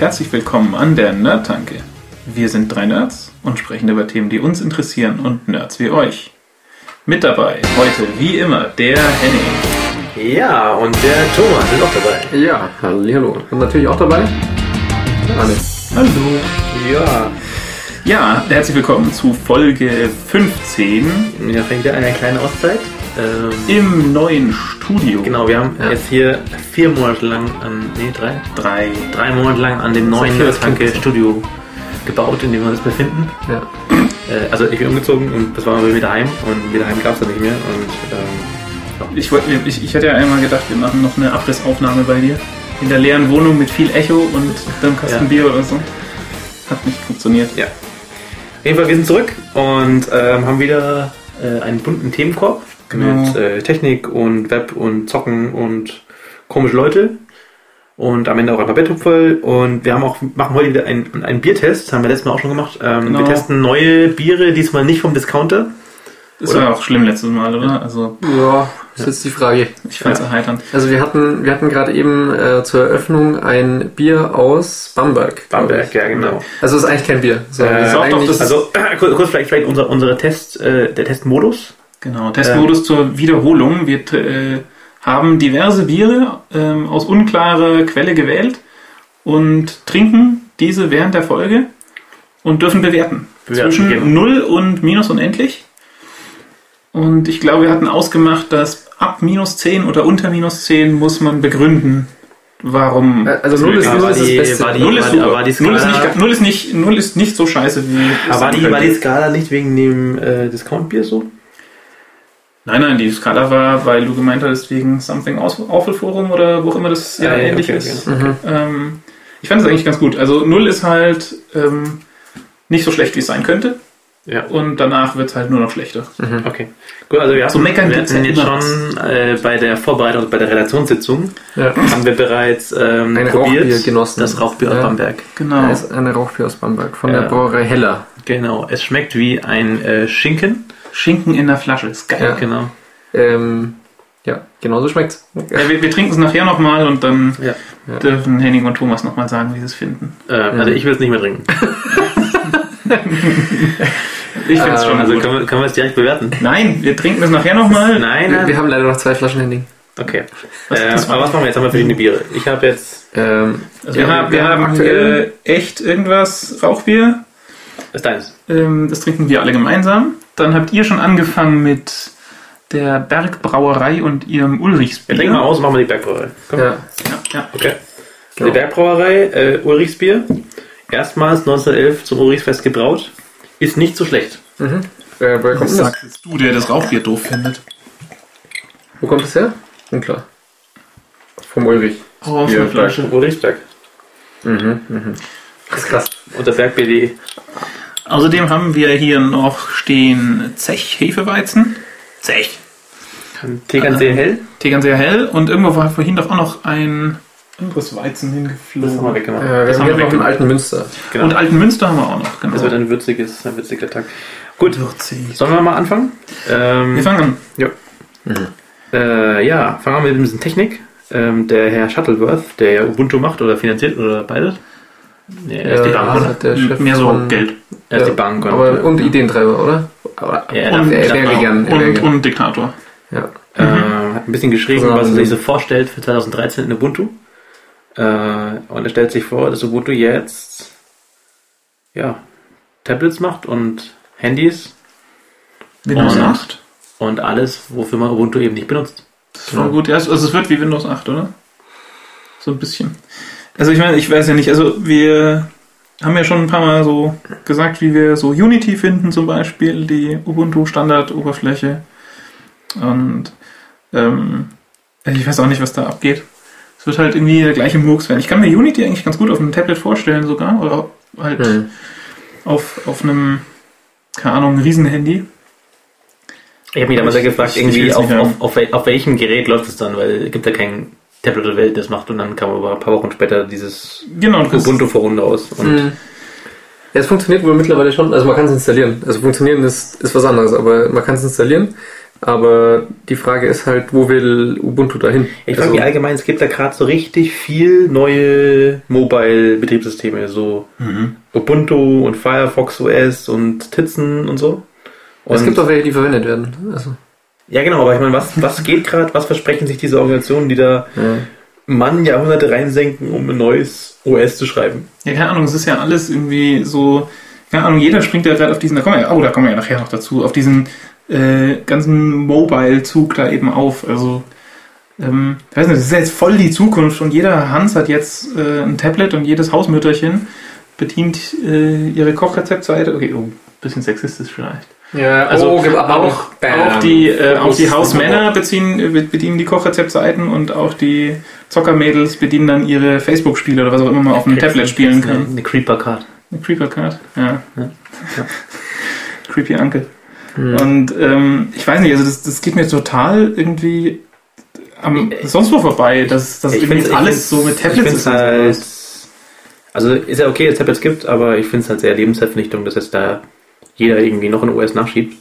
Herzlich willkommen an der Nerdtanke. Wir sind drei Nerds und sprechen über Themen, die uns interessieren und Nerds wie euch. Mit dabei heute wie immer der Henning. Ja, und der Thomas ist auch dabei. Ja, hallo. Und natürlich auch dabei? Anne. Hallo. Ja, Ja, herzlich willkommen zu Folge 15 wir fängt wieder eine kleine Auszeit. Ähm, im neuen Studio. genau, wir haben Ja. jetzt hier vier Monate lang an, nee, drei, Drei. drei Monate lang an dem neuen Tanke. Studio gebaut, in dem wir uns befinden. Ja. Äh, also ich bin umgezogen und das war wieder heim und wieder heim gab es dann nicht mehr. Und ähm, Ich, wollte, ich, ich hätte ja einmal gedacht, wir machen noch eine Abrissaufnahme bei dir. In der leeren Wohnung mit viel Echo und einem Kasten Ja. Bier oder so. Hat nicht funktioniert. ja. Auf jeden Fall, wir sind zurück und ähm, haben wieder äh, einen bunten Themenkorb Genau. mit äh, Technik und Web und Zocken und komische Leute. Und am Ende auch ein paar Betthupferl. Und wir haben auch, machen heute wieder einen, einen Biertest. Das haben wir letztes Mal auch schon gemacht. Ähm, Genau. Wir testen neue Biere, diesmal nicht vom Discounter. Das Oder? war auch schlimm letztes Mal, oder? Also, Ja, das ist jetzt die Frage. ich fand es erheiternd. Also wir hatten, wir hatten gerade eben äh, zur Eröffnung ein Bier aus Bamberg. Bamberg, ja genau. Also es ist eigentlich kein Bier. So, Äh, ist doch, doch, das- Also kurz, kurz vielleicht, vielleicht unser, unsere Test, äh, der Testmodus. Genau, Testmodus zur Wiederholung. Wir äh, haben diverse Biere ähm, aus unklarer Quelle gewählt und trinken diese während der Folge und dürfen bewerten. Bewerten, Zwischen genau. 0 und minus unendlich. Und ich glaube, wir hatten ausgemacht, dass ab minus 10 oder unter minus 10 muss man begründen, warum. Äh, also null ist Ja, null war ist das Beste. war die- Null ist, war- war die null, ist Skala- nicht, null, ist nicht, null ist nicht so scheiße wie. Aber war die, war die Skala nicht wegen dem äh, Discount-Bier so? Nein, nein, die Skala war, weil du gemeint hast, wegen Something Aus- Awful Forum oder wo auch immer das ja, Ah, ja, ähnlich okay, ist. okay. Mhm. Ähm, ich fand es eigentlich ganz gut. Also null ist halt ähm, nicht so schlecht, wie es sein könnte. Ja. Und danach wird es halt nur noch schlechter. Okay. Gut, also wir So hatten, meckern wir hatten jetzt schon äh, bei der Vorbereitung, bei der Redaktionssitzung, Ja. haben wir bereits ähm, Ein probiert, Rauchbier genossen. das Rauchbier aus Ja. Bamberg. Genau. Da ist eine Rauchbier aus Bamberg von Ja. der Brauerei Heller. Genau, es schmeckt wie ein äh, Schinken. Schinken in der Flasche. Ist geil. Ja. Genau. Ähm, ja, genau so schmeckt's. Ja, wir, wir trinken es nachher nochmal und dann Ja. Ja. dürfen Henning und Thomas nochmal sagen, wie sie es finden. Äh, Also ich will es nicht mehr trinken. Ich finde es Ähm, schon Also gut. können wir, können wir es direkt bewerten? Nein, wir trinken es nachher nochmal. Nein, Wir, nein. wir haben leider noch zwei Flaschen Handy. Okay. Was- äh, aber was machen wir jetzt? Haben wir verschiedene Biere. Ich habe jetzt Ähm, Also wir, haben, wir haben aktuell- äh, echt irgendwas Rauchbier. das ist deins. Ähm, das trinken wir alle gemeinsam. Dann habt ihr schon angefangen mit der Bergbrauerei und ihrem Ulrichsbier. Wir trinken mal aus und machen wir die Bergbrauerei. Komm. ja, Ja, ja. Okay. Genau. Die Bergbrauerei, äh, Ulrichsbier, erstmals 1911 zum Ulrichsfest gebraut, ist nicht so schlecht. mhm. Äh, woher kommt das? sagst jetzt du, der das Rauchbier doof findet? Wo kommt das her? Unklar. Vom Ulrich. Oh, Bier, eine Flasche. Ulrichsberg. Mhm, mhm. Das ist krass. Unter Bergbier.de. Außerdem haben wir hier noch stehen Zech Hefeweizen. Zech. Tegernsee hell. Tegernseer hell. Und irgendwo war vorhin doch auch noch ein anderes Weizen Das haben wir hingeflogen. weggemacht. Äh, wir Das haben wir noch einen weg- alten Münster. Genau. Und Alten Münster haben wir auch noch. Genau. das wird ein würziges, ein würziger Tag. Gut, Würzig. sollen wir mal anfangen? Ähm, Wir fangen an. Äh, ja, fangen wir mit ein bisschen Technik. Ähm, der Herr Shuttleworth, der ja Ubuntu macht oder finanziert oder beides. Nee, er ist die Äh, Bank, hat der Chef Mehr so von- Geld. Er ist Ja, die Bank. und- Aber, und Ideentreiber, oder? Aber, Ja, und er gern. er Diktator. Ja. äh, hat ein bisschen geschrieben, Also, was er sich also- so vorstellt für 2013 in Ubuntu. Äh, und er stellt sich vor, dass Ubuntu jetzt ja, Tablets macht und Handys Windows Und- 8. und alles, wofür man Ubuntu eben nicht benutzt. Das ist voll gut. Ja, also es wird wie Windows 8, oder? So ein bisschen. Also ich meine, ich weiß ja nicht, also wir haben ja schon ein paar Mal so gesagt, wie wir so Unity finden zum Beispiel, die Ubuntu Standard-Oberfläche. Und ähm, ich weiß auch nicht, was da abgeht. Es wird halt irgendwie der gleiche Murks werden. Ich kann mir Unity eigentlich ganz gut auf einem Tablet vorstellen sogar. Oder halt Hm. auf, auf einem, keine Ahnung, Riesenhandy. Ich habe mich damals ja Ich- gefragt, ich- ich irgendwie will's auf, auf, auf, auf welchem Gerät läuft es dann, weil es gibt ja kein Tablet der Welt, das macht und dann kam aber ein paar Wochen später dieses Genau, Ubuntu vor Runde aus. Und Mhm. Ja, es funktioniert wohl mittlerweile schon. Also man kann es installieren. Also funktionieren ist, ist was anderes, aber man kann es installieren. Aber die Frage ist halt, wo will Ubuntu dahin? Ich frage Also, mich allgemein, es gibt da gerade so richtig viel neue Mobile-Betriebssysteme, so Ubuntu und Firefox OS und Tizen und so. Und es gibt auch welche, die verwendet werden. Also, ja, genau, aber ich meine, was, was geht gerade, was versprechen sich diese Organisationen, die da ja. Mann Jahrhunderte reinsenken, um ein neues OS zu schreiben? Ja, keine Ahnung, es ist ja alles irgendwie so, keine Ahnung, jeder springt ja gerade auf diesen, da kommen wir ja, oh, da kommen wir ja nachher noch dazu, auf diesen äh, ganzen Mobile-Zug da eben auf. Also, ähm, ich weiß nicht, das ist ja jetzt voll die Zukunft und jeder Hans hat jetzt äh, ein Tablet und jedes Hausmütterchen bedient äh, ihre Kochrezeptseite. Okay, oh, bisschen sexistisch vielleicht. Ja, Also oh, auch, auch die, äh, auch die Hausmänner beziehen, bedienen die Kochrezeptseiten und auch die Zockermädels bedienen dann ihre Facebook-Spiele oder was auch immer man auf einem Tablet spielen kann. Eine Creeper-Card. Eine Creeper Card, ja. Ja. Creepy Uncle. Hm. Und ähm, ich weiß nicht, also das, das geht mir total irgendwie am sonst wo vorbei, dass das Ich irgendwie ich alles so mit Ich Tablets ist. es halt. Also ist ja okay, dass es Tablets gibt, aber ich finde es halt sehr Lebensverpflichtung, dass jetzt da jeder irgendwie noch ein OS nachschiebt.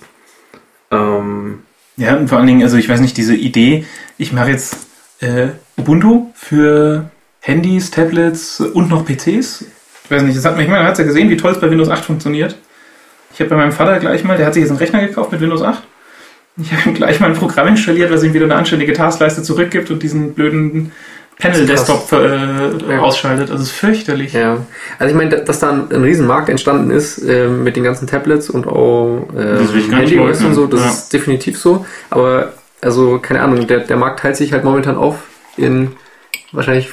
Ähm, Ja, und vor allen Dingen, also ich weiß nicht, diese Idee, ich mache jetzt äh, Ubuntu für Handys, Tablets und noch PCs. Ich weiß nicht, das hat man, ich meine, man hat ja gesehen, wie toll es bei Windows 8 funktioniert. Ich habe bei meinem Vater gleich mal, der hat sich jetzt einen Rechner gekauft mit Windows 8. Ich habe ihm gleich mal ein Programm installiert, was ihm wieder eine anständige Taskleiste zurückgibt und diesen blöden Panel-Desktop äh, Ja. ausschaltet. Also es ist fürchterlich. Ja, also ich meine, dass da ein, ein Riesenmarkt entstanden ist äh, mit den ganzen Tablets und auch äh, Handy-OS und so, das Ja. ist definitiv so. Aber also keine Ahnung, der, der Markt teilt sich halt momentan auf in wahrscheinlich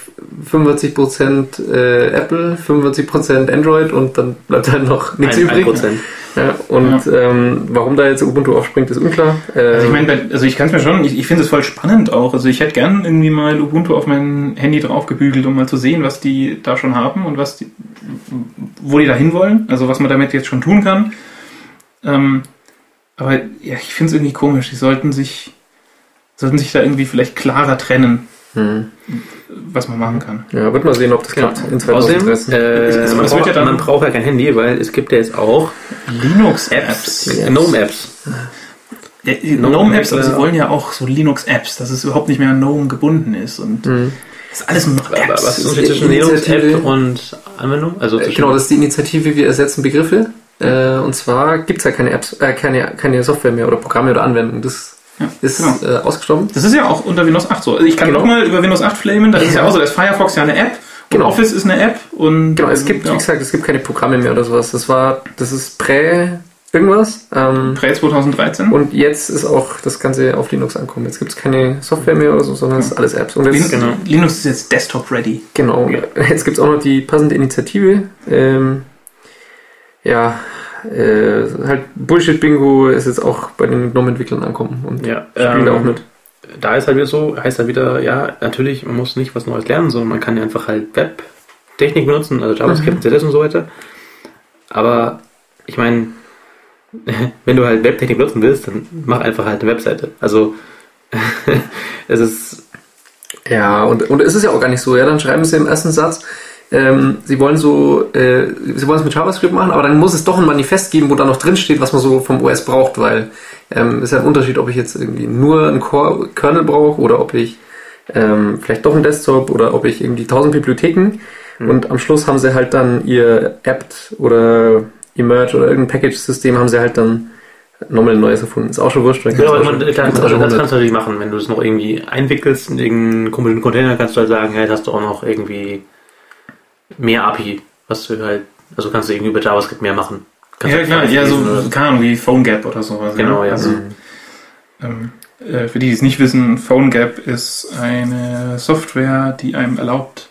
45% äh, Apple, 45% Android und dann bleibt halt noch nichts ein- übrig. 1%. Ja, und Ähm, warum da jetzt Ubuntu aufspringt, ist unklar. Äh, Also ich meine, also ich kann es mir schon, ich, ich finde es voll spannend auch. Also ich hätte gern irgendwie mal Ubuntu auf mein Handy draufgebügelt, um mal zu sehen, was die da schon haben und was die, wo die da hinwollen. Also was man damit jetzt schon tun kann. Ähm, aber ja, ich finde es irgendwie komisch. Die sollten sich, sollten sich da irgendwie vielleicht klarer trennen, hm. was man machen kann. Ja, wird mal sehen, ob das Genau. klappt in Außerdem, 2013. äh, man, braucht, ja man braucht ja kein Handy, weil es gibt ja jetzt auch Linux-Apps. Apps, GNOME-Apps. Ja, GNOME-Apps, aber sie wollen ja auch so Linux-Apps, dass es überhaupt nicht mehr an GNOME gebunden ist. Und Hm. das ist alles nur noch Aber Apps. was ist der zwischen die Linux-App Initiative- und Anwendung? Also Äh, Genau, das ist die Initiative, wir ersetzen Begriffe. Äh, und zwar gibt es ja keine Apps, äh, keine, keine Software mehr oder Programme oder Anwendungen. Das Ja, ist genau. äh, ausgestorben. Das ist ja auch unter Windows 8 so. Also ich kann Genau. nochmal über Windows 8 flamen, da ist es ja Ja. auch so, da ist Firefox ja eine App und Genau. Office ist eine App und Genau, es gibt, ja, wie gesagt, es gibt keine Programme mehr oder sowas. Das war, das ist prä irgendwas. Ähm, Prä 2013. und jetzt ist auch das Ganze auf Linux angekommen. Jetzt gibt es keine Software mehr oder so, sondern es ist alles Apps. Und jetzt, Lin Linux ist jetzt Desktop ready. Genau. Jetzt gibt es auch noch die passende Initiative. Ähm, ja, äh, halt Bullshit-Bingo ist jetzt auch bei den GNOME-Entwicklern ankommen und ja, spielen da auch ähm, mit. da ist halt wieder so, heißt halt wieder, ja, natürlich, man muss nicht was Neues lernen, sondern man kann ja einfach halt Web-Technik benutzen, also JavaScript, CSS und so weiter. Aber ich meine, wenn du halt Webtechnik benutzen willst, dann mach einfach halt eine Webseite. Also es ist Ja, und, und es ist ja auch gar nicht so. Ja, dann schreiben sie im ersten Satz, ähm, sie wollen so, äh, sie wollen es mit JavaScript machen, aber dann muss es doch ein Manifest geben, wo da noch drin steht, was man so vom OS braucht, weil ähm, ist ja ein Unterschied, ob ich jetzt irgendwie nur einen Core Kernel brauche oder ob ich ähm, vielleicht doch einen Desktop oder ob ich irgendwie tausend Bibliotheken und am Schluss haben sie halt dann ihr apt oder Emerge oder irgendein Package-System haben sie halt dann nochmal ein neues erfunden. Ist auch schon wurscht. Ja, aber man, klar, das, das 100. kannst du natürlich machen, wenn du es noch irgendwie einwickelst in irgendeinen Container, kannst du halt sagen, ja, jetzt hast du auch noch irgendwie mehr API, was du halt, also kannst du irgendwie über JavaScript mehr machen. Kannst Ja, klar, ja, so, oder keine Ahnung, wie PhoneGap oder sowas. Genau, ja. Also, ähm, äh, für die, die es nicht wissen, PhoneGap ist eine Software, die einem erlaubt,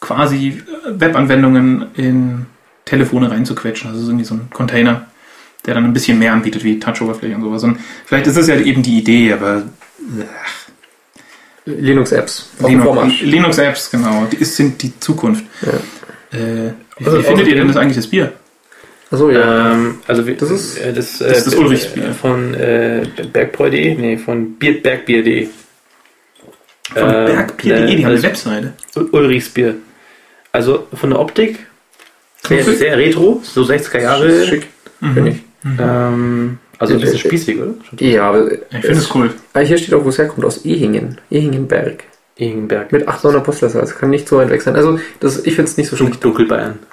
quasi Webanwendungen in Telefone reinzuquetschen. Also so irgendwie so ein Container, der dann ein bisschen mehr anbietet wie Touch-Oberfläche und sowas. Und vielleicht ist das ja eben die Idee, aber Linux-Apps. dem Linux-. Linux-Apps, genau, die ist, sind die Zukunft. Ja. Äh, wie Also wie findet ihr denn das eigentlich das Bier? Achso, ja. Ähm, also wir, Das ist- äh, das, das ist das äh, Ulrichs Bier. von äh, bergbräu.de, nee, von Bier, bergbier.de. Von Äh, bergbier.de, die äh, haben eine also Webseite. Ulrichs Bier. Also von der Optik sehr, sehr retro, so 60er Jahre. Schick. Mhm. Finde ich. Ähm, Also ein bisschen Äh, äh, spießig, oder? Ja, aber Ich finde es cool. Ah, hier steht auch, wo es herkommt, aus Ehingen. Ehingenberg. Ingenberg. Mit 800 Postleitzahl. Das kann nicht so weit weg sein. Also, das, ich finde es nicht so schlecht. Dunkelbayern.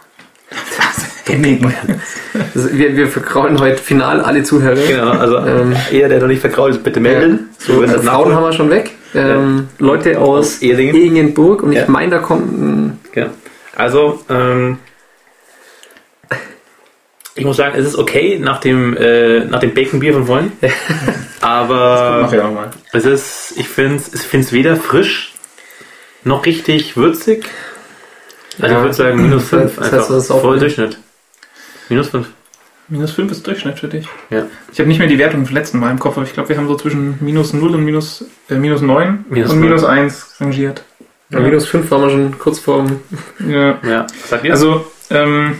Das, wir, wir verkraulen heute final alle Zuhörer. Genau, also Ähm, jeder, der noch nicht vertraut ist, bitte melden. So, wenn äh, das Frauen haben wir schon weg. Ähm, Leute aus. Ehingenburg. Und Ja. ich meine, da kommt ein... Genau. Also, ähm, ich muss sagen, es ist okay nach dem, äh, nach dem Bacon-Bier von vorhin. Aber es ist, ich finde es ich find's weder frisch noch richtig würzig. Also Ja. ich würde sagen minus Das 5 heißt, einfach. das ist auch Voll gut. Durchschnitt. Minus 5. Minus 5 ist Durchschnitt für dich. Ja. Ich habe nicht mehr die Wertung vom letzten Mal im Kopf, aber ich glaube, wir haben so zwischen minus 0 und minus, äh, minus 9 Minus und null. minus 1 rangiert. Ja. Minus 5 waren wir schon kurz vorm... Ja. Ja. Was sagt ihr? Also, ähm,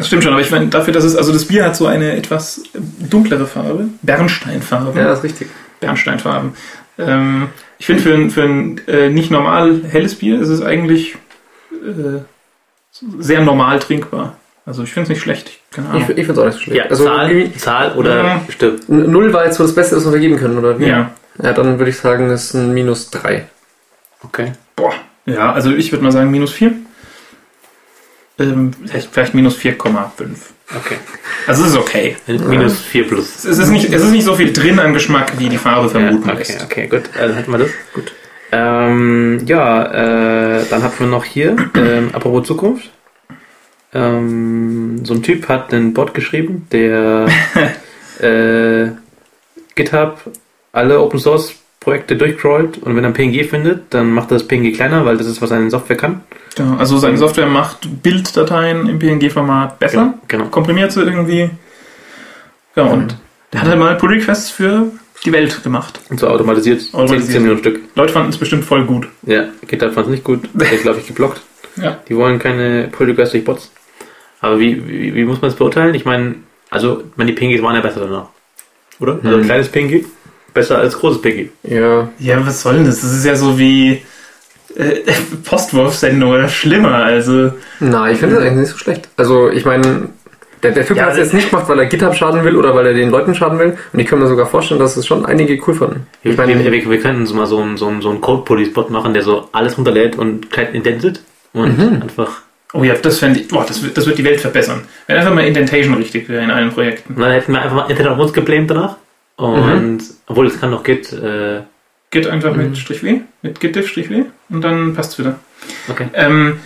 das stimmt schon, aber ich meine, dafür, dass es, also das Bier hat so eine etwas dunklere Farbe, Bernsteinfarbe. Ja, das ist richtig. Bernsteinfarben. Ähm, ich finde, für ein, für ein äh, nicht normal helles Bier ist es eigentlich äh, sehr normal trinkbar. Also ich finde es nicht schlecht. Ich- Keine Ich, Ahnung. ich finde es auch nicht so schlecht. ja, also, Zahl, Zahl oder Ja. stirb. N- Null war jetzt so das Beste, was wir geben können, oder wie? Ja. Ja, dann würde ich sagen, das ist ein Minus 3. Okay. Boah. Ja, also ich würde mal sagen minus 4. Ähm, vielleicht, minus 4,5. Okay. Also es ist okay. Minus 4 plus. Es ist, nicht, es ist nicht so viel drin an Geschmack, wie die Farbe Ja, vermuten okay, lässt. okay, gut. Also hätten wir das. Gut. Ähm, ja, äh, dann hatten wir noch hier, ähm, apropos Zukunft. Ähm, so ein Typ hat einen Bot geschrieben, der äh, GitHub alle Open Source Projekte durchcrawlt und wenn er ein PNG findet, dann macht er das PNG kleiner, weil das ist, was seine Software kann. Ja, also seine Software macht Bilddateien im PNG-Format besser, Genau. komprimiert sie irgendwie. Ja, und der hat halt mal Pull-Requests für die Welt gemacht. Und so automatisiert, Automatisiert. 10 Millionen Stück. Leute fanden es bestimmt voll gut. Ja, GitHub fand es nicht gut. Der glaube ich geblockt. Ja. Die wollen keine Pull Requests durch Bots. Aber wie, wie, wie muss man es beurteilen? Ich meine, also, meine, die PNGs waren ja besser danach. Oder? Also ein Hm. kleines PNG besser als großes PNG. Ja, Ja, was soll denn das? Das ist ja so wie äh, Postwurfsendung oder schlimmer. Also, na, ich finde das eigentlich nicht so schlecht. Also, ich meine, der, der Typ Ja, hat es jetzt nicht gemacht, weil er GitHub schaden will oder weil er den Leuten schaden will. Und ich kann mir sogar vorstellen, dass es schon einige cool fanden. Ich meine, meine, wir, wir könnten so mal so einen, so einen, so einen Code-Police-Bot machen, der so alles runterlädt und klein indentet und Mhm. einfach. oh ja, das fände ich, boah, das, wird- das wird die Welt verbessern. Wenn einfach mal Indentation richtig wäre in allen Projekten. Dann hätten wir einfach mal Internet auf uns geblamed danach. Und Mhm. obwohl es kann noch Git, äh, Git einfach Mhm. mit Strich W, mit Git-Diff Strich W und dann passt's wieder. okay. Ähm,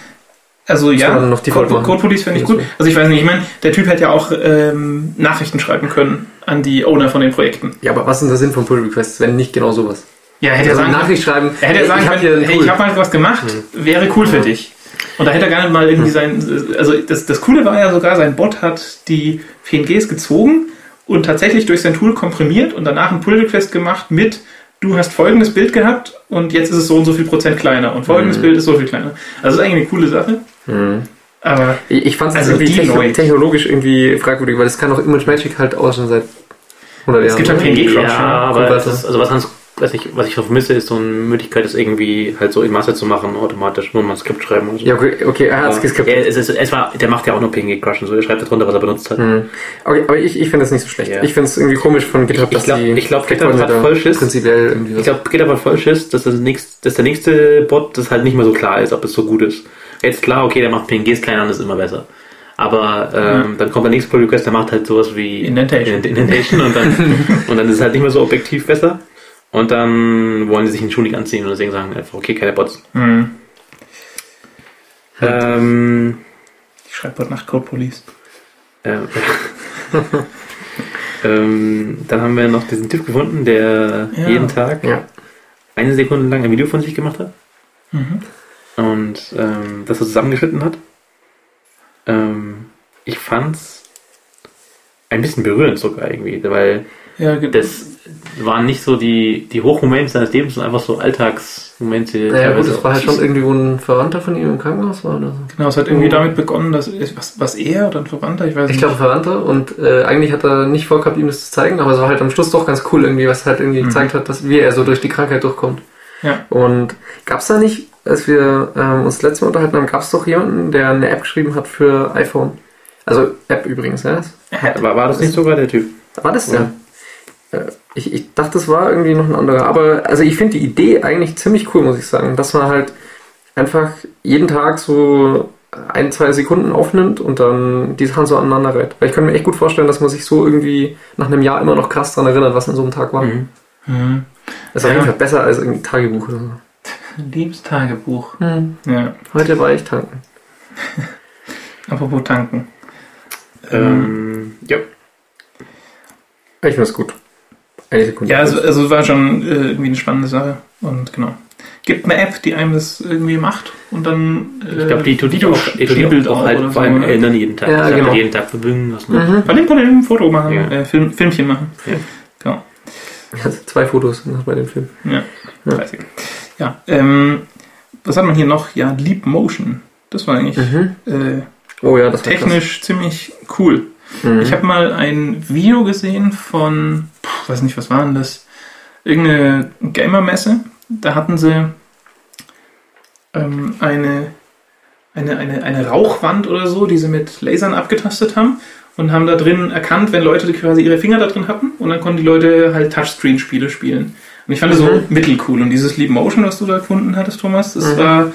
also kann ja, Code. Code Police fände ich gut. Also ich weiß nicht, ich meine, der Typ hätte ja auch ähm, Nachrichten schreiben können an die Owner von den Projekten. ja, aber was ist der Sinn von Pull Requests, wenn nicht genau sowas? Ja, er hätte Also eine sagen, Nachricht schreiben, er hätte ja sagen können, hey, ich habe halt was gemacht, wäre cool für dich. Und da hätte er gar nicht mal irgendwie sein, also das, das Coole war ja sogar, sein Bot hat die PNGs gezogen und tatsächlich durch sein Tool komprimiert und danach einen Pull-Request gemacht mit, du hast folgendes Bild gehabt und jetzt ist es so und so viel Prozent kleiner und folgendes Mhm. Bild ist so viel kleiner. Also das ist eigentlich eine coole Sache, Mhm. aber Ich, ich fand es Also irgendwie Leute. technologisch irgendwie fragwürdig, weil das kann auch Image Magic halt auch schon seit 100 Jahren. Es gibt halt? PNG-Crouch, Ja, ja. aber ist, also was, ganz, weiß nicht, was ich vermisse, ist so eine Möglichkeit, das irgendwie halt so in Masse zu machen, automatisch, nur mal ein Skript schreiben und so. Ja, okay, okay er hat es war, der macht ja auch nur PNG Crush und so, er schreibt da drunter, was er benutzt hat. Mhm. Okay, aber ich, ich finde das nicht so schlecht. Ja. Ich finde es irgendwie komisch von GitHub, Ich- ich glaub- die... ich glaub, vielleicht GitHub hat voll Schiss. Prinzipiell irgendwie was. Ich glaube, geht aber voll Schiss, dass, das nächste, dass der nächste Bot das halt nicht mehr so klar ist, ob es so gut ist. Jetzt klar, okay, der macht PNGs kleiner und ist immer besser. Aber ähm, dann kommt der nächste Pull Request, der macht halt sowas wie Indentation. Indent- Indentation und dann, und dann ist es halt nicht mehr so objektiv besser. Und dann wollen sie sich den Schuh nicht anziehen und deswegen sagen einfach, okay, keine Bots. hm, Ähm, ich schreibe heute nach Code Police. ähm, ähm, dann haben wir noch diesen Typ gefunden, der Ja. jeden Tag Ja. eine Sekunde lang ein Video von sich gemacht hat. Mhm. und ähm, das so zusammengeschnitten hat. Ähm, ich fand's ein bisschen berührend sogar irgendwie, weil Ja, das waren nicht so die, die Hochmomente seines Lebens, sondern einfach so Alltagsmomente. Naja, gut, es war halt schon irgendwie, wo ein Verwandter von ihm im Krankenhaus war oder so. genau, es hat irgendwie damit begonnen, dass was, was er oder ein Verwandter, ich weiß Ich nicht. glaube, Verwandter und äh, eigentlich hat er nicht vorgehabt, ihm das zu zeigen, aber es war halt am Schluss doch ganz cool irgendwie, was halt irgendwie Mhm. gezeigt hat, dass wie er so durch die Krankheit durchkommt. Ja. Und gab's da nicht, als wir ähm, uns das letzte Mal unterhalten haben, gab's doch jemanden, der eine App geschrieben hat für iPhone? Also App übrigens, ja? War, war das nicht sogar der Typ? War das der? Äh, Ich, ich dachte, das war irgendwie noch ein anderer. Aber also ich finde die Idee eigentlich ziemlich cool, muss ich sagen. Dass man halt einfach jeden Tag so ein, zwei Sekunden aufnimmt und dann die Sachen so aneinander reiht. Weil ich könnte mir echt gut vorstellen, dass man sich so irgendwie nach einem Jahr immer noch krass dran erinnert, was an so einem Tag war. Mhm. Mhm. Das ist auf jeden Fall besser als ein Tagebuch oder so. Liebstagebuch. Hm. Ja, Heute war ich tanken. apropos tanken. Ähm, ja. Ich finde das gut. Eine Sekunde. Ja, also, also war schon äh, irgendwie eine spannende Sache. Und genau. Gibt eine App, die einem das irgendwie macht und dann äh, Ich glaube, die tut dich auch, die Videoschnibbelt auch, auch halt vor allem so. erinnern jeden Tag. Ja, heißt, genau. jeden Tag verbringen, was man. Mhm. Bei dem kann er ein Foto machen, Ja. äh, Film, Filmchen machen. Ja. Genau. Also zwei Fotos noch bei dem Film. Ja, 30. Ja, ähm, was hat man hier noch? Ja, Leap Motion. Das war eigentlich Mhm. äh, Oh ja, das war technisch ziemlich cool. Mhm. Ich habe mal ein Video gesehen von, puh, weiß nicht, was war denn das? Irgendeine Gamer-Messe. Da hatten sie ähm, eine, eine, eine, eine Rauchwand oder so, die sie mit Lasern abgetastet haben und haben da drin erkannt, wenn Leute quasi ihre Finger da drin hatten und dann konnten die Leute halt Touchscreen-Spiele spielen. Und ich fand das so Mhm. mittelcool. Und dieses Leap Motion, was du da gefunden hattest, Thomas, das Mhm. war,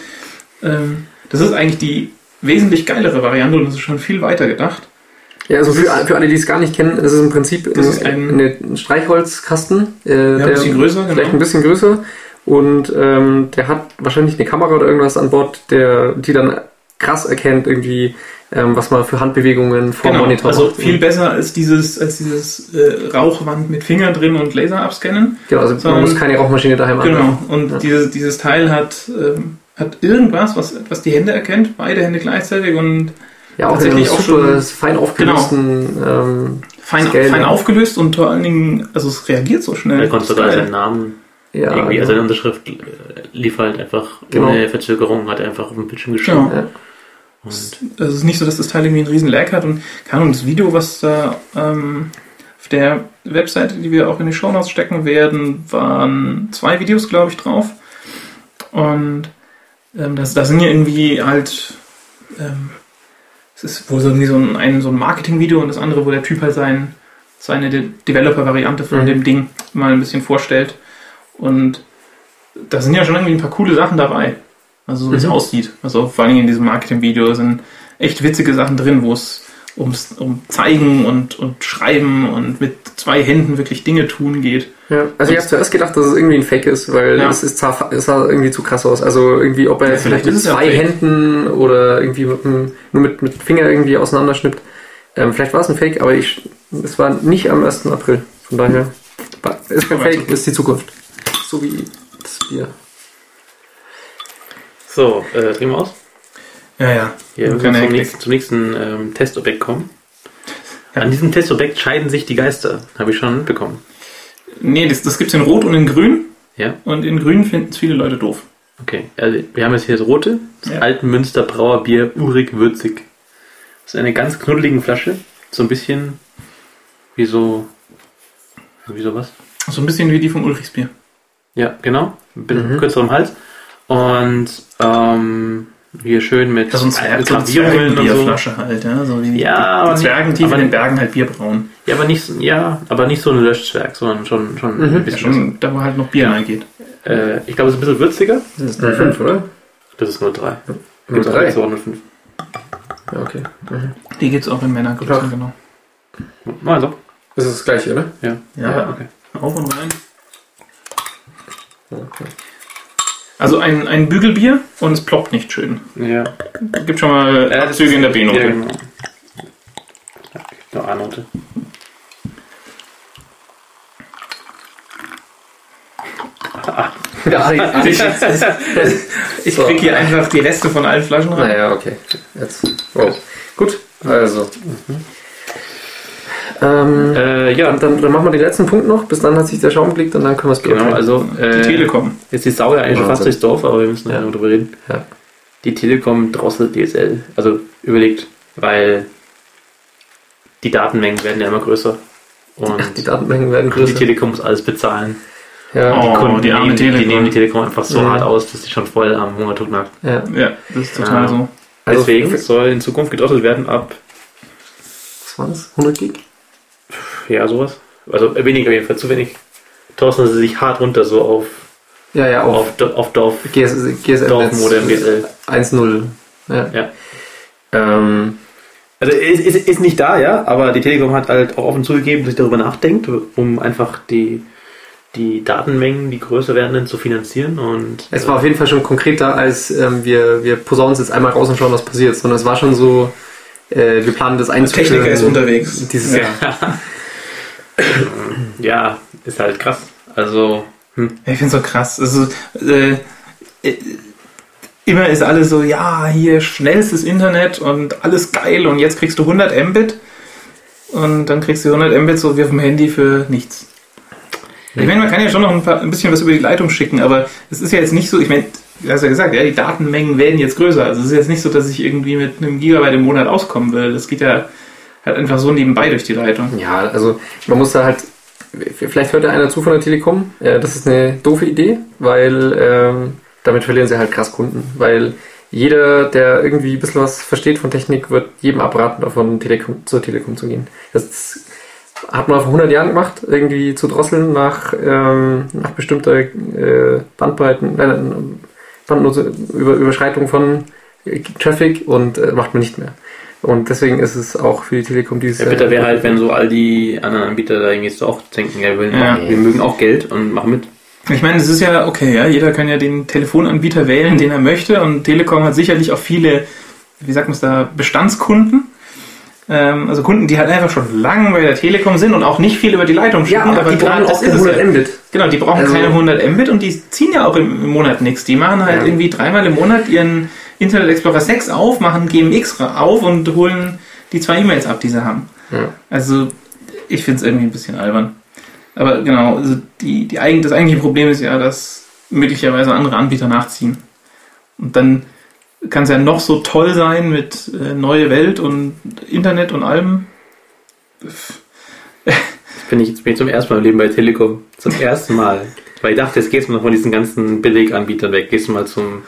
ähm, das ist eigentlich die wesentlich geilere Variante und das ist schon viel weiter gedacht. Ja, also für, für alle, die es gar nicht kennen, ist im Prinzip Das ist ein- ein Streichholzkasten. Äh, Ja, ein bisschen größer, Vielleicht genau. ein bisschen größer. Und ähm, der hat wahrscheinlich eine Kamera oder irgendwas an Bord, der, die dann krass erkennt, irgendwie, ähm, was man für Handbewegungen vor Genau, Monitor also macht. viel besser als dieses, als dieses äh, Rauchwand mit Finger drin und Laser abscannen. Genau, also man sondern- muss keine Rauchmaschine daheim Genau. anwerfen. Und Ja. dieses, dieses Teil hat, ähm, hat irgendwas, was, was die Hände erkennt, beide Hände gleichzeitig und Ja, auch in einem Tatsächlich auch super schon- fein aufgelösten ähm, fein, fein aufgelöst und vor allen Dingen, also es reagiert so schnell. Da da ist geil. seinen Namen ja, irgendwie, genau. also seine Unterschrift äh, lief halt einfach Genau. ohne Verzögerung, hat er einfach auf dem Bildschirm geschrieben. Genau. ja. Und Also es ist nicht so, dass das Teil irgendwie einen riesen Lag hat und keine Ahnung, das Video, was da ähm, auf der Webseite, die wir auch in die Shownotes stecken werden, waren zwei Videos, glaube ich, drauf. Und ähm, das, das sind ja irgendwie halt ähm, es ist wohl so irgendwie so ein, ein, so ein Marketing-Video und das andere, wo der Typ halt sein, seine De Developer-Variante von Mhm. dem Ding mal ein bisschen vorstellt. Und da sind ja schon irgendwie ein paar coole Sachen dabei. Also so wie es Mhm. aussieht. Also vor allem in diesem Marketing-Video sind echt witzige Sachen drin, wo es ums, um Zeigen und, und Schreiben und mit zwei Händen wirklich Dinge tun geht. Ja, also ich habe zuerst gedacht, dass es irgendwie ein Fake ist, weil Ja. es, ist, sah, es sah irgendwie zu krass aus. Also irgendwie, ob er Ja, jetzt vielleicht mit zwei. Händen oder irgendwie mit, dem- nur mit, mit Finger irgendwie auseinanderschnippt. Ähm, vielleicht war es ein Fake, aber ich, es war nicht am 1. April. Von daher ist kein Fake, ist die Zukunft. So wie das Bier. so, äh, drehen wir aus. Ja, ja. Hier, wir müssen Keine zum nächsten, zum nächsten ähm, Testobjekt kommen. Ja. An diesem Testobjekt scheiden sich die Geister, habe ich schon mitbekommen. Nee, das, das gibt es in Rot und in Grün. Ja, Und in Grün finden es viele Leute doof. okay. Also, wir haben jetzt hier das rote, das Ja. Altenmünster Brauerbier urig würzig. Das ist eine ganz knuddelige Flasche, so ein bisschen wie so, wie so was? So ein bisschen wie die vom Ulrichsbier. Ja, genau. Ein bisschen Mhm. kürzer Hals. Und ähm, hier schön mit Das ist so eine Gravierungen und so. Zwergenbierflasche halt, ja. So wie die, Ja, die, aber die Zwergen tief aber in den Bergen halt Bier brauen. Ja, aber nicht, so- ja, aber nicht so ein Löschzwerg, sondern schon, schon Mhm. ein Ja, bisschen. schon, da wo halt noch Bier reingeht. Äh, ich glaube, es ist ein bisschen würziger. Das ist 05, oder? Das ist 03. Nur Gibt's auch drei. jetzt auch 05. Ja, okay. Mhm. Die gibt es auch in Männergrößen, genau. Also, Das ist das gleiche, oder? ja. Ja, okay. auf und rein. Okay. Also ein, ein Bügelbier und es ploppt nicht schön. Ja. Gibt schon mal das Abzüge in der B-Note. Ja, genau. Gibt noch A-Note. Ja, Ich, ich So. krieg hier einfach die Reste von allen Flaschen rein. Naja, okay. Jetzt. Wow. Gut, also. Ähm, Äh, ja, dann, dann, dann machen wir den letzten Punkt noch. Bis dann hat sich der Schaum gelegt und dann können wir es genau. Also, Die äh, Telekom. Jetzt ist Sau ja eigentlich schon fast durchs Dorf, aber wir müssen ja. Ja. noch drüber reden. Ja. Die Telekom drosselt DSL. Also überlegt, weil die Datenmengen werden ja immer größer. Und Die Datenmengen werden die größer. Telekom muss alles bezahlen. Ja, Oh. Kunden die nehmen, die Telekom. nehmen die Telekom einfach so Mhm. hart aus, dass sie schon voll am Hungertod nagt. ja. Ja, das ist total Ja. so. Also, Deswegen was soll in Zukunft gedrosselt werden ab, waren das? 100 Gig? Ja, sowas. Also äh, weniger auf jeden Fall, zu wenig. Draußen sie sich hart runter, so auf, Ja, ja, auf, Do- auf Dorf. GS, GSM Dorfmodem, DSL. 1.0. Ja. Ja. Ähm, Also ist, ist, ist nicht da, ja, aber die Telekom hat halt auch offen zugegeben, dass sie darüber nachdenkt, um einfach die, die Datenmengen, die größer werden, zu finanzieren. Und es war auf jeden Fall schon konkreter, als ähm, wir, wir posaunen es jetzt einmal raus und schauen, was passiert, sondern es war schon so, äh, wir planen das einzuführen. Techniker ist unterwegs. Dieses Ja. Jahr. ja, ist halt krass. Also, hm. Ich finde so krass. Also, äh, immer ist alles so, ja, hier schnellstes Internet und alles geil und jetzt kriegst du 100 Mbit und dann kriegst du 100 Mbit so wie auf dem Handy für nichts. Ich meine, man kann ja schon noch ein, paar, ein bisschen was über die Leitung schicken, aber es ist ja jetzt nicht so, ich meine, du hast ja gesagt, ja, die Datenmengen werden jetzt größer. Also es ist jetzt nicht so, dass ich irgendwie mit einem Gigabyte im Monat auskommen will. Das geht ja halt einfach so nebenbei durch die Leitung. Ja, also man muss da halt, vielleicht hört da einer zu von der Telekom, äh, das ist eine doofe Idee, weil ähm, damit verlieren sie halt krass Kunden, weil jeder, der irgendwie ein bisschen was versteht von Technik, wird jedem abraten, davon Telekom, zur Telekom zu gehen. Das hat man vor 100 Jahren gemacht, irgendwie zu drosseln nach, ähm, nach bestimmter äh, Bandbreiten, äh, Bandnutzung, über, Überschreitung von äh, Traffic und äh, macht man nicht mehr. Und deswegen ist es auch für die Telekom dieses ja, bitter wäre halt, wenn so all die anderen Anbieter da irgendwie so auch denken, ja, wir, Ja. wir mögen auch Geld und machen mit. Ich meine, es ist ja okay, ja, jeder kann ja den Telefonanbieter wählen, den er möchte und Telekom hat sicherlich auch viele, wie sagt man es da, Bestandskunden. Ähm, also Kunden, die halt einfach schon lange bei der Telekom sind und auch nicht viel über die Leitung Ja, schicken, aber die brauchen das auch ist keine es 100 ja. Mbit. Genau, die brauchen Also- keine 100 Mbit und die ziehen ja auch im, im Monat nichts. Die machen halt Ja. irgendwie dreimal im Monat ihren Internet Explorer 6 auf, machen GMX auf und holen die zwei E-Mails ab, die sie haben. Ja. Also ich finde es irgendwie ein bisschen albern. Aber genau, also die, die das eigentliche Problem ist ja, dass möglicherweise andere Anbieter nachziehen. Und dann kann es ja noch so toll sein mit äh, neue Welt und Internet und allem. Bin ich jetzt bin ich zum ersten Mal im Leben bei Telekom. Zum ersten Mal. Weil ich dachte, jetzt gehst du mal von diesen ganzen Billiganbietern weg. Gehst du mal zum,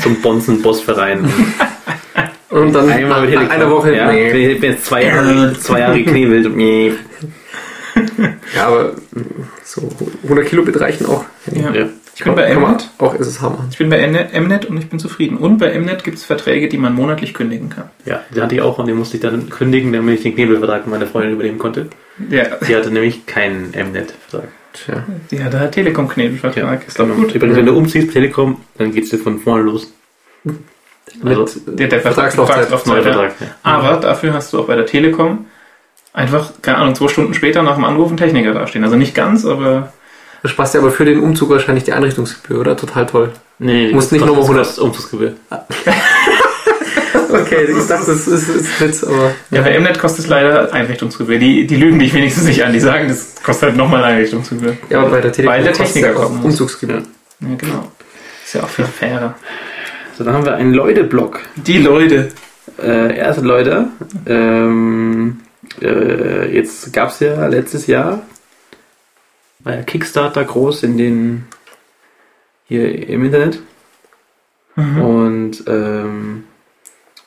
zum Bonzen-Boss-Verein. Und dann Einmal mit nach einer Woche, Ja, nee. Ich bin jetzt zwei Jahre, zwei Jahre geknebelt. Nee. Ja, aber so 100 Kilobit reichen auch. Ja. Ja. Ich bin bei Mnet. auch SSH machen. Ich bin bei Mnet und ich bin zufrieden. Und bei Mnet gibt es Verträge, die man monatlich kündigen kann. ja, den hatte ich auch und den musste ich dann kündigen, damit ich den Knebelvertrag meiner Freundin übernehmen konnte. Ja, Die hatte nämlich keinen Mnet-Vertrag. Tja. die hat halt Telekom-Knebelvertrag. Ist doch genau. gut. Übrigens, wenn du umziehst, Telekom, dann geht's dir von vorne los. Also, Mit Der, der Vertragslaufzeit. Vertragslaufzeit. Vertrag, ja. Aber dafür hast du auch bei der Telekom einfach, keine Ahnung, zwei Stunden später nach dem Anruf einen Techniker dastehen. Also nicht ganz, aber Du sparst ja aber für den Umzug wahrscheinlich die Einrichtungsgebühr, oder? Total toll. Nee, nee, Musst das nicht nochmal das kostet Umzugsgebühr. Okay, ich dachte, das ist, ist Witz, aber. ja, bei Mnet kostet es leider Einrichtungsgebühr. Die, die lügen dich wenigstens nicht an. Die sagen, das kostet halt nochmal Einrichtungsgebühr. Ja, aber bei der Telekom Weil der Techniker muss. Umzugsgebühr. Ja. Ja, genau. Ist ja auch viel fairer. So, dann haben wir einen Leute-Blog. Die Leute. Äh, erste Leute, ähm, äh, jetzt gab es ja letztes Jahr, war ja Kickstarter groß in den, hier im Internet. Und ähm,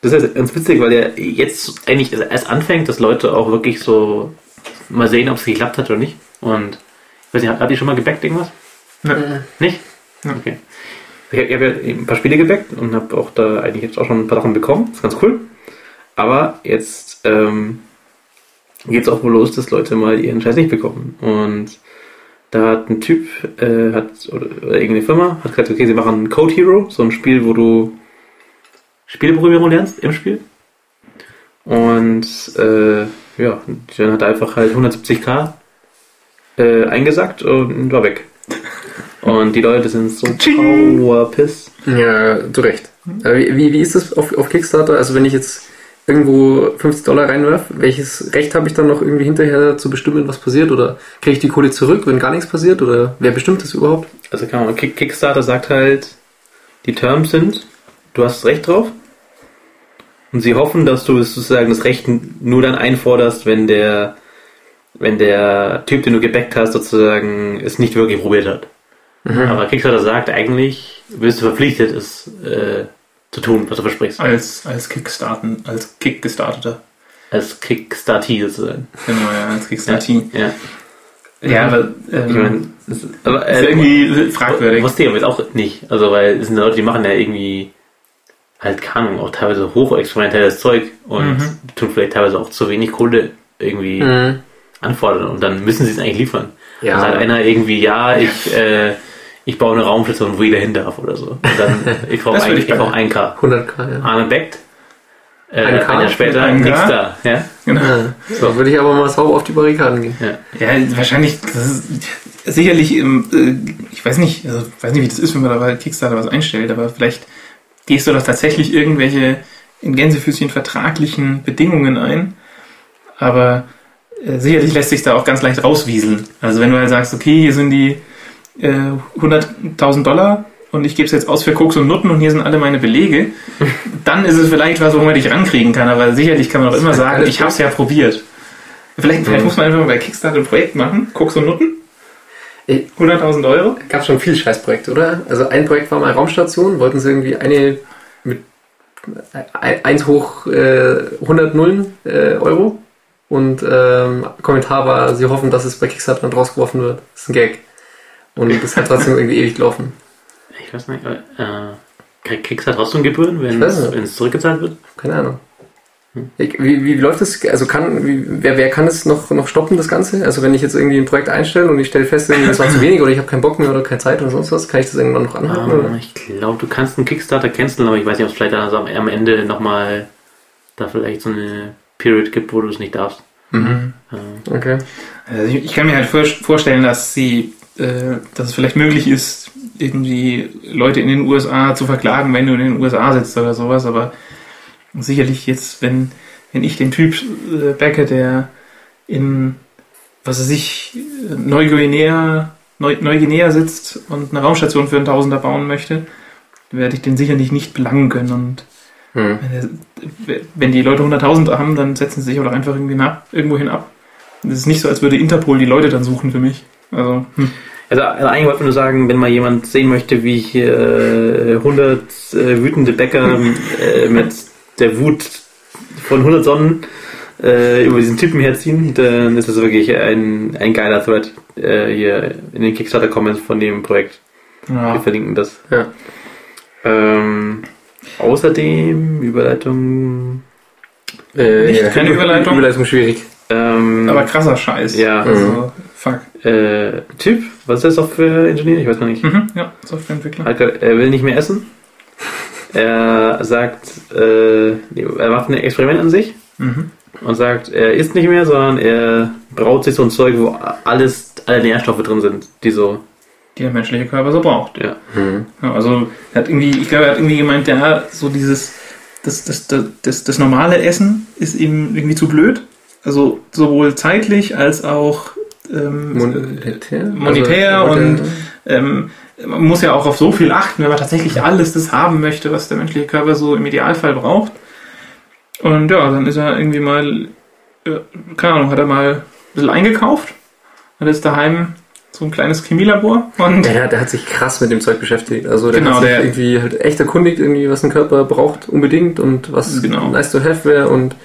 das ist ganz witzig, weil der jetzt eigentlich erst anfängt, dass Leute auch wirklich so mal sehen, ob es geklappt hat oder nicht. Und ich weiß nicht, habt ihr schon mal gebackt irgendwas? Ja. Nicht? Ja. Okay. Ich habe hab ja ein paar Spiele gebackt und habe auch da eigentlich jetzt auch schon ein paar Sachen bekommen. Das ist ganz cool. Aber jetzt ähm, geht es auch wohl los, dass Leute mal ihren Scheiß nicht bekommen. Und da hat ein Typ, äh, hat, oder, oder irgendeine Firma, hat gesagt, okay, sie machen Code Hero, so ein Spiel, wo du Spieleprogrammierung lernst im Spiel. Und äh, ja, dann hat er einfach halt 170k äh, eingesackt und war weg. Und die Leute sind so powerpiss. Ja, zu Recht. Wie, wie, wie ist das auf, auf Kickstarter? Also wenn ich jetzt irgendwo 50 Dollar reinwerfe, welches Recht habe ich dann noch irgendwie hinterher zu bestimmen, was passiert? Oder kriege ich die Kohle zurück, wenn gar nichts passiert? Oder wer bestimmt das überhaupt? Also kann man, Kick- Kickstarter sagt halt, die Terms sind, du hast Recht drauf. Und sie hoffen, dass du sozusagen das Recht nur dann einforderst, wenn der, wenn der Typ, den du gebackt hast, sozusagen es nicht wirklich probiert hat. Aber Kickstarter sagt eigentlich, bist du verpflichtet, es äh, zu tun, was du versprichst. Als, als Kickstarten, als Kick gestarteter. als Kickstarter sozusagen. Genau, ja, als Kickstarter. Ja. Ja, aber ähm, Ich ist, aber, ist äh, irgendwie fragwürdig. Wusste ich aber jetzt auch nicht. Also, weil es sind Leute, die machen ja irgendwie halt, keine Ahnung, auch teilweise hochexperimentelles Zeug und Mhm. tun vielleicht teilweise auch zu wenig Kohle irgendwie Mhm. anfordern und dann müssen sie es eigentlich liefern. Ja. Dann sagt einer irgendwie, ja, ich, äh, ich baue eine Raumstation, wo jeder hin darf oder so. Und dann, ich brauche ein, würde ich ich brauch 1K. 100k, ja. Arne backt. Äh, Ein Jahr später nichts K? da. Ja? Genau. ja. So, würde ich aber mal sauber auf die Barrikaden gehen. Ja, wahrscheinlich, das ist sicherlich, im, äh, ich weiß nicht, also weiß nicht, wie das ist, wenn man da bei Kickstarter was einstellt, aber vielleicht gehst du doch tatsächlich irgendwelche in Gänsefüßchen vertraglichen Bedingungen ein, aber äh, sicherlich lässt sich da auch ganz leicht rauswieseln. Also wenn du halt sagst, okay, hier sind die äh, 100.000 Dollar und ich gebe es jetzt aus für Koks und Nutten und hier sind alle meine Belege, dann ist es vielleicht was, wo man dich rankriegen kann, aber sicherlich kann man auch immer sagen, ich habe es ja probiert. Vielleicht, vielleicht Mhm. muss man einfach mal bei Kickstarter ein Projekt machen, Koks und Nutten. 100.000 Euro. Gab schon viele Scheißprojekte, oder? Also ein Projekt war mal Raumstation, wollten sie irgendwie eine mit äh, 1 hoch äh, 100 Nullen äh, Euro und ähm, Kommentar war, sie hoffen, dass es bei Kickstarter dann rausgeworfen wird. Das ist ein Gag. Und das hat trotzdem irgendwie ewig gelaufen. Ich weiß nicht, äh, kriegt Kickstarter trotzdem Gebühren, wenn es zurückgezahlt wird? Keine Ahnung. Wie, wie läuft das? Also kann, wie, wer, wer kann es noch, noch stoppen, das Ganze? Also wenn ich jetzt irgendwie ein Projekt einstelle und ich stelle fest, das war zu wenig oder ich habe keinen Bock mehr oder keine Zeit oder sonst was, kann ich das irgendwann noch anhalten? Ähm, Oder? ich glaube, du kannst einen Kickstarter canceln, aber ich weiß nicht, ob es vielleicht also am, Ende nochmal da vielleicht so eine Period gibt, wo du es nicht darfst. Mhm. Äh, Okay. Also ich, ich kann mir halt vor, vorstellen, dass sie, äh, dass es vielleicht möglich ist, irgendwie Leute in den USA zu verklagen, wenn du in den USA sitzt oder sowas, aber sicherlich jetzt, wenn, wenn ich den Typ äh, backe, der in, was weiß ich, Neuguinea, Neu, Neuguinea sitzt und eine Raumstation für einen Tausender bauen möchte, werde ich den sicherlich nicht belangen können und Hm. wenn der- wenn die Leute 100.000 haben, dann setzen sie sich auch einfach irgendwie ab, irgendwohin ab. Es ist nicht so, als würde Interpol die Leute dann suchen für mich. Also, hm. Also, also eigentlich wollte ich nur sagen, wenn mal jemand sehen möchte, wie ich äh, 100 äh, wütende Bäcker äh, mit der Wut von 100 Sonnen äh, über diesen Typen herziehen, dann ist das wirklich ein, ein geiler Thread äh, hier in den Kickstarter-Comments von dem Projekt. Wir ja. verlinken das. Ja. Ähm, außerdem, Überleitung. Äh, Nicht keine Überleitung? Überleitung schwierig. Ähm, aber krasser Scheiß. ja, Also, fuck. äh, Typ, was ist der Software-Ingenieur? Ich weiß noch nicht. Mhm, ja, Softwareentwickler. Er will nicht mehr essen. Er sagt, äh, er macht ein Experiment an sich Mhm. und sagt, er isst nicht mehr, sondern er braut sich so ein Zeug, wo alles, alle Nährstoffe drin sind, die so, Die der menschliche Körper so braucht. ja. Hm. Ja, also, er hat irgendwie, ich glaube, er hat irgendwie gemeint, ja, so dieses, das, das, das, das, das normale Essen ist ihm irgendwie zu blöd. Also, sowohl zeitlich als auch, ähm, Monetär? Monetär Also, und- Monetär. ähm, man muss ja auch auf so viel achten, wenn man tatsächlich alles das haben möchte, was der menschliche Körper so im Idealfall braucht. Und ja, dann ist er irgendwie mal, äh, keine Ahnung, hat er mal ein bisschen eingekauft, hat jetzt daheim so ein kleines Chemielabor und Der, der hat sich krass mit dem Zeug beschäftigt. Also der Genau, hat sich der- irgendwie halt echt erkundigt, irgendwie, was ein Körper braucht unbedingt und was Genau. nice to have wäre und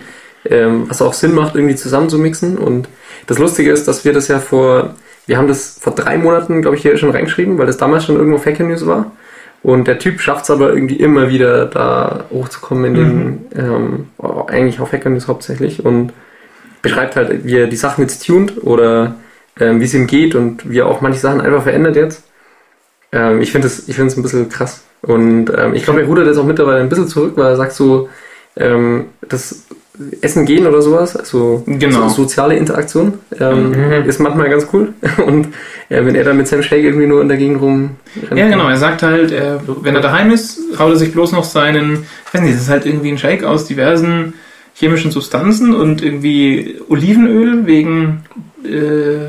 ähm, was auch Sinn macht, irgendwie zusammenzumixen. Und das Lustige ist, dass wir das ja vor, wir haben das vor drei Monaten, glaube ich, hier schon reingeschrieben, weil das damals schon irgendwo Fake News war. Und der Typ schafft es aber irgendwie immer wieder da hochzukommen in den, ähm, eigentlich auf Hacker News hauptsächlich und beschreibt halt, wie er die Sachen jetzt tuned oder ähm, wie es ihm geht und wie er auch manche Sachen einfach verändert jetzt. Ähm, ich finde es ich finde es ein bisschen krass. Und ähm, ich glaube, er rudert jetzt auch mittlerweile ein bisschen zurück, weil er sagt so, ähm, das Essen gehen oder sowas, also Genau. so, soziale Interaktion, ähm, Mhm. ist manchmal ganz cool. Und äh, wenn er dann mit seinem Shake irgendwie nur in der Gegend rum Ja, genau. Er sagt halt, er, wenn er daheim ist, haut er sich bloß noch seinen, ich weiß nicht, das ist halt irgendwie ein Shake aus diversen chemischen Substanzen und irgendwie Olivenöl wegen äh,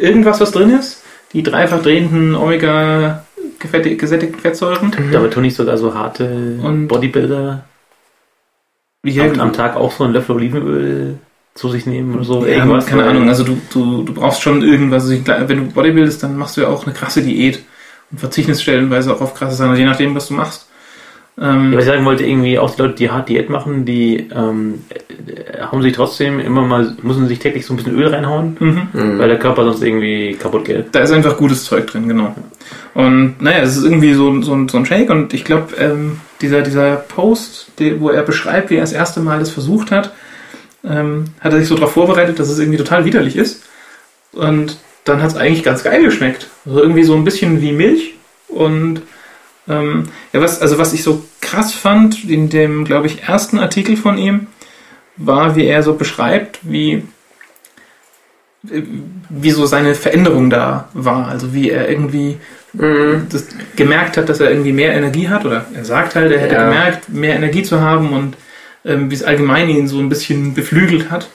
irgendwas, was drin ist. Die dreifach drehenden Omega gefette- gesättigten Fettsäuren. Damit tun nicht sogar so harte Und- Bodybuilder Ja, am, am Tag auch so einen Löffel Olivenöl zu sich nehmen oder so. ja, irgendwas, keine weil- Ahnung. Also du, du, du brauchst schon irgendwas. Also wenn du Bodybuildest, dann machst du ja auch eine krasse Diät und verzichtest stellenweise auch auf krasse Sachen, je nachdem, was du machst. Ähm, Ja, was ich sagen wollte, irgendwie auch die Leute, die hart Diät machen, die ähm, äh, hauen sich trotzdem immer mal, müssen sich täglich so ein bisschen Öl reinhauen, mhm. weil der Körper sonst irgendwie kaputt geht. Da ist einfach gutes Zeug drin, genau. Und naja, es ist irgendwie so, so, ein- so ein Shake und ich glaube, ähm, dieser, dieser Post, die, wo er beschreibt, wie er das erste Mal das versucht hat, ähm, hat er sich so darauf vorbereitet, dass es irgendwie total widerlich ist. Und dann hat es eigentlich ganz geil geschmeckt. Also irgendwie so ein bisschen wie Milch. Und ähm, ja, was, also was ich so krass fand in dem, glaube ich, ersten Artikel von ihm, war, wie er so beschreibt, wie wie so seine Veränderung da war. Also wie er irgendwie Mhm. das gemerkt hat, dass er irgendwie mehr Energie hat. Oder er sagt halt, er hätte Ja. gemerkt, mehr Energie zu haben und ähm, wie es allgemein ihn so ein bisschen beflügelt hat.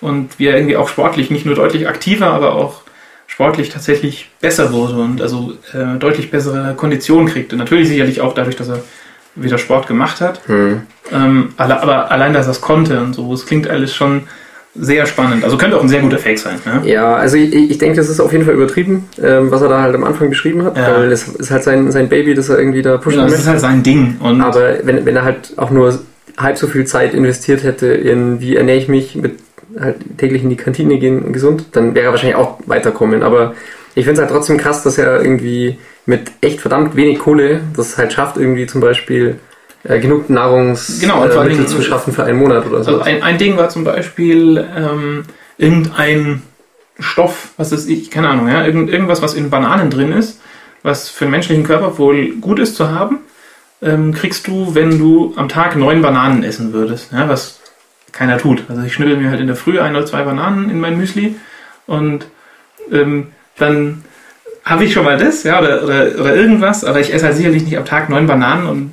Und wie er irgendwie auch sportlich nicht nur deutlich aktiver, aber auch sportlich tatsächlich besser wurde und also äh, deutlich bessere Konditionen kriegte. Natürlich sicherlich auch dadurch, dass er wieder Sport gemacht hat. Mhm. Ähm, alle- aber allein, dass er es konnte und so, es klingt alles schon sehr spannend. Also könnte auch ein sehr guter Fake sein. Ne? Ja, also ich, ich denke, das ist auf jeden Fall übertrieben, ähm, was er da halt am Anfang beschrieben hat, Ja. weil das ist halt sein, sein Baby, das er irgendwie da pushen Genau, das möchte. ist halt sein Ding. Und Aber wenn, wenn er halt auch nur halb so viel Zeit investiert hätte in wie ernähre ich mich, mit halt täglich in die Kantine gehen gesund, dann wäre er wahrscheinlich auch weiterkommen. Aber ich finde es halt trotzdem krass, dass er irgendwie mit echt verdammt wenig Kohle das halt schafft, irgendwie zum Beispiel äh, genug Nahrungsmittel Genau, äh, Dingen- zu schaffen für einen Monat oder so. Also ein, ein Ding war zum Beispiel ähm, irgendein Stoff, was ist ich, keine Ahnung, ja, irgend, irgendwas, was in Bananen drin ist, was für den menschlichen Körper wohl gut ist zu haben, ähm, kriegst du, wenn du am Tag neun Bananen essen würdest, ja, was keiner tut. Also ich schnibbel mir halt in der Früh ein oder zwei Bananen in mein Müsli und ähm, dann habe ich schon mal das, ja, oder, oder, oder irgendwas, aber ich esse halt sicherlich nicht am Tag neun Bananen und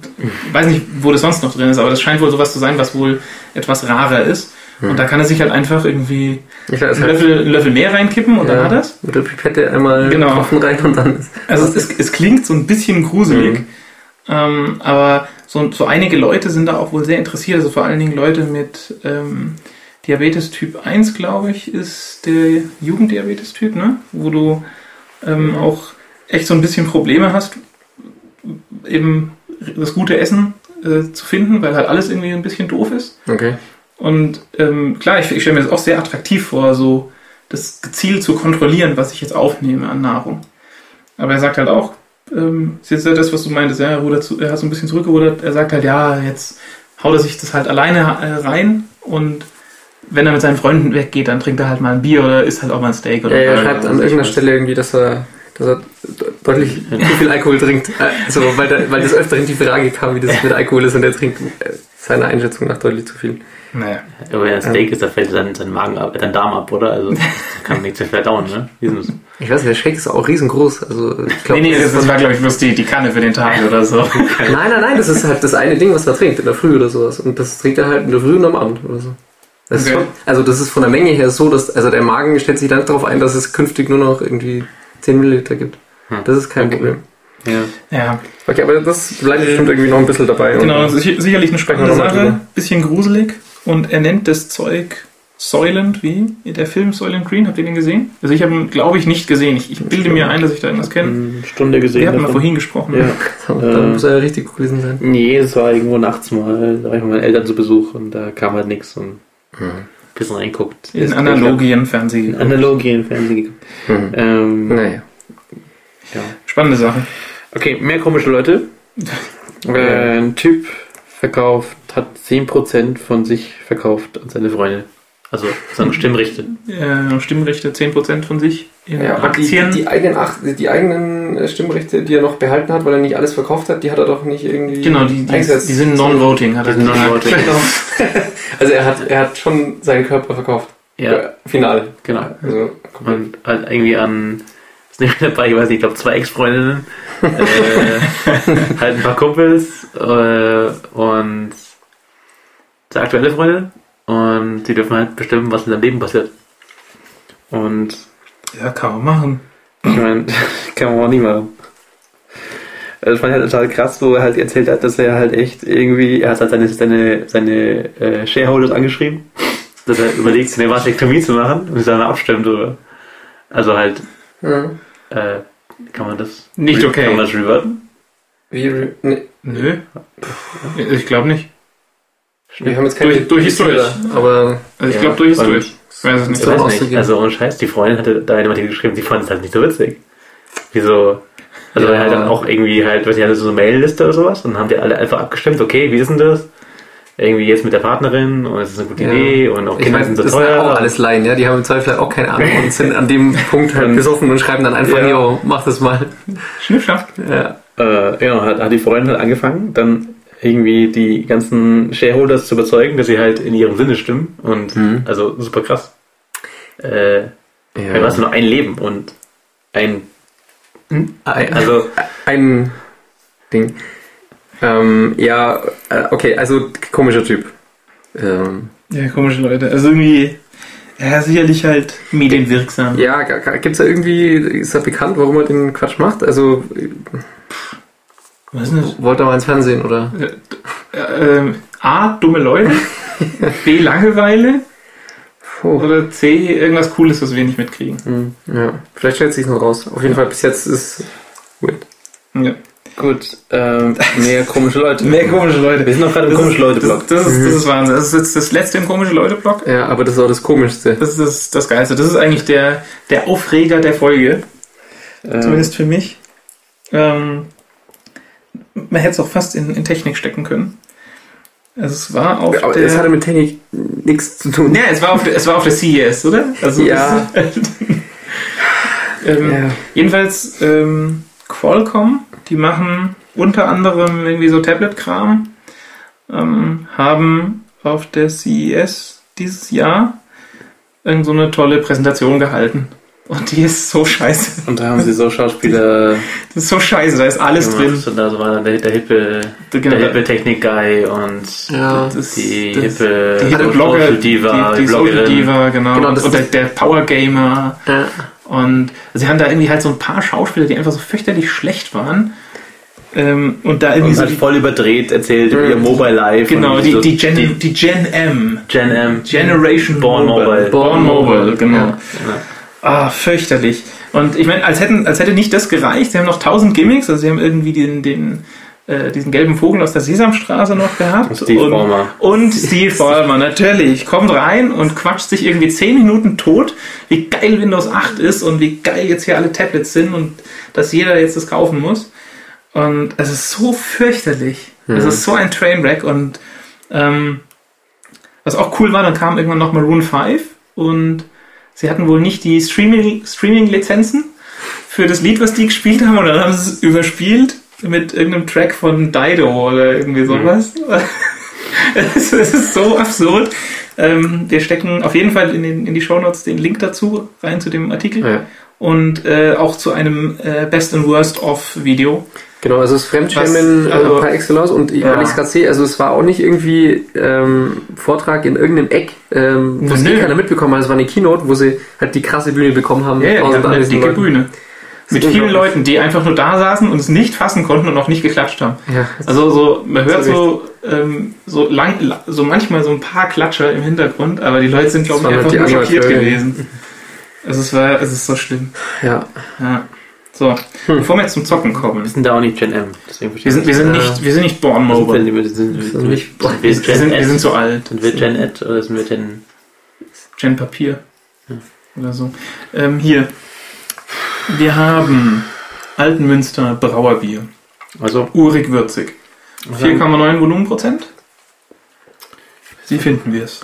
weiß nicht, wo das sonst noch drin ist, aber das scheint wohl sowas zu sein, was wohl etwas rarer ist. Und da kann er sich halt einfach irgendwie glaube, es einen halt Löffel, einen Löffel mehr reinkippen und dann hat er's. Mit der Pipette einmal Genau. Rein und dann ist Also es, ist, es klingt so ein bisschen gruselig, Mhm. ähm, aber so, so einige Leute sind da auch wohl sehr interessiert, also vor allen Dingen Leute mit ähm, Diabetes Typ 1, glaube ich, ist der Jugenddiabetes-Typ, ne? wo du ähm, auch echt so ein bisschen Probleme hast, eben das gute Essen äh, zu finden, weil halt alles irgendwie ein bisschen doof ist. Okay. Und ähm, klar, ich, ich stelle mir das auch sehr attraktiv vor, so das gezielt zu kontrollieren, was ich jetzt aufnehme an Nahrung. Aber er sagt halt auch, ähm, ist jetzt ja das, was du meintest, ja, er, rudert zu, er hat so ein bisschen zurückgerudert, er sagt halt, ja, jetzt haut er sich das halt alleine äh, rein und wenn er mit seinen Freunden weggeht, dann trinkt er halt mal ein Bier oder isst halt auch mal ein Steak oder Ja, er schreibt an irgendeiner. Stelle irgendwie, dass er, dass er de- deutlich zu viel Alkohol trinkt. Also, weil, der, weil das öfter in die Frage kam, wie das mit Alkohol ist und er trinkt äh, seiner Einschätzung nach deutlich zu viel. Naja. Aber wenn er Steak ist, da fällt sein, sein Magen ab, sein Darm ab, oder? Also kann nicht sehr viel dauern, ne? Ich weiß nicht, der Shake ist auch riesengroß. Also, ich glaube, Nee, nee, das, das war, glaube ich, bloß die, die Kanne für den Tag oder so. nein, nein, nein, das ist halt das eine Ding, was er trinkt in der Früh oder sowas. Und das trinkt er halt in der Früh und am Abend oder so. Das ist Okay. schon, also das ist von der Menge her so, dass also der Magen stellt sich dann darauf ein, dass es künftig nur noch irgendwie 10 Milliliter gibt. Hm. Das ist kein Okay. Problem. Ja. Ja, Okay, aber das bleibt bestimmt irgendwie noch ein bisschen dabei. Genau, Und- das ist sicher- sicherlich eine spannende mal Sache. Bisschen gruselig. Und er nennt das Zeug Soylent, wie? Der Film Soylent Green, habt ihr den gesehen? Also ich habe ihn, glaube ich, nicht gesehen. Ich, ich bilde mir ein, dass ich da irgendwas kenne. Eine Stunde gesehen. Wir hatten mal davon. vorhin gesprochen. Ja. Dann Äh, muss er ja richtig gut gewesen sein. Nee, es war irgendwo nachts mal. Da war ich mit meinen Eltern zu Besuch und da kam halt nichts und ein bisschen reinguckt. In Ist- Analogien Fernsehen. In Analogien Fernsehen. Mhm. Ähm, Naja. ja. Spannende Sache. Okay, mehr komische Leute. Äh, ein Typ verkauft, hat 10% von sich verkauft an seine Freunde. Also seine Stimmrechte. Äh, Stimmrechte 10% von sich in Ja, aber die, Aktien. die, eigenen, die eigenen äh, Stimmrechte, die er noch behalten hat, weil er nicht alles verkauft hat, die hat er doch nicht irgendwie. genau, die, die, eingesetzt. die sind non-voting, hat er non-voting. Genau. also er hat, er hat schon seinen Körper verkauft. Ja, Äh, Final. genau. Also. Und halt irgendwie an, ist nicht mehr dabei, ich weiß nicht, ich glaube zwei Ex-Freundinnen, äh, halt ein paar Kumpels äh, und zwei aktuelle Freunde und die dürfen halt bestimmen, was in seinem Leben passiert. Und Ja, kann man machen. ich meine, kann man auch nie machen. Also Das fand ich halt total krass, wo er halt erzählt hat, dass er halt echt irgendwie, er hat halt seine, seine, seine äh, Shareholders angeschrieben, dass er überlegt, eine Vasektomie zu machen und sich dann abstimmt, oder? Also halt, Ja. Äh, kann man das Nicht okay. Kann man das reverten? Wie, re- ne, Nö. Ich glaube nicht. Wir haben jetzt Durch- durch ist durch. aber Also ich Ja, glaube, durch durch. Ich weiß es nicht. Ich So weiß nicht. auszugehen. Also ohne Scheiß, die Freundin hatte da in dem Artikel geschrieben, sie fand es halt nicht so witzig. Wieso? Also Ja. halt dann auch irgendwie halt, weiß ich, hatte so eine Mailliste oder sowas und dann haben die alle einfach abgestimmt, okay, wie ist denn das? Irgendwie jetzt mit der Partnerin und es ist eine gute Ja. Idee und auch ich Kinder meine, sind so das sind teuer. auch alles Laien, ja. Die haben im Zweifel auch keine Ahnung und sind an dem Punkt halt Und- besoffen und schreiben dann einfach, Ja. jo, mach das mal. Schnippschaft. Ja. äh, genau, hat, hat die Freundin halt angefangen, dann irgendwie die ganzen Shareholders zu überzeugen, dass sie halt in ihrem Sinne stimmen und Mhm. also super krass. Äh, ja. Du hast nur ein Leben und ein, Ein- also ein Ding. Ähm, ja, äh, okay, also komischer Typ. Ähm, Ja, komische Leute. Also irgendwie, ja, sicherlich halt medienwirksam. ja, gibt's da irgendwie, ist da bekannt, warum er den Quatsch macht? Also, denn das? wollte er mal ins Fernsehen oder? Äh, ähm, A, dumme Leute. B, Langeweile. Oh. Oder C, irgendwas Cooles, was wir nicht mitkriegen. Hm, Ja, vielleicht stellt sich noch raus. Auf jeden Fall bis jetzt ist weird. Ja. Gut, ähm, mehr komische Leute. Mehr komische Leute. Wir sind noch gerade im ist- komische Leute-Blog. Das, das, ist, das ist Wahnsinn. Das ist jetzt das letzte im komische Leute-Blog. Ja, aber das ist auch das Komischste. Das ist das, das Geilste. Das ist eigentlich der, der Aufreger der Folge. Ähm, Zumindest für mich. Ähm, man hätte es auch fast in, in Technik stecken können. Also es war auf Aber der... das hatte mit Technik nichts zu tun. ja, es war auf der, es war auf der CES, oder? Also Ja. das- ähm, Ja. Jedenfalls ähm, Qualcomm, die machen unter anderem irgendwie so Tablet-Kram, ähm, haben auf der CES dieses Jahr irgend so eine tolle Präsentation gehalten. Und die ist so scheiße. und da haben sie so Schauspieler Das ist so scheiße, da ist alles drin. und da so war dann der, der hippe, Genau. der hippe Technik-Guy und Ja. Das- die das- hippe Die hippe Blogger, Social Diva, die, die Social Bloggerin. Diva, genau. Genau, und der, der Power Gamer. Ja. Und sie haben da irgendwie halt so ein paar Schauspieler, die einfach so fürchterlich schlecht waren. Ähm, und da irgendwie Und so halt die, voll überdreht erzählt über ihr Mobile Life. genau, die, so- die, Gen, die Gen M. Gen M. Generation Born Mobile. Born Mobile, genau. Ja. Ah, fürchterlich. Und ich meine, als, hätten, als hätte nicht das gereicht. Sie haben noch tausend Gimmicks, also sie haben irgendwie den, den, äh, diesen gelben Vogel aus der Sesamstraße noch gehabt. Und Steve und, Ballmer. Und Steve Ballmer, natürlich. Kommt rein und quatscht sich irgendwie zehn Minuten tot, wie geil Windows 8 ist und wie geil jetzt hier alle Tablets sind und dass jeder jetzt das kaufen muss. Und es ist so fürchterlich. Es ist so ein Trainwreck und ähm, was auch cool war, dann kam irgendwann noch Maroon 5 und sie hatten wohl nicht die Streaming- Streaming-Lizenzen für das Lied, was die gespielt haben, und dann haben sie es überspielt mit irgendeinem Track von Dido oder irgendwie sowas. es, es ist so absurd. Ähm, wir stecken auf jeden Fall in, den, in die Shownotes den Link dazu rein zu dem Artikel Ja. und äh, auch zu einem äh, Best and Worst of Video. Genau, also das Fremdschämen Was, also- äh, par excellence und ich, Ja. wenn ich es gerade sehe, also es war auch nicht irgendwie ähm, Vortrag in irgendeinem Eck, ähm, wo es Nö. eh keiner mitbekommen hat. Es war eine Keynote, wo sie halt die krasse Bühne bekommen haben. Ja, ja, eine dicke Leuten. Bühne. Mit vielen. Leuten, die einfach nur da saßen und es nicht fassen konnten und auch nicht geklatscht haben. Ja, Also so, man hört So so, ähm, so lang, la- so manchmal so ein paar Klatscher im Hintergrund, aber die Leute sind, glaube ich, einfach halt nur schockiert gewesen. Also es war, es ist so schlimm. ja. Ja. So, bevor wir jetzt zum Zocken kommen. Wir sind da auch nicht Gen M. Deswegen Wir sind, wir sind Ja. nicht, wir sind nicht Born wir Mobile. sind, wir sind, wir sind sind, nicht- sind wir Wir sind, wir sind so alt. Sind wir Gen Ed oder sind wir Gen... Gen Papier. Oder so. Ähm, hier. Wir haben Altenmünster Brauerbier. Also, Urig würzig. 4,9 Volumenprozent. Wie finden wir es?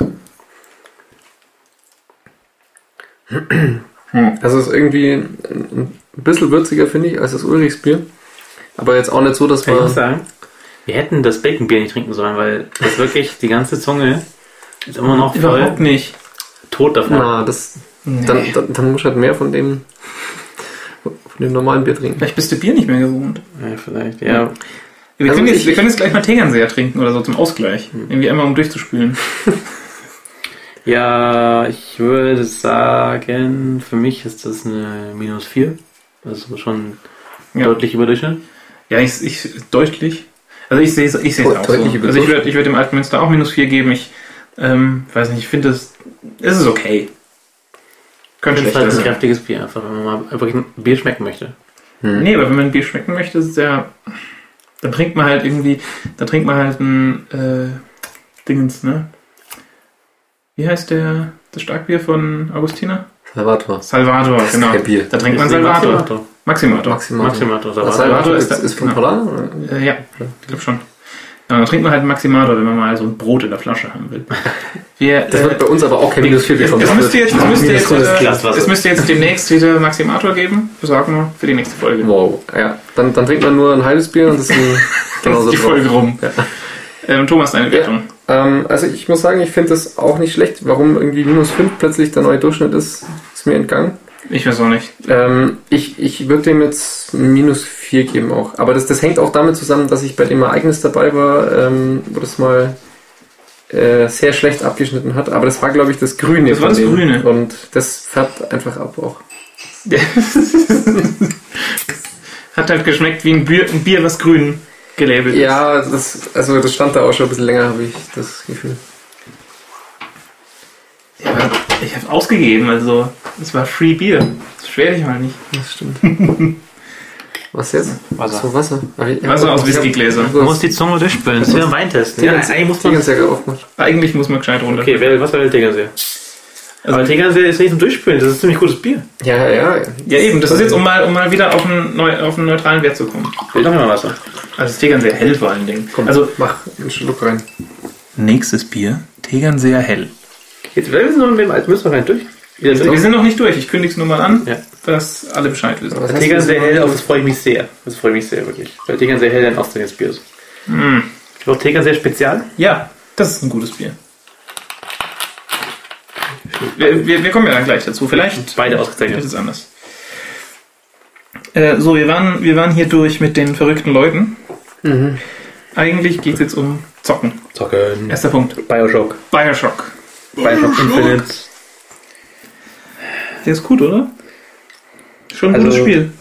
Also es ist irgendwie ein, bisschen würziger, finde ich, als das Ulrichs Bier. Aber jetzt auch nicht so, dass kann ich wir... auch sagen, wir hätten das Baconbier nicht trinken sollen, weil das wirklich, die ganze Zunge ist immer noch voll Überhaupt nicht. tot davon. Na, das, Nee. dann, dann, dann muss ich halt mehr von dem, dem normalen Bier trinken. Vielleicht bist du Bier nicht mehr gewohnt. Ja, vielleicht, ja. Wir, Also können, jetzt, ich- wir können jetzt gleich mal Tegernseher trinken oder so zum Ausgleich. Irgendwie einmal um durchzuspülen. Ja, ich würde sagen, für mich ist das eine minus 4. Also schon Ja. deutlich über Durchschnitt. Ja, ich, ich deutlich. Also ich sehe es ich sehe es Oh, auch so. Also ich würde ich würd dem Altmünster auch minus 4 geben. Ich ähm, weiß nicht, ich finde es, es ist okay. Könnte Das ist schlechter halt ein sein. kräftiges Bier, einfach wenn man mal einfach ein Bier schmecken möchte. Nee, aber wenn man ein Bier schmecken möchte, ist es ja Dann trinkt man halt irgendwie, dann trinkt man halt ein äh, Dingens, ne? Wie heißt der das Starkbier von Augustina? Salvator. Salvator, genau. kein Bier. Da trinkt man Salvator. Maximator. Maximator. Maximator. Was Salvator. Salvator ist ist, ist von genau. Polana? Äh, ja, ich glaube schon. Ja, dann trinkt man halt Maximator, wenn man mal so ein Brot in der Flasche haben will. Wir, Das äh, wird bei uns aber auch kein minus 4 es, bekommen. es, müsste jetzt, es, müsste jetzt, äh, es müsste jetzt demnächst wieder Maximator geben. Besorgen wir für die nächste Folge. Wow, ja. Dann, dann trinkt man nur ein halbes Bier und das ist ein, Dann ist die drauf. Folge rum. Ja. Ähm, Thomas, deine Wertung. Ähm, also ich muss sagen, ich finde das auch nicht schlecht. Warum irgendwie minus 5 plötzlich der neue Durchschnitt ist, ist mir entgangen. Ich weiß auch nicht. Ähm, ich ich würde dem jetzt minus 4 geben auch. Aber das, das hängt auch damit zusammen, dass ich bei dem Ereignis dabei war, ähm, wo das mal äh, sehr schlecht abgeschnitten hat. Aber das war, glaube ich, das Grüne. Das war das. Grüne. Und das färbt einfach ab auch. Hat halt geschmeckt wie ein Bier, ein Bier was grün gelabelt ist. Ja, das, also das stand da auch schon ein bisschen länger, habe ich das Gefühl. Ich habe ausgegeben, also es war Free Bier. Das schwer dich mal nicht. Das stimmt. Was jetzt? Wasser. So, Wasser. Ich- Wasser aus ich Whiskygläsern. ich Man hab muss die Zunge durchspülen. Das ist wie ein Weintest. Ja, eigentlich muss man. Tegernseher aufgemacht. Eigentlich muss man gescheit runter. Okay, wer, was war der Tegernseer? Also- Aber Tegernseer ist nicht zum Durchspülen. Das ist ziemlich gutes Bier. Ja, ja, ja. Ja, eben, das ist jetzt, um mal, um mal wieder auf einen, neu, auf einen neutralen Wert zu kommen. Will noch mal Wasser. Also das Tegernseer hell vor allen Dingen. Komm, Also mach einen Schluck rein. nächstes Bier, Tegernseer hell. Jetzt wir sind noch mit alten müssen wir rein durch. Wir durch. sind noch nicht durch, ich kündige es nur mal an, Ja. dass alle Bescheid wissen. Was heißt Tegernseer das? hell, auf das freue ich mich sehr. Das freue ich mich sehr, wirklich. Weil Tegernseer hell ein ausdrückliches Bier ist. Hm. Ich brauche Tegernseer Spezial. Ja, das ist ein gutes Bier. Wir, wir, wir kommen ja dann gleich dazu. Vielleicht Beide ist ausgezeichnet. es anders. Äh, so, wir waren, wir waren hier durch mit den verrückten Leuten. Mhm. Eigentlich geht es jetzt um Zocken. Zocken. Erster Punkt. Bioshock. Bioshock. Bioshock Infinite. Der ist gut, oder? Schon ein Also- gutes Spiel.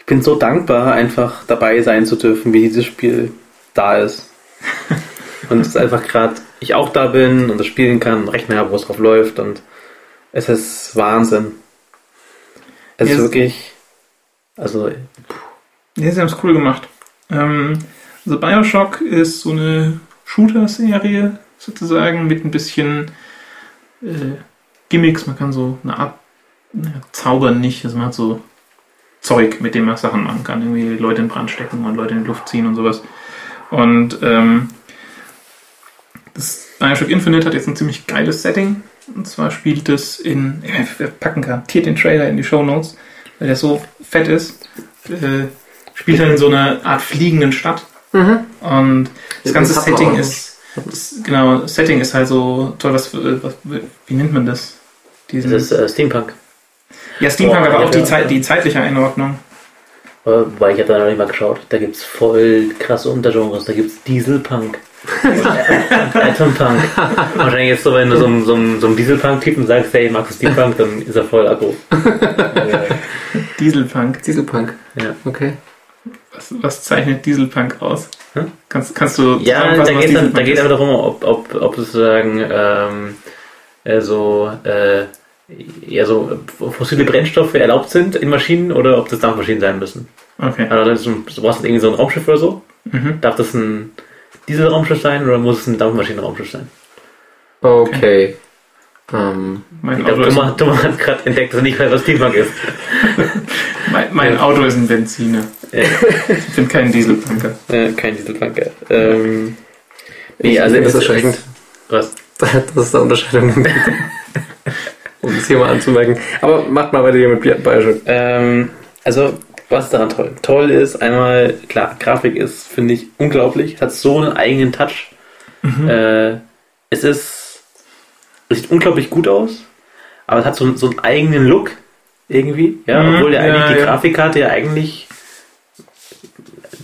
Ich bin so dankbar, einfach dabei sein zu dürfen, wie dieses Spiel da ist. und es ist einfach gerade, ich auch da bin und das spielen kann, einen Rechner habe, wo es drauf läuft und es ist Wahnsinn. Es ist Yes. wirklich, also, Ja, sie haben es cool gemacht. Ähm, also Bioshock ist so eine Shooter-Serie sozusagen mit ein bisschen äh, Gimmicks. Man kann so eine Art naja, zaubern nicht. Also man hat so Zeug, mit dem man Sachen machen kann. Irgendwie Leute in Brand stecken und Leute in die Luft ziehen und sowas. Und ähm, das Bioshock Infinite hat jetzt ein ziemlich geiles Setting. Und zwar spielt es in, ja, wir packen garantiert den Trailer in die Show Notes, weil der so fett ist. Äh, spielt er in so einer Art fliegenden Stadt. Mhm. Und das ganze Setting ist, das, genau, Setting ist halt so toll, was, was wie nennt man das? Diesen, das ist äh, Steampunk. ja, Steampunk, Boah, aber auch die, Zeit, die zeitliche Einordnung. Äh, Weil ich habe da noch nicht mal geschaut. Da gibt es voll krasse Untergenres. Da gibt es Dieselpunk. Atompunk. Wahrscheinlich jetzt so, wenn du so, so, so einem Dieselpunk-Typen sagst, hey, magst du Steampunk, dann ist er voll aggro. Dieselpunk. Dieselpunk. Ja. Okay. Was, was zeichnet Dieselpunk aus? Hm? Kannst, kannst du Ja, da geht es da geht aber darum, ob, ob, ob sozusagen ähm, äh, so, äh, ja, so äh, fossile Brennstoffe erlaubt sind in Maschinen oder ob das Dampfmaschinen sein müssen. Okay. Also du brauchst irgendwie so ein Raumschiff oder so. Mhm. Darf das ein Dieselraumschiff sein oder muss es ein Dampfmaschinenraumschiff sein? Okay. Ähm, Mein, Ich Auto glaube, ist, Thomas, Thomas hat gerade entdeckt, dass er nicht weiß, was Steampunk ist. mein, mein Auto ist ein Benziner. Ja. Ich bin kein Dieselpunker. Äh, kein Dieselpunker. Ähm, nee, also das erschreckend, Was? dass es da Unterscheidungen gibt. um das hier mal anzumerken. Aber macht mal weiter hier mit Bi- Bioshock. Ähm, also, was ist daran toll? Toll ist einmal, klar, Grafik ist, finde ich, unglaublich. Hat so einen eigenen Touch. Äh, es ist, sieht unglaublich gut aus, aber es hat so, so einen eigenen Look irgendwie. Ja, Mhm, obwohl ja eigentlich die ja. Grafikkarte ja eigentlich,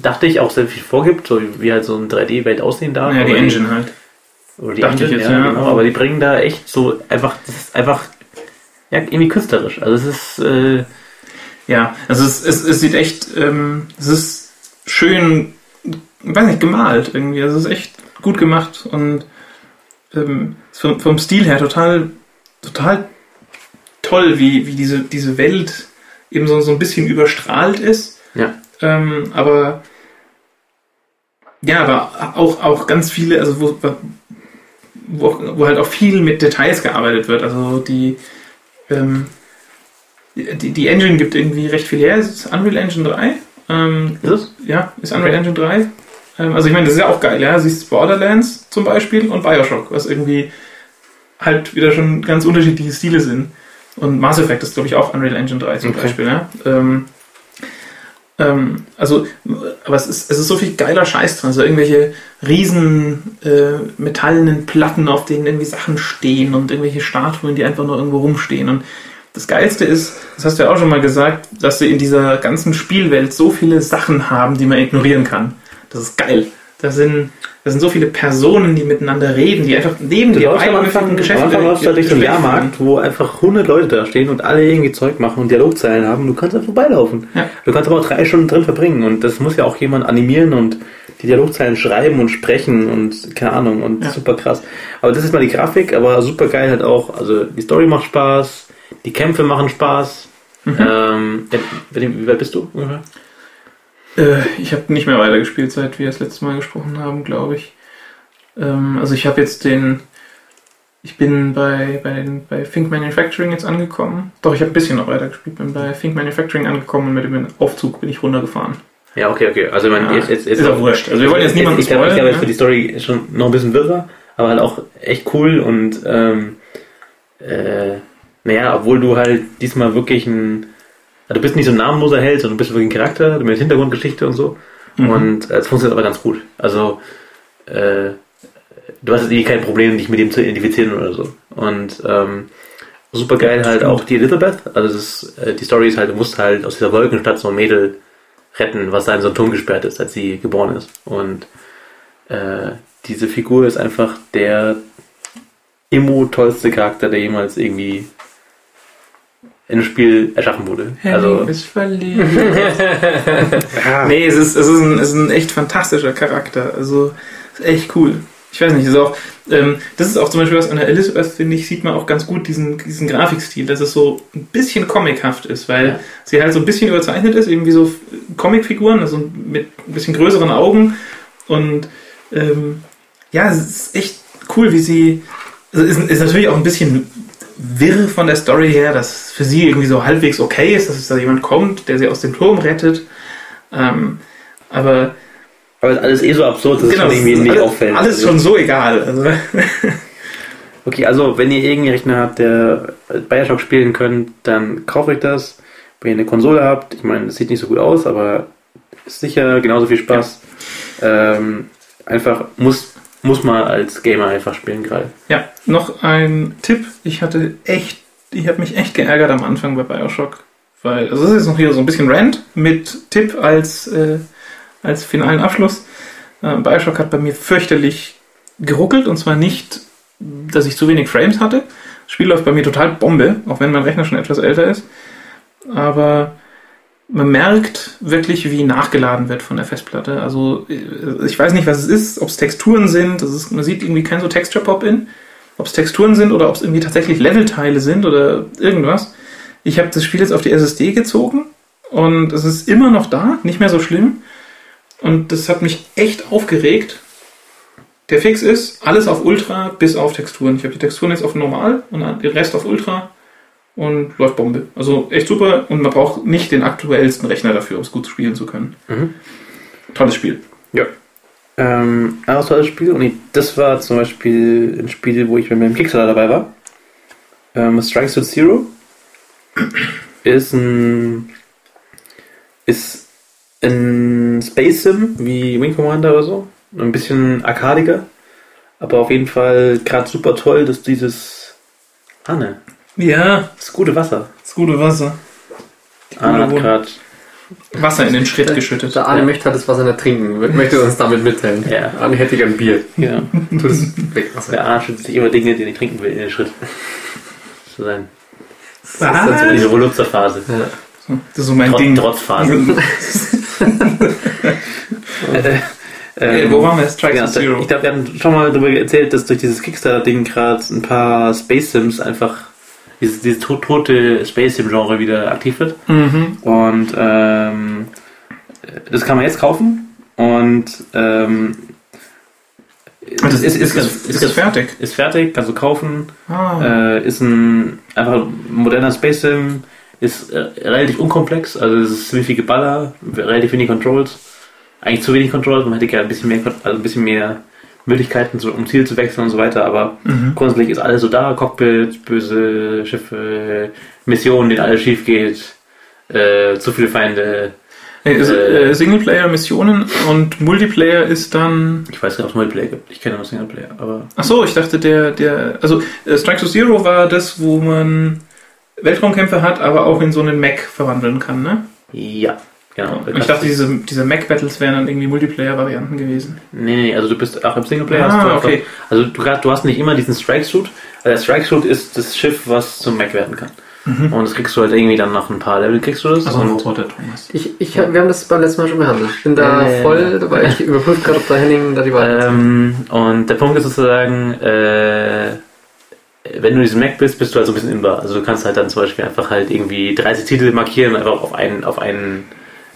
dachte ich, auch sehr viel vorgibt, so wie halt so eine 3D-Welt aussehen darf. Ja, die Engine halt. Oder die Dachte Engine, ich jetzt, ja, ja. Genau, aber die bringen da echt so einfach, das ist einfach, ja, irgendwie künstlerisch. Also es ist, äh, Ja, also es, es, es sieht echt, ähm, es ist schön, weiß nicht, gemalt irgendwie. Also es ist echt gut gemacht und ähm, vom, vom Stil her total, total toll, wie, wie diese, diese Welt eben so, so ein bisschen überstrahlt ist. Ja. Ähm, aber ja, aber auch, auch ganz viele, also wo, wo, wo halt auch viel mit Details gearbeitet wird. Also die, ähm, die, die Engine gibt irgendwie recht viel her. Es ist Unreal Engine 3. Ähm, Ist es? ja, ist Unreal Engine 3. Ähm, also ich meine, das ist ja auch geil, ja. Siehst Borderlands zum Beispiel und Bioshock, was irgendwie halt wieder schon ganz unterschiedliche Stile sind. Und Mass Effect ist, glaube ich, auch Unreal Engine 3 zum Okay. Beispiel, ja. Ähm, ähm, also, aber es ist, es ist so viel geiler Scheiß drin. Also irgendwelche riesen äh, metallenen Platten, auf denen irgendwie Sachen stehen und irgendwelche Statuen, die einfach nur irgendwo rumstehen. Und das Geilste ist, das hast du ja auch schon mal gesagt, dass sie in dieser ganzen Spielwelt so viele Sachen haben, die man ignorieren kann. Das ist geil. Da sind, da sind so viele Personen, die miteinander reden, die einfach neben Du dir läufst am Anfang, am Anfang läufst du halt durch einen Jahrmarkt, wo einfach 100 Leute da stehen und alle irgendwie Zeug machen und Dialogzeilen haben. Du kannst da vorbeilaufen. Ja. Du kannst aber auch drei Stunden drin verbringen und das muss ja auch jemand animieren und die Dialogzeilen schreiben und sprechen und keine Ahnung und Ja. super krass. Aber das ist mal die Grafik, aber super geil halt auch. Also die Story macht Spaß, die Kämpfe machen Spaß. Mhm. Ähm, wie weit bist du? ungefähr? Äh, ich habe nicht mehr weitergespielt, seit wir das letzte Mal gesprochen haben, glaube ich. Ähm, also ich habe jetzt den. Ich bin bei, bei, den, bei Think Manufacturing jetzt angekommen. Doch, ich habe ein bisschen noch weitergespielt. Bin bei Think Manufacturing angekommen und mit dem Aufzug bin ich runtergefahren. Ja, okay, okay. Also man, Ja, jetzt, jetzt, jetzt ist auch wurscht. Also wir wollen jetzt niemanden ich, glaube, glaube, jetzt ne? für die Story schon noch ein bisschen wirrer, aber halt auch echt cool und ähm, äh, naja, obwohl du halt diesmal wirklich ein du bist nicht so ein namenloser Held, sondern du bist wirklich ein Charakter mit Hintergrundgeschichte und so. Mhm. Und äh, es funktioniert aber ganz gut. Also äh, du hast jetzt eh kein Problem, dich mit ihm zu identifizieren oder so. Und ähm, super geil halt auch die Elizabeth. Also ist, äh, die Story ist halt, du musst halt aus dieser Wolkenstadt so ein Mädel retten, was da in so einen Turm gesperrt ist, als sie geboren ist. Und äh, diese Figur ist einfach der immo tollste Charakter, der jemals irgendwie in einem Spiel erschaffen wurde. Also, ist verliebt. nee, es ist, es, ist ein, es ist ein echt fantastischer Charakter. Also, ist echt cool. Ich weiß nicht, ist auch, ähm, das ist auch zum Beispiel was an der Elizabeth, finde ich, sieht man auch ganz gut diesen, diesen Grafikstil, dass es so ein bisschen comichaft ist, weil Ja. sie halt so ein bisschen überzeichnet ist, irgendwie so Comicfiguren, also mit ein bisschen größeren Augen und ähm, ja, es ist echt cool, wie sie, also ist, ist natürlich auch ein bisschen wirr von der Story her, dass für sie irgendwie so halbwegs okay ist, dass es da jemand kommt, der sie aus dem Turm rettet. Ähm, aber aber ist alles eh so absurd, dass genau, es irgendwie nicht alles, auffällt. alles schon so egal. Also, Okay, also wenn ihr irgendeinen Rechner habt, der Bioshock spielen könnt, dann kauft euch das. Wenn ihr eine Konsole habt, ich meine, es sieht nicht so gut aus, aber ist sicher genauso viel Spaß. Ähm, einfach muss, muss man als Gamer einfach spielen gerade. ja, noch ein Tipp. Ich hatte echt, ich habe mich echt geärgert am Anfang bei Bioshock. Weil, also das ist jetzt noch hier so ein bisschen Rant mit Tipp als, äh, als finalen Abschluss. Äh, Bioshock hat bei mir fürchterlich geruckelt und zwar nicht, dass ich zu wenig Frames hatte. Das Spiel läuft bei mir total Bombe, auch wenn mein Rechner schon etwas älter ist. Aber man merkt wirklich, wie nachgeladen wird von der Festplatte. Also äh, ich weiß nicht, was es ist, ob es Texturen sind. Ist, man sieht irgendwie kein so Texture-Pop-In. Ob es Texturen sind oder ob es irgendwie tatsächlich Levelteile sind oder irgendwas. Ich habe das Spiel jetzt auf die SSD gezogen und es ist immer noch da, nicht mehr so schlimm. Und das hat mich echt aufgeregt. Der Fix ist, alles auf Ultra bis auf Texturen. Ich habe die Texturen jetzt auf Normal und den Rest auf Ultra und läuft Bombe. Also echt super und man braucht nicht den aktuellsten Rechner dafür, um es gut spielen zu können. Mhm. Tolles Spiel. Ja. Ähm, anderes tolles Spiel, und ich- das war zum Beispiel ein Spiel, wo ich mit meinem Kickstarter dabei war. Ähm, Strikes with Zero ist ein ist ein Space Sim wie Wing Commander oder so. Ein bisschen arkadiger, aber auf jeden Fall gerade super toll, dass dieses Anne, Ja, das gute Wasser. das gute Wasser. Die Anne hat gerade Wasser in den Schritt geschüttet. Der Arne möchte halt das Wasser nicht trinken, möchte uns damit mitteilen. Ja. Arne hätte gern Bier. ja, Tu das weg, Wasser. der Arsch schützt sich immer Dinge, die er nicht trinken will, in den Schritt. So sein. Was? Das ist diese Volupzerphase. Ja. Das ist so mein Trotz, Ding. Trotzphase. Äh, Ähm, wo waren wir? Strikes ja, Zero. Ich glaube, wir haben schon mal darüber erzählt, dass durch dieses Kickstarter-Ding gerade ein paar Space Sims einfach dieses, dieses to- tote Space Sim-Genre wieder aktiv wird. Mhm. Und ähm, das kann man jetzt kaufen. Und ähm, Das ist, ist, ist, ist, fertig. ist fertig, kannst du kaufen. Ah. Äh, ist ein einfach ein moderner Space Sim, ist äh, relativ unkomplex, also es ist ziemlich viel Geballer, relativ wenig Controls. Eigentlich zu wenig Controls, man hätte gerne ein bisschen mehr, also ein bisschen mehr Möglichkeiten, so, um Ziel zu wechseln und so weiter, aber Mhm. grundsätzlich ist alles so da, Cockpit, böse Schiffe, Missionen, denen alles schief geht, äh, zu viele Feinde. Also, Äh, äh, Singleplayer-Missionen und Multiplayer ist dann. Ich weiß nicht, ob es Multiplayer gibt. Ich kenne nur Singleplayer, aber Ach so, ich dachte, der, der. Also, äh, Strike to Zero war das, wo man Weltraumkämpfe hat, aber auch in so einen Mech verwandeln kann, ne? ja, genau. Und ich dachte, diese, diese Mech-Battles wären dann irgendwie Multiplayer-Varianten gewesen. Nee, nee, also du bist auch im Singleplayer. Ah, hast du einfach, okay. Also du, du hast nicht immer diesen Strike-Suit. Also der Strike-Suit ist das Schiff, was zum Mech werden kann. Und das kriegst du halt irgendwie dann nach ein paar Level kriegst du das. Also ein und Roboter, Thomas. Ich, ich, hab- wir haben das beim letzten Mal schon behandelt. Ich bin da Äh, voll dabei. Ich überprüfe gerade, ob da Henning da die Wahl hat. ähm, und der Punkt ist sozusagen, äh, wenn du in diesem Mac bist, bist du halt so ein bisschen inbar. Also du kannst halt dann zum Beispiel einfach halt irgendwie 30 Titel markieren und einfach auf einen, auf einen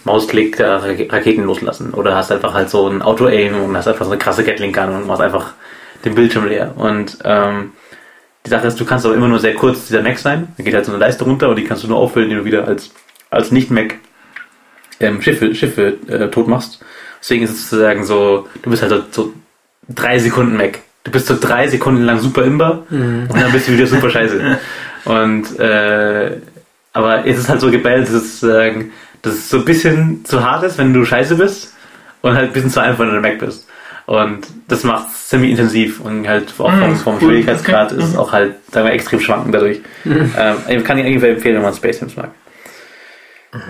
Mausklick Rak- Raketen loslassen. Oder hast einfach halt so ein Auto-Aim und hast einfach so eine krasse Gatling-Gun und machst einfach den Bildschirm leer. Und ähm, die Sache ist, du kannst aber immer nur sehr kurz dieser Mac sein. Da geht halt so eine Leiste runter und die kannst du nur auffüllen, indem du wieder als, als Nicht-Mac ähm, Schiffe, Schiffe äh, tot machst. Deswegen ist es sozusagen so, du bist halt so, so drei Sekunden Mac. Du bist so drei Sekunden lang super imber und dann bist du wieder super scheiße. Und äh, aber es ist halt so geballt, dass es, sozusagen, dass es so ein bisschen zu hart ist, wenn du scheiße bist und halt ein bisschen zu einfach, wenn du Mac bist. Und das macht es ziemlich intensiv und halt auch vom, Mm, vom cool. Schwierigkeitsgrad Okay. ist es auch halt, sagen wir, extrem schwankend dadurch. Ähm, ich kann ich eigentlich empfehlen, wenn man Space Sims mag.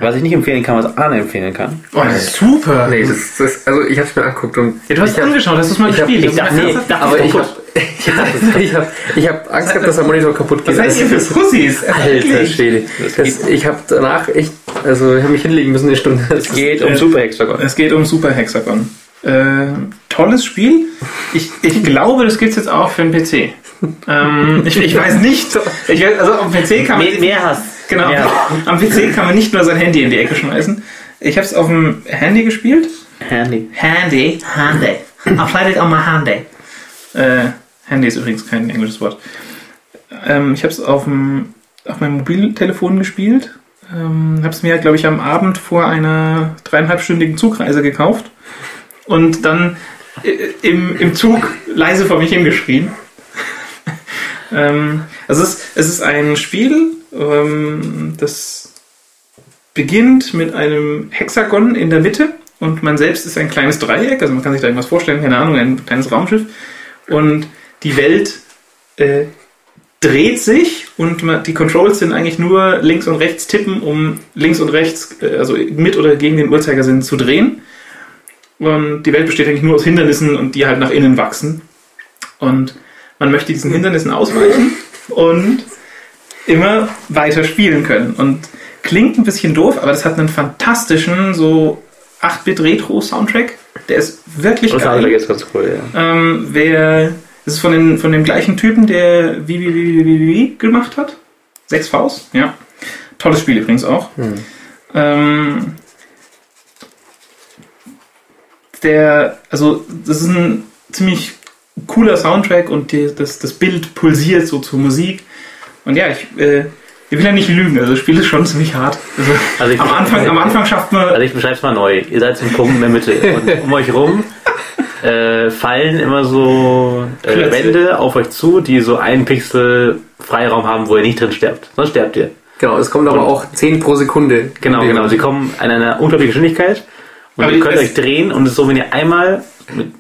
Was ich nicht empfehlen kann, was Arne empfehlen kann. Oh, das ist super. Nee, das, das, also ich habe es mir angeguckt und ja, du hast ich es hab- angeschaut, hast du es mal ich hab- gespielt. ich dachte, Das ist nee, ernsthaft? dachte, aber ich habe ich hab, ich hab, ich hab Angst gehabt, dass der Monitor kaputt geht. Was seid ihr für Pussys? Alter? Schwede. Ich habe danach echt, also ich habe mich hinlegen müssen eine Stunde. Es geht um äh, Super Hexagon. Es geht um Super Hexagon. Äh, tolles Spiel. Ich, ich glaube, das gibt es jetzt auch für den PC. Ähm, ich, ich weiß nicht. Ich weiß, also am PC kann man. Mehr, mehr Hass. Genau. Mehr. Am PC kann man nicht nur sein Handy in die Ecke schmeißen. Ich habe es auf dem Handy gespielt. Handy. Handy. Handy. I played it on my handy. Äh, Handy ist übrigens kein englisches Wort. Ähm, ich habe es auf, dem- auf meinem Mobiltelefon gespielt. Ähm, habe es mir, glaube ich, am Abend vor einer dreieinhalbstündigen Zugreise gekauft. Und dann äh, im, im Zug leise vor mich hingeschrien. ähm, also es, ist- es ist ein Spiel, das beginnt mit einem Hexagon in der Mitte und man selbst ist ein kleines Dreieck, also man kann sich da irgendwas vorstellen, keine Ahnung, ein kleines Raumschiff und die Welt äh, dreht sich und man, die Controls sind eigentlich nur links und rechts tippen, um links und rechts, äh, also mit oder gegen den Uhrzeigersinn zu drehen. Und die Welt besteht eigentlich nur aus Hindernissen und die halt nach innen wachsen. Und man möchte diesen Hindernissen ausweichen und immer weiter spielen können. Und klingt ein bisschen doof, aber das hat einen fantastischen, so 8-Bit-Retro-Soundtrack. Der ist wirklich Das geil. andere ist ganz cool, ja. Ähm, wer, das ist von, den, von dem gleichen Typen, der wie, wie, wie, wie, gemacht hat. Sechs Vs, ja. Tolles Spiel übrigens auch. Ähm, der, also, das ist ein ziemlich cooler Soundtrack und die, das, das Bild pulsiert so zur Musik. Und ja, ich, äh, ich will ja nicht lügen, also das Spiel ist schon ziemlich hart. Also, Also ich- am, Anfang, am Anfang schafft man. Also ich beschreibe es mal neu. Ihr seid zum Punkt in der Mitte. Und um euch rum äh, fallen immer so äh. Wände auf euch zu, die so einen Pixel Freiraum haben, wo ihr nicht drin sterbt. Sonst sterbt ihr. Genau, es kommt aber Und- auch 10 pro Sekunde. Genau, genau. Sie kommen an einer unglaublichen Geschwindigkeit und Aber ihr könnt euch drehen und es ist so, wenn ihr einmal mit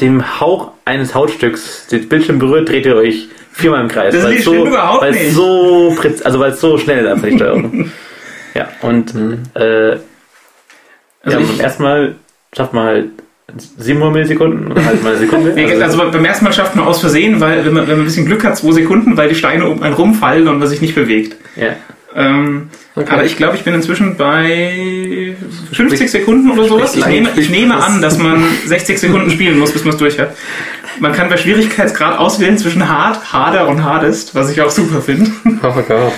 dem Hauch eines Hautstücks den Bildschirm berührt, dreht ihr euch viermal im Kreis. Das weil so, überhaupt weil es nicht. so, präz- also weil es so schnell ist einfach die Steuerung. ja, und äh, Also ja, ich- beim ersten Mal schafft man halt 700 Millisekunden oder halt mal eine Sekunde. Nee, also beim ersten Mal schafft man aus Versehen, weil wenn man, wenn man ein bisschen Glück hat, zwei Sekunden, weil die Steine um einen rumfallen und man sich nicht bewegt. ja. Ähm, Okay. Aber ich glaube, ich bin inzwischen bei 50 Sekunden oder sowas. Ich nehme, ich nehme an, dass man 60 Sekunden spielen muss, bis man es durch hat. Man kann bei Schwierigkeitsgrad auswählen zwischen hart, harder und hardest, was ich auch super finde. Oh Gott.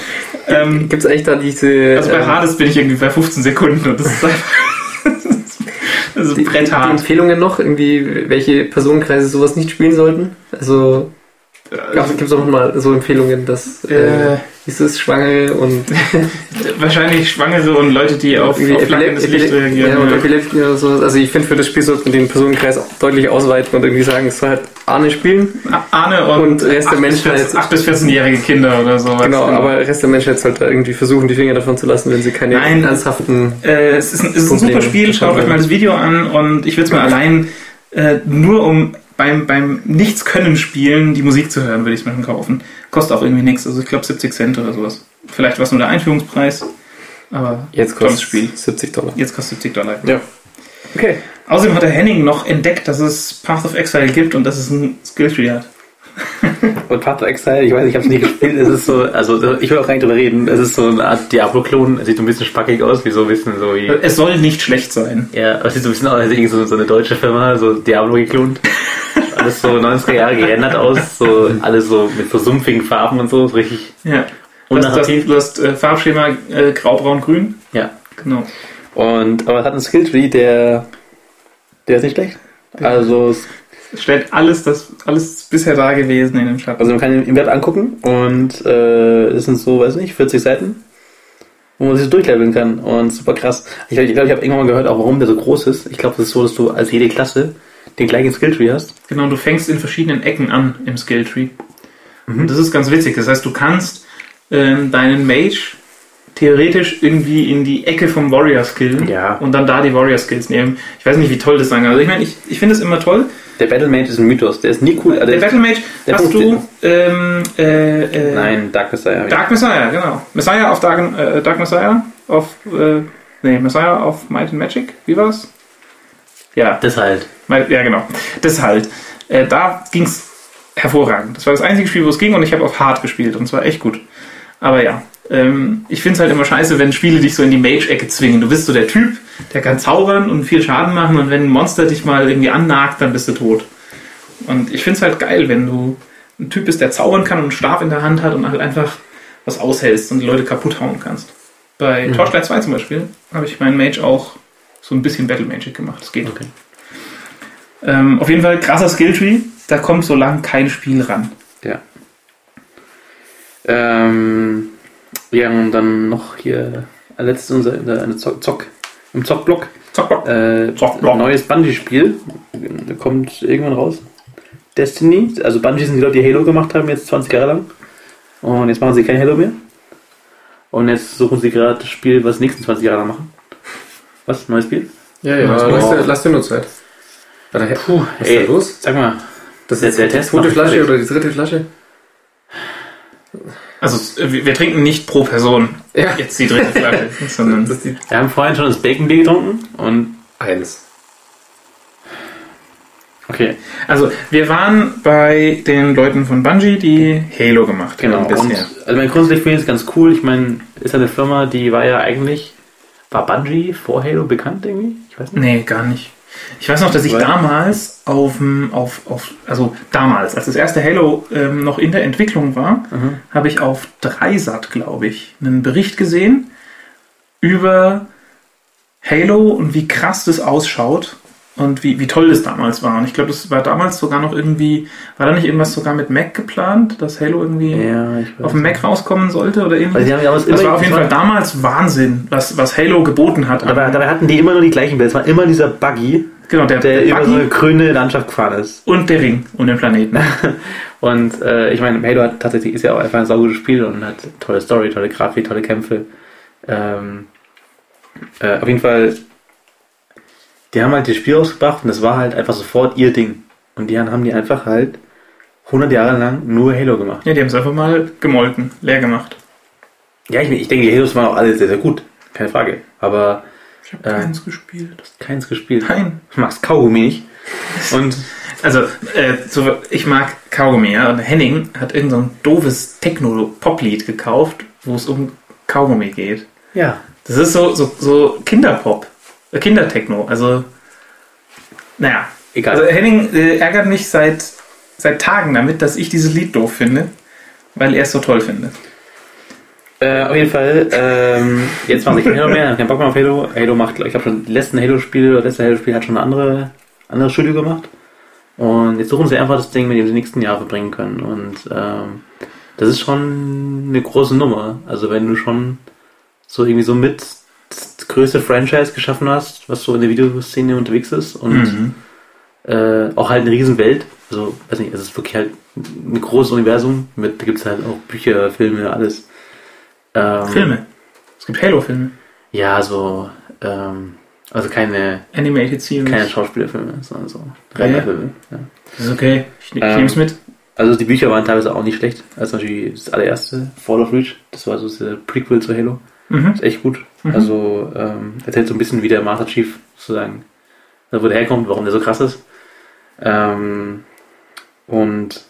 Ähm, Gibt es eigentlich da diese. also bei ähm, hardest bin ich irgendwie bei 15 Sekunden und das ist einfach. Also die, die bretthart. Empfehlungen noch, irgendwie, welche Personenkreise sowas nicht spielen sollten? Also, gibt es auch mal so Empfehlungen, dass äh, Äh, ist es Schwangere und wahrscheinlich Schwangere und Leute, die auf, auf flackerndes Licht Epilep- reagieren. ja, und Ja. Epilepsie oder sowas. Also ich finde für das Spiel sollte man den Personenkreis auch deutlich ausweiten und irgendwie sagen, es soll halt Arne spielen. Arne und, Und Rest der 8 bis Menschheit. 14 8 bis 14-jährige Kinder oder so. Genau, aber der Rest der Menschheit sollte irgendwie versuchen, die Finger davon zu lassen, wenn sie keine Nein. ernsthaften Äh, es ist ein, es ist ein super Spiel, schaut euch mal das Video an und ich würde es mir allein äh, nur um beim, beim Nichts-Können spielen die Musik zu hören, würde ich es mir schon kaufen. Kostet auch irgendwie nichts, also ich glaube 70 Cent oder sowas. Vielleicht war es nur der Einführungspreis, aber Jetzt kostet Spiel. 70 Dollar. Jetzt kostet 70 Dollar. Ja. Okay. Außerdem hat der Henning noch entdeckt, dass es Path of Exile gibt und dass es ein Skilltree hat. Und Path of Exile, ich weiß, ich habe es nie gespielt. Es ist so, also ich will auch gar nicht drüber reden. Es ist so eine Art Diablo-Klon. Es sieht so ein bisschen spackig aus, wie so ein bisschen so wie. Es soll nicht schlecht sein. Ja, es sieht so ein bisschen aus, als irgendwie so, so eine deutsche Firma, so Diablo geklont. Alles so 90er Jahre geändert aus, so alles so mit so sumpfigen Farben und so, ist richtig Ja. Du hast, das, unnarrativ. du hast äh, Farbschema äh, grau, braun, grün. Ja. Genau. Und aber es hat einen Skilltree, der der ist nicht schlecht. Also es Es stellt alles, das alles bisher da gewesen in den Schatten. Also man kann ihn im Web angucken und äh, es sind so, weiß nicht, 40 Seiten, wo man sich so durchleveln kann und super krass. Ich glaube, ich, glaub, ich habe irgendwann mal gehört, auch warum der so groß ist. Ich glaube, es ist so, dass du als jede Klasse den gleichen Skilltree hast. Genau, du fängst in verschiedenen Ecken an im Skilltree. Und das ist ganz witzig. Das heißt, du kannst ähm, deinen Mage theoretisch irgendwie in die Ecke vom Warrior skillen Ja. und dann da die Warrior Skills nehmen. Ich weiß nicht, wie toll das sein kann. Also ich meine, ich, ich finde es immer toll. Der Battle Mage ist ein Mythos, der ist nie cool. Also Der Battle Mage der hast du funktioniert. ähm, äh, äh, Nein, Dark Messiah. Dark Messiah, genau. Messiah auf Dark, äh, Dark Messiah auf äh, nee, Messiah auf Might and Magic. Wie war's? Ja, Das halt. Ja, genau. Das halt. Äh, da ging es hervorragend. Das war das einzige Spiel, wo es ging und ich habe auf Hard gespielt und zwar echt gut. Aber ja, ähm, ich finde es halt immer scheiße, wenn Spiele dich so in die Mage-Ecke zwingen. Du bist so der Typ, der kann zaubern und viel Schaden machen und wenn ein Monster dich mal irgendwie annagt, dann bist du tot. Und ich finde es halt geil, wenn du ein Typ bist, der zaubern kann und einen Stab in der Hand hat und halt einfach was aushältst und die Leute kaputt hauen kannst. Bei Torchlight 2 zum Beispiel habe ich meinen Mage auch so ein bisschen Battle Magic gemacht. Das geht. Okay. Ähm, auf jeden Fall krasser Skilltree. Da kommt so lang kein Spiel ran. Ja. Ähm, ja, und dann noch hier äh, letztes unser eine Zock, Zock im Zockblock. Zockbock. Äh, Zockblock. neues Bungie-Spiel. Da kommt irgendwann raus. Destiny. Also Bungie sind die Leute, die Halo gemacht haben, jetzt 20 Jahre lang. Und jetzt machen sie kein Halo mehr. Und jetzt suchen sie gerade das Spiel, was die nächsten 20 Jahre lang machen. Was? Neues Spiel? Ja, ja, Ja, lass, dir, lass dir nur Zeit. Warte, Puh, was ist da los? Sag mal. Das Der- ist der jetzt die Test zweite Flasche oder die dritte Flasche? Also wir, wir trinken nicht pro Person Ja. jetzt die dritte Flasche, sondern die Wir haben vorhin schon das Baconbier getrunken und eins. okay, also wir waren bei den Leuten von Bungie, die Halo gemacht genau. haben Und, bisher. also mein grundsätzlich finde ich es ganz cool. Ich meine, ist ja eine Firma, die war ja eigentlich, war Bungie vor Halo bekannt irgendwie? Ich weiß nicht. Nee, gar nicht. Ich weiß noch, dass ich damals auf, auf, auf, also damals, als das erste Halo ähm, noch in der Entwicklung war, Mhm. habe ich auf Dreisat, glaube ich, einen Bericht gesehen über Halo und wie krass das ausschaut und wie, wie toll das damals war. Und ich glaube, das war damals sogar noch irgendwie, war da nicht irgendwas sogar mit Mac geplant, dass Halo irgendwie Ja, auf dem Mac rauskommen sollte oder ja damals Das war auf jeden Fall damals Wahnsinn, was, was Halo geboten hat. Dabei, dabei hatten die immer nur die gleichen Bilder. Es war immer dieser Buggy, genau, der, der der über so eine grüne Landschaft gefahren ist. und der Ring und den Planeten. Und äh, ich meine, Halo hat tatsächlich ist ja auch einfach ein saugutes Spiel und hat tolle Story, tolle Grafik, tolle Kämpfe. Ähm, äh, auf jeden Fall, die haben halt das Spiel rausgebracht und das war halt einfach sofort ihr Ding. Und die haben die einfach halt 100 Jahre lang nur Halo gemacht. Ja, die haben es einfach mal gemolken, leer gemacht. Ja, ich, ich denke, die Halos waren auch alle sehr, sehr gut. Keine Frage. Aber Ich habe Äh. keins gespielt. keins gespielt. Nein. Du magst Kaugummi nicht. Und Also, äh, so, ich mag Kaugummi, ja. Und Henning hat irgend so ein doofes Techno-Pop-Lied gekauft, wo es um Kaugummi geht. ja, Das ist so, so, so Kinderpop, Kindertechno. Also, naja. egal. Also Henning äh, ärgert mich seit, seit Tagen damit, dass ich dieses Lied doof finde, weil er es so toll findet. Äh, auf jeden Fall, ähm, jetzt mache ich kein Halo mehr, keinen Bock mehr auf Halo. Halo macht, ich glaube schon, die letzten Halo-Spiele, das letzte Halo-Spiel hat schon eine andere, andere Studio gemacht. Und jetzt suchen sie einfach das Ding, mit dem sie die nächsten Jahre verbringen können. Und ähm, das ist schon eine große Nummer. Also wenn du schon so irgendwie so mit größte Franchise geschaffen hast, was so in der Videoszene unterwegs ist und Mhm. äh, auch halt eine Riesenwelt. Also, weiß nicht, es ist wirklich halt ein großes Universum. Mit, da gibt es halt auch Bücher, Filme, alles. Ähm, Filme. Es gibt Halo-Filme. Ja, so, ähm, also keine, Animated Series. keine Schauspielerfilme, sondern so ja. Filme. Ja. Das ist okay. Ich, ich Ähm, nehme es mit. Also die Bücher waren teilweise auch nicht schlecht. Also zum Beispiel das allererste, Fall of Reach, das war so das Prequel zu Halo. Mhm. Ist echt gut. Mhm. Also ähm, erzählt so ein bisschen, wie der Master Chief sozusagen, also wo der herkommt, warum der so krass ist. Ähm, und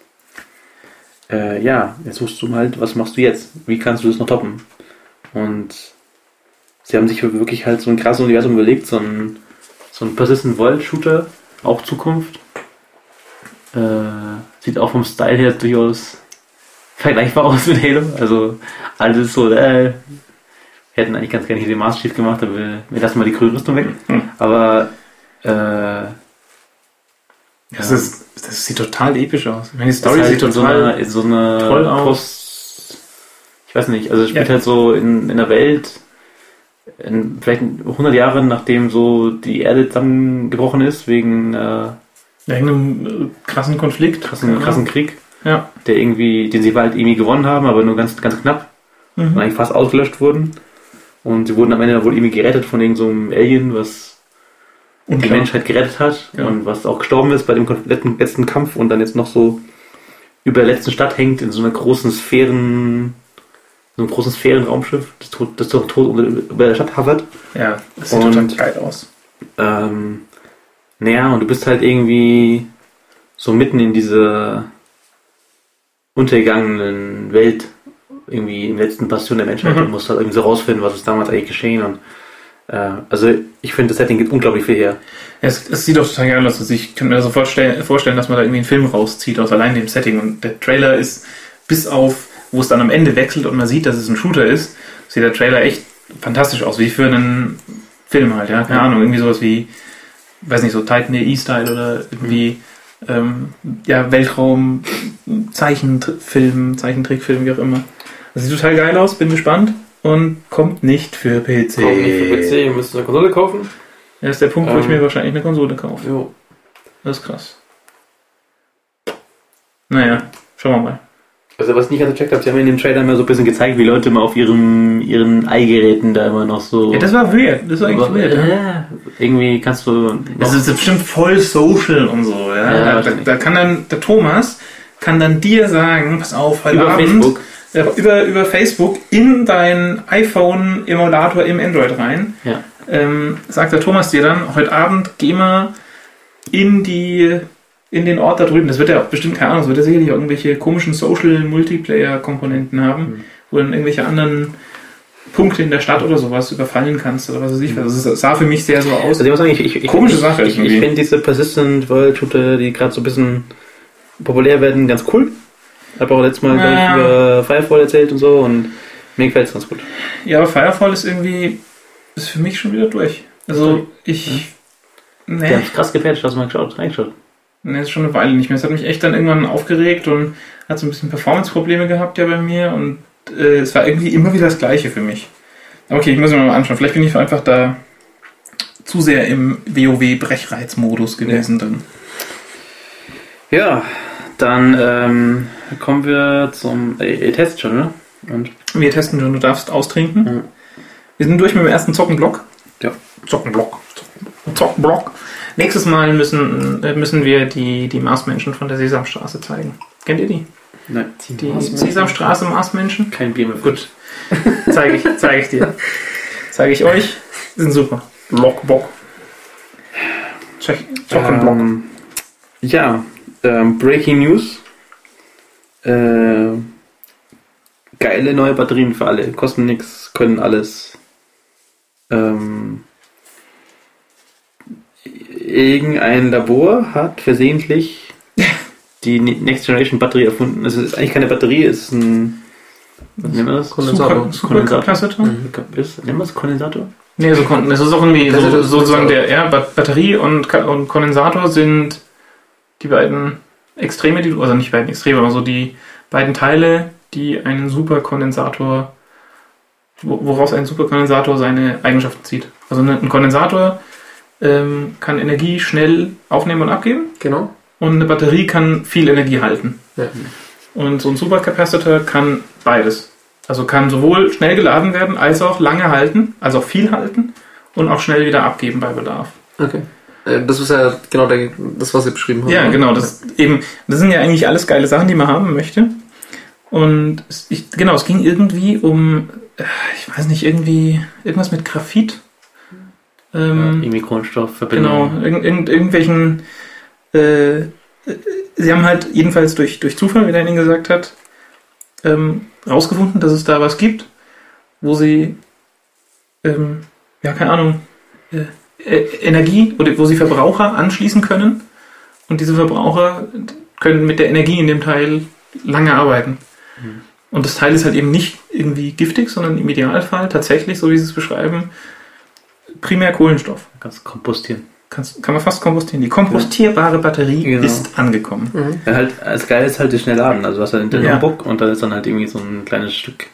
äh, ja, jetzt suchst du halt, was machst du jetzt? Wie kannst du das noch toppen? Und sie haben sich wirklich halt so ein krasses Universum überlegt, so ein, so ein Persistent World Shooter, auch Zukunft. Äh, sieht auch vom Style her durchaus vergleichbar aus mit Halo. Also alles so, äh, hätten eigentlich ganz gerne hier den Master Chief gemacht, aber wir, wir lassen mal die grüne Rüstung weg. Hm. Aber äh, Das, ja. ist, das sieht total episch aus. Ich meine, die Das Story ist halt sieht in so total. einer, in so einer toll aus. Post, ich weiß nicht, also es spielt Ja. halt so in, in der Welt, in, vielleicht 100 Jahre nachdem so die Erde zusammengebrochen ist, wegen äh, Wegen einem äh, krassen Konflikt. krassen, krassen Krieg, Ja. der irgendwie, den sie halt irgendwie gewonnen haben, aber nur ganz, ganz knapp und Mhm. eigentlich fast ausgelöscht wurden. Und sie wurden am Ende wohl irgendwie gerettet von irgendeinem so einem Alien, was die Unklar. Menschheit gerettet hat Ja. und was auch gestorben ist bei dem kompletten letzten Kampf und dann jetzt noch so über der letzten Stadt hängt in so einer großen Sphären, so einem großen Sphärenraumschiff, das tot, das tot, über der Stadt hovert. Ja, das sieht Und- total geil aus. Ähm, naja, und du bist halt irgendwie so mitten in dieser untergegangenen Welt, irgendwie im letzten Bastion der Menschheit Mhm. und musst halt irgendwie so rausfinden, was ist damals eigentlich geschehen und äh, also ich finde das Setting gibt unglaublich viel her. Ja, es, es sieht doch total geil aus. Also ich könnte mir sofort stell- vorstellen, dass man da irgendwie einen Film rauszieht aus allein dem Setting. Und der Trailer ist bis auf, wo es dann am Ende wechselt und man sieht, dass es ein Shooter ist, sieht der Trailer echt fantastisch aus, wie für einen Film halt, ja. Keine Ja. Ahnung, irgendwie sowas wie, weiß nicht, so Titan E-Style oder irgendwie, ähm, ja, Weltraum, Zeichenfilm, Zeichentrickfilm, wie auch immer. Das sieht total geil aus, bin gespannt und kommt nicht für PC. ihr müsst eine Konsole kaufen. Das ist der Punkt, wo ich Ähm. mir wahrscheinlich eine Konsole kaufe. Jo. Das ist krass. Naja, schauen wir mal. Also was ich nicht ganz gecheckt habe, sie haben in dem Trailer immer so ein bisschen gezeigt, wie Leute mal auf ihrem, ihren Eigeräten da immer noch so... Ja, das war weird. Das war eigentlich Aber, weird. Ja. irgendwie kannst du... Das ist bestimmt voll social und so. Ja? Ja, da, da, da kann dann der Thomas kann dann dir sagen, pass auf, heute über Abend Facebook. Über, über Facebook in dein iPhone-Emulator im Android rein. Ja. Ähm, sagt der Thomas dir dann, heute Abend geh mal in die in den Ort da drüben. Das wird ja auch bestimmt, keine Ahnung, das wird ja sicherlich irgendwelche komischen Social-Multiplayer-Komponenten haben, Mhm. wo du dann irgendwelche anderen Punkte in der Stadt oder sowas überfallen kannst oder was weiß ich. Also es sah für mich sehr so aus. Also ich muss sagen, ich, ich, ich, Komische ich, Sache Ich, ich irgendwie. finde diese Persistent World Shooter, die gerade so ein bisschen populär werden, ganz cool. Habe auch letztes Mal glaub Ja. ich, über Firefall erzählt und so und mir gefällt es ganz gut. Ja, aber Firefall ist irgendwie, ist für mich schon wieder durch. Also ich, Der nee, hat mich krass gepatcht, hast du mal geschaut, reingeschaut. nee, ist schon eine Weile nicht mehr. Es hat mich echt dann irgendwann aufgeregt und hat so ein bisschen Performance-Probleme gehabt ja bei mir und äh, es war irgendwie immer wieder das Gleiche für mich. Okay, ich muss mir mal anschauen. Vielleicht bin ich einfach da zu sehr im WoW-Brechreiz-Modus gewesen dann. Ja, dann ähm, kommen wir zum... Äh, ihr testet schon, ne? Und Wir testen schon, du darfst austrinken. Mhm. Wir sind durch mit dem ersten Zockenblock. Ja. Zockenblock. Zocken- Zockenblock. Nächstes Mal müssen, äh, müssen wir die, die Marsmenschen von der Sesamstraße zeigen. Kennt ihr die? Nein, Die Sesamstraße Marsmenschen? kein Bier mehr. Gut. Zeige ich, zeige ich dir. Zeige ich euch. Die sind super. Blockbock. Zockenblock. Ähm, ja, ähm, Breaking News. Äh, geile neue Batterien für alle. Kosten nichts, können alles. Ähm, irgendein Labor hat versehentlich die Next Generation Batterie erfunden. Also es ist eigentlich keine Batterie, es ist ein Was nennen wir das? Kondensator. Super, Supercapacitor? Ist, nennen wir das Kondensator? Nee, so, das ist auch irgendwie so, sozusagen der, ja, Bat- Batterie und, und Kondensator sind die beiden Extreme, die du, also nicht beiden Extreme, aber so die beiden Teile, die einen Superkondensator, wo- woraus ein Superkondensator seine Eigenschaften zieht. Also ne- ein Kondensator ähm, kann Energie schnell aufnehmen und abgeben Genau. und eine Batterie kann viel Energie halten. Ja. Und so ein Supercapacitor kann beides. Also kann sowohl schnell geladen werden, als auch lange halten, also auch viel halten und auch schnell wieder abgeben bei Bedarf. Okay. Äh, Das ist ja genau der, das, was Sie beschrieben haben. Ja, genau. Das, eben, das sind ja eigentlich alles geile Sachen, die man haben möchte. Und es, ich, genau, es ging irgendwie um, äh, ich weiß nicht, irgendwie irgendwas mit Graphit. Ähm, Irgendwie Genau, Kohlenstoffverbindung. irgend, irgend, irgendwelchen. Äh, äh, sie haben halt jedenfalls durch, durch Zufall, wie der Ihnen gesagt hat, ähm, rausgefunden, dass es da was gibt, wo sie, ähm, ja, keine Ahnung, äh, Energie oder wo sie Verbraucher anschließen können und diese Verbraucher können mit der Energie in dem Teil lange arbeiten. Und das Teil ist halt eben nicht irgendwie giftig, sondern im Idealfall tatsächlich, so wie sie es beschreiben, primär Kohlenstoff. Kannst kompostieren. Kannst, kann man fast kompostieren. Die kompostierbare Batterie Genau. ist angekommen. Mhm. Ja, halt, das Geile ist halt das schnell laden. Also du hast halt den Ja. Notebook und da ist dann halt irgendwie so ein kleines Stück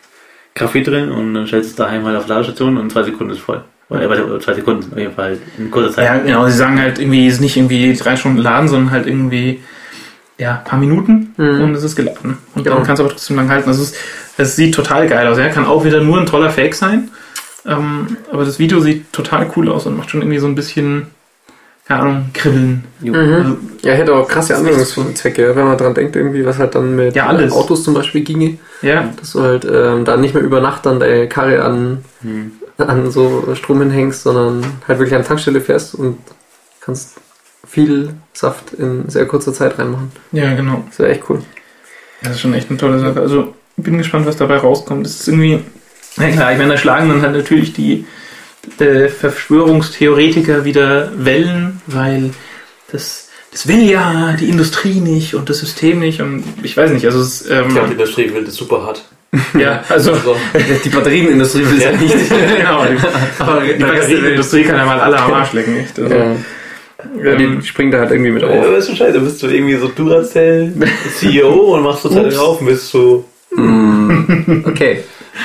Kaffee drin und dann stellst du es daheim halt auf die Ladestation und in zwei Sekunden ist voll. Oder warte, zwei Sekunden, auf jeden Fall in kurzer Zeit. Ja, genau. Sie sagen halt irgendwie, es ist nicht irgendwie drei Stunden laden, sondern halt irgendwie, ja, ein paar Minuten Mhm. und es ist geladen. Und Genau. dann kannst du aber trotzdem lang halten. Also es, es sieht total geil aus. Er kann auch wieder nur ein toller Fake sein. Ähm, aber das Video sieht total cool aus und macht schon irgendwie so ein bisschen, keine Ahnung, Kribbeln. Jo. Also, Mhm. Ja, hätte auch krasse Anwendungszwecke, wenn man dran denkt, irgendwie, was halt dann mit Ja, alles. Autos zum Beispiel ginge, ja, dass du halt ähm, da nicht mehr über Nacht dann deine Karre an, Hm. An so Strom hinhängst, sondern halt wirklich an die Tankstelle fährst und kannst viel Saft in sehr kurzer Zeit reinmachen. ja, genau. Das wäre echt cool. Das ist schon echt eine tolle Sache. Also bin gespannt, was dabei rauskommt. Das ist irgendwie, na klar, ich meine, da schlagen dann halt natürlich die äh, Verschwörungstheoretiker wieder Wellen, weil das, das will ja die Industrie nicht und das System nicht und ich weiß nicht, also es, ähm, Ich glaube, die Industrie will das super hart. Ja, also Also, Die Batterienindustrie will es ja nicht. genau, die, Aber die Batterieindustrie kann ja mal alle am Arsch lecken, echt. Also, Ja. ähm, Die springen da halt irgendwie mit ja, auf. das ist schon scheiße. Bist du irgendwie so Duracell CEO und machst total Ups. drauf und bist so, Mm, okay.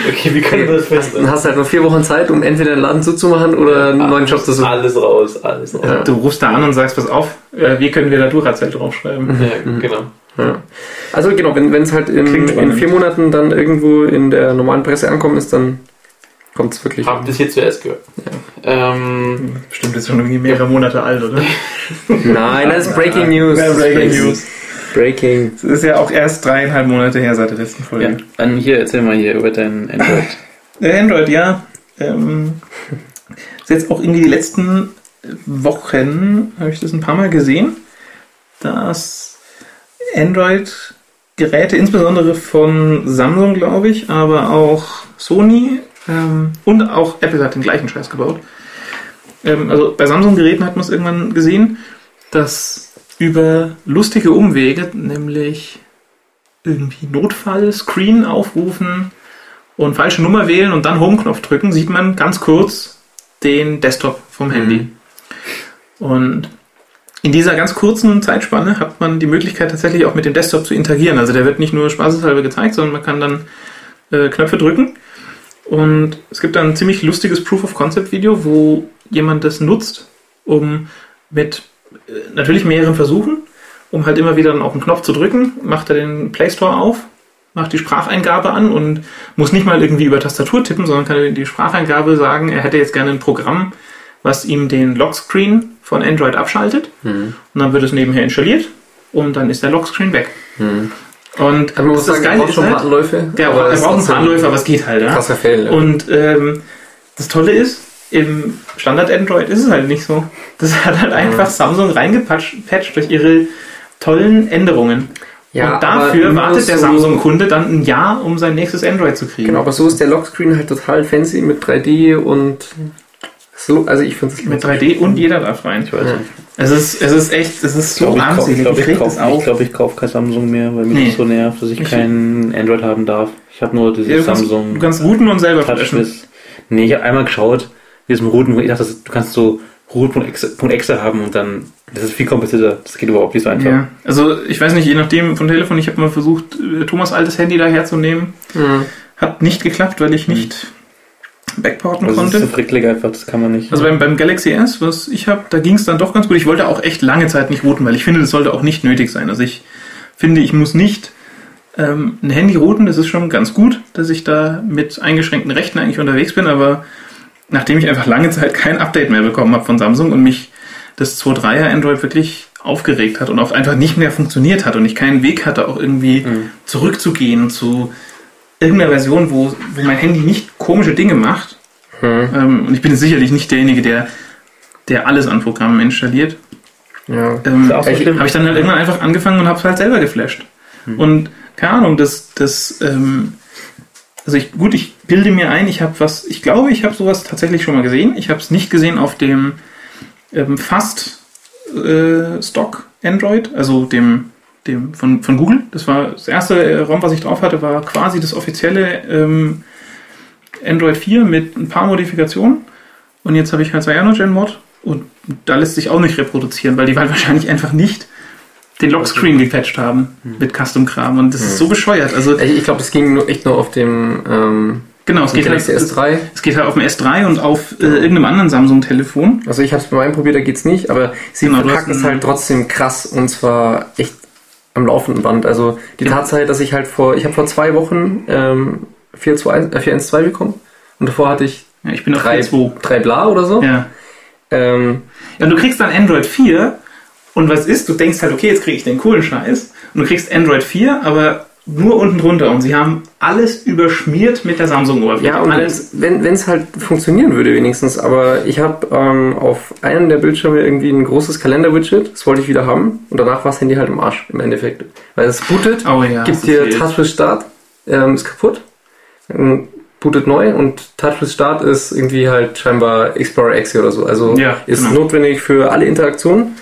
okay, wie können wir das Dann feststellen? hast du halt nur vier Wochen Zeit, um entweder den Laden zuzumachen oder einen neuen Job zu suchen. Alles raus, alles raus. Ja. du rufst da an und sagst, pass auf, äh, wie können wir da Duracell draufschreiben? Ja, genau. Ja. Also genau, wenn es halt in, in vier Monaten dann irgendwo in der normalen Presse ankommen ist, dann kommt es wirklich. Habt ihr es hier zuerst gehört? Ähm, Bestimmt ist schon irgendwie mehrere Monate alt, oder? Nein, das ist Breaking News. Ja, Breaking News. Breaking. Es ist ja auch erst dreieinhalb Monate her seit der letzten ja, Folge. dann hier, erzähl mal hier über dein Android. Android, ja. Ähm, ist jetzt auch irgendwie die letzten Wochen, habe ich das ein paar Mal gesehen, dass Android-Geräte, insbesondere von Samsung, glaube ich, aber auch Sony ähm, und auch Apple hat den gleichen Scheiß gebaut. Ähm, also bei Samsung-Geräten hat man es irgendwann gesehen, dass über lustige Umwege, nämlich irgendwie Notfall-Screen aufrufen, und falsche Nummer wählen und dann Home-Knopf drücken, sieht man ganz kurz den Desktop vom Handy. Und in dieser ganz kurzen Zeitspanne hat man die Möglichkeit tatsächlich auch mit dem Desktop zu interagieren. Also der wird nicht nur spaßeshalber gezeigt, sondern man kann dann äh, Knöpfe drücken. Und es gibt dann ein ziemlich lustiges Proof-of-Concept-Video, wo jemand das nutzt, um mit äh, natürlich mehreren Versuchen, um halt immer wieder dann auf den Knopf zu drücken, macht er den Play Store auf, macht die Spracheingabe an und muss nicht mal irgendwie über Tastatur tippen, sondern kann die Spracheingabe sagen, er hätte jetzt gerne ein Programm, was ihm den Lockscreen von Android abschaltet. Hm. Und dann wird es nebenher installiert und dann ist der Lockscreen weg. Hm. Und Also man muss das sagen, er braucht schon halt, Anläufe. ja, aber er ist braucht ein paar Anläufe, aber es geht halt. Ja? Krasser Fail. Ja. Und ähm, das Tolle ist, im Standard Android ist es halt nicht so. Das hat halt einfach Samsung reingepatscht patcht durch ihre tollen Änderungen. Ja, und dafür aber wartet der so- Samsung-Kunde dann ein Jahr, um sein nächstes Android zu kriegen. Genau, aber so ist der Lockscreen halt total fancy mit 3D und also ich finde es Mit 3D und jeder darf rein. Ich weiß Ja. nicht. Es ist, es ist echt, es ist Ich so glaube, ich, ich, armselig. glaub, Ich ich, krieg kauf, das auch. ich, glaub, ich kaufe kein Samsung mehr, weil mich Nee. das so nervt, dass ich, Ich- kein Android haben darf. Ich habe nur dieses Ja, du, kannst, Samsung du kannst routen und selber flashen. Nee, ich habe einmal geschaut, wie es mit Routen, ich dachte, du kannst so Root.exe haben und dann, das ist viel komplizierter. Das geht überhaupt nicht so einfach. Ja, also ich weiß nicht, je nachdem vom Telefon, ich habe mal versucht, äh, Thomas altes Handy da herzunehmen. Mhm. Hat nicht geklappt, weil ich nicht backporten Also das ist konnte. so fricklig einfach, das kann man nicht. Also beim, beim Galaxy S, was ich habe, da ging es dann doch ganz gut. Ich wollte auch echt lange Zeit nicht routen, weil ich finde, das sollte auch nicht nötig sein. Also ich finde, ich muss nicht ähm, ein Handy routen. Das ist schon ganz gut, dass ich da mit eingeschränkten Rechten eigentlich unterwegs bin. Aber nachdem ich einfach lange Zeit kein Update mehr bekommen habe von Samsung und mich das 2.3er Android wirklich aufgeregt hat und auch einfach nicht mehr funktioniert hat und ich keinen Weg hatte, auch irgendwie Mhm. zurückzugehen zu irgendeiner Version, wo, wo mein Handy nicht komische Dinge macht, Mhm. ähm, und ich bin sicherlich nicht derjenige, der, der alles an Programmen installiert. Ja. Ähm, auch so habe ich dann halt irgendwann einfach angefangen und habe es halt selber geflasht. Und keine Ahnung, das, das, ähm, also ich, gut, ich bilde mir ein, ich habe was, ich glaube, ich habe sowas tatsächlich schon mal gesehen. Ich habe es nicht gesehen auf dem ähm, fast äh, Stock Android, also dem, dem von, von Google. Das war das erste äh, ROM, was ich drauf hatte, war quasi das offizielle ähm, Android 4 mit ein paar Modifikationen. Und jetzt habe ich halt Cyanogen-Mod und da lässt sich auch nicht reproduzieren, weil die halt wahrscheinlich einfach nicht den Lockscreen gepatcht haben mit Custom-Kram. Und das ist so bescheuert. Also Ich, glaube, das ging nur, echt nur auf dem ähm, genau, es geht, halt, Galaxy es, S3. es geht halt auf dem S3 und auf äh, irgendeinem anderen Samsung-Telefon. Also ich habe es bei meinem probiert, da geht's nicht, aber sie Genau, verkacken es halt trotzdem krass und zwar echt am laufenden Band. Also die. Tatsache, dass ich halt vor, ich habe vor zwei Wochen ähm, 4.2 äh, 4.1.2 bekommen und davor hatte ich Ja, ich bin drei, 4.2. drei Bla oder so. Ja. Ähm, ja, und du kriegst dann Android 4 und was ist? Du denkst halt, okay, jetzt kriege ich den coolen Scheiß. Und du kriegst Android 4, aber nur unten drunter. Und sie haben alles überschmiert mit der Samsung-Oberfläche. ja, und alles. wenn es halt funktionieren würde wenigstens, aber ich habe ähm, auf einem der Bildschirme irgendwie ein großes Kalender-Widget, das wollte ich wieder haben und danach war das Handy halt im Arsch im Endeffekt. Weil es bootet, Oh ja. gibt dir fehlt. Touch with Start, ähm, ist kaputt, ähm, bootet neu und Touch with Start ist irgendwie halt scheinbar Explorer X oder so. Also Ja, ist genau. notwendig für alle Interaktionen.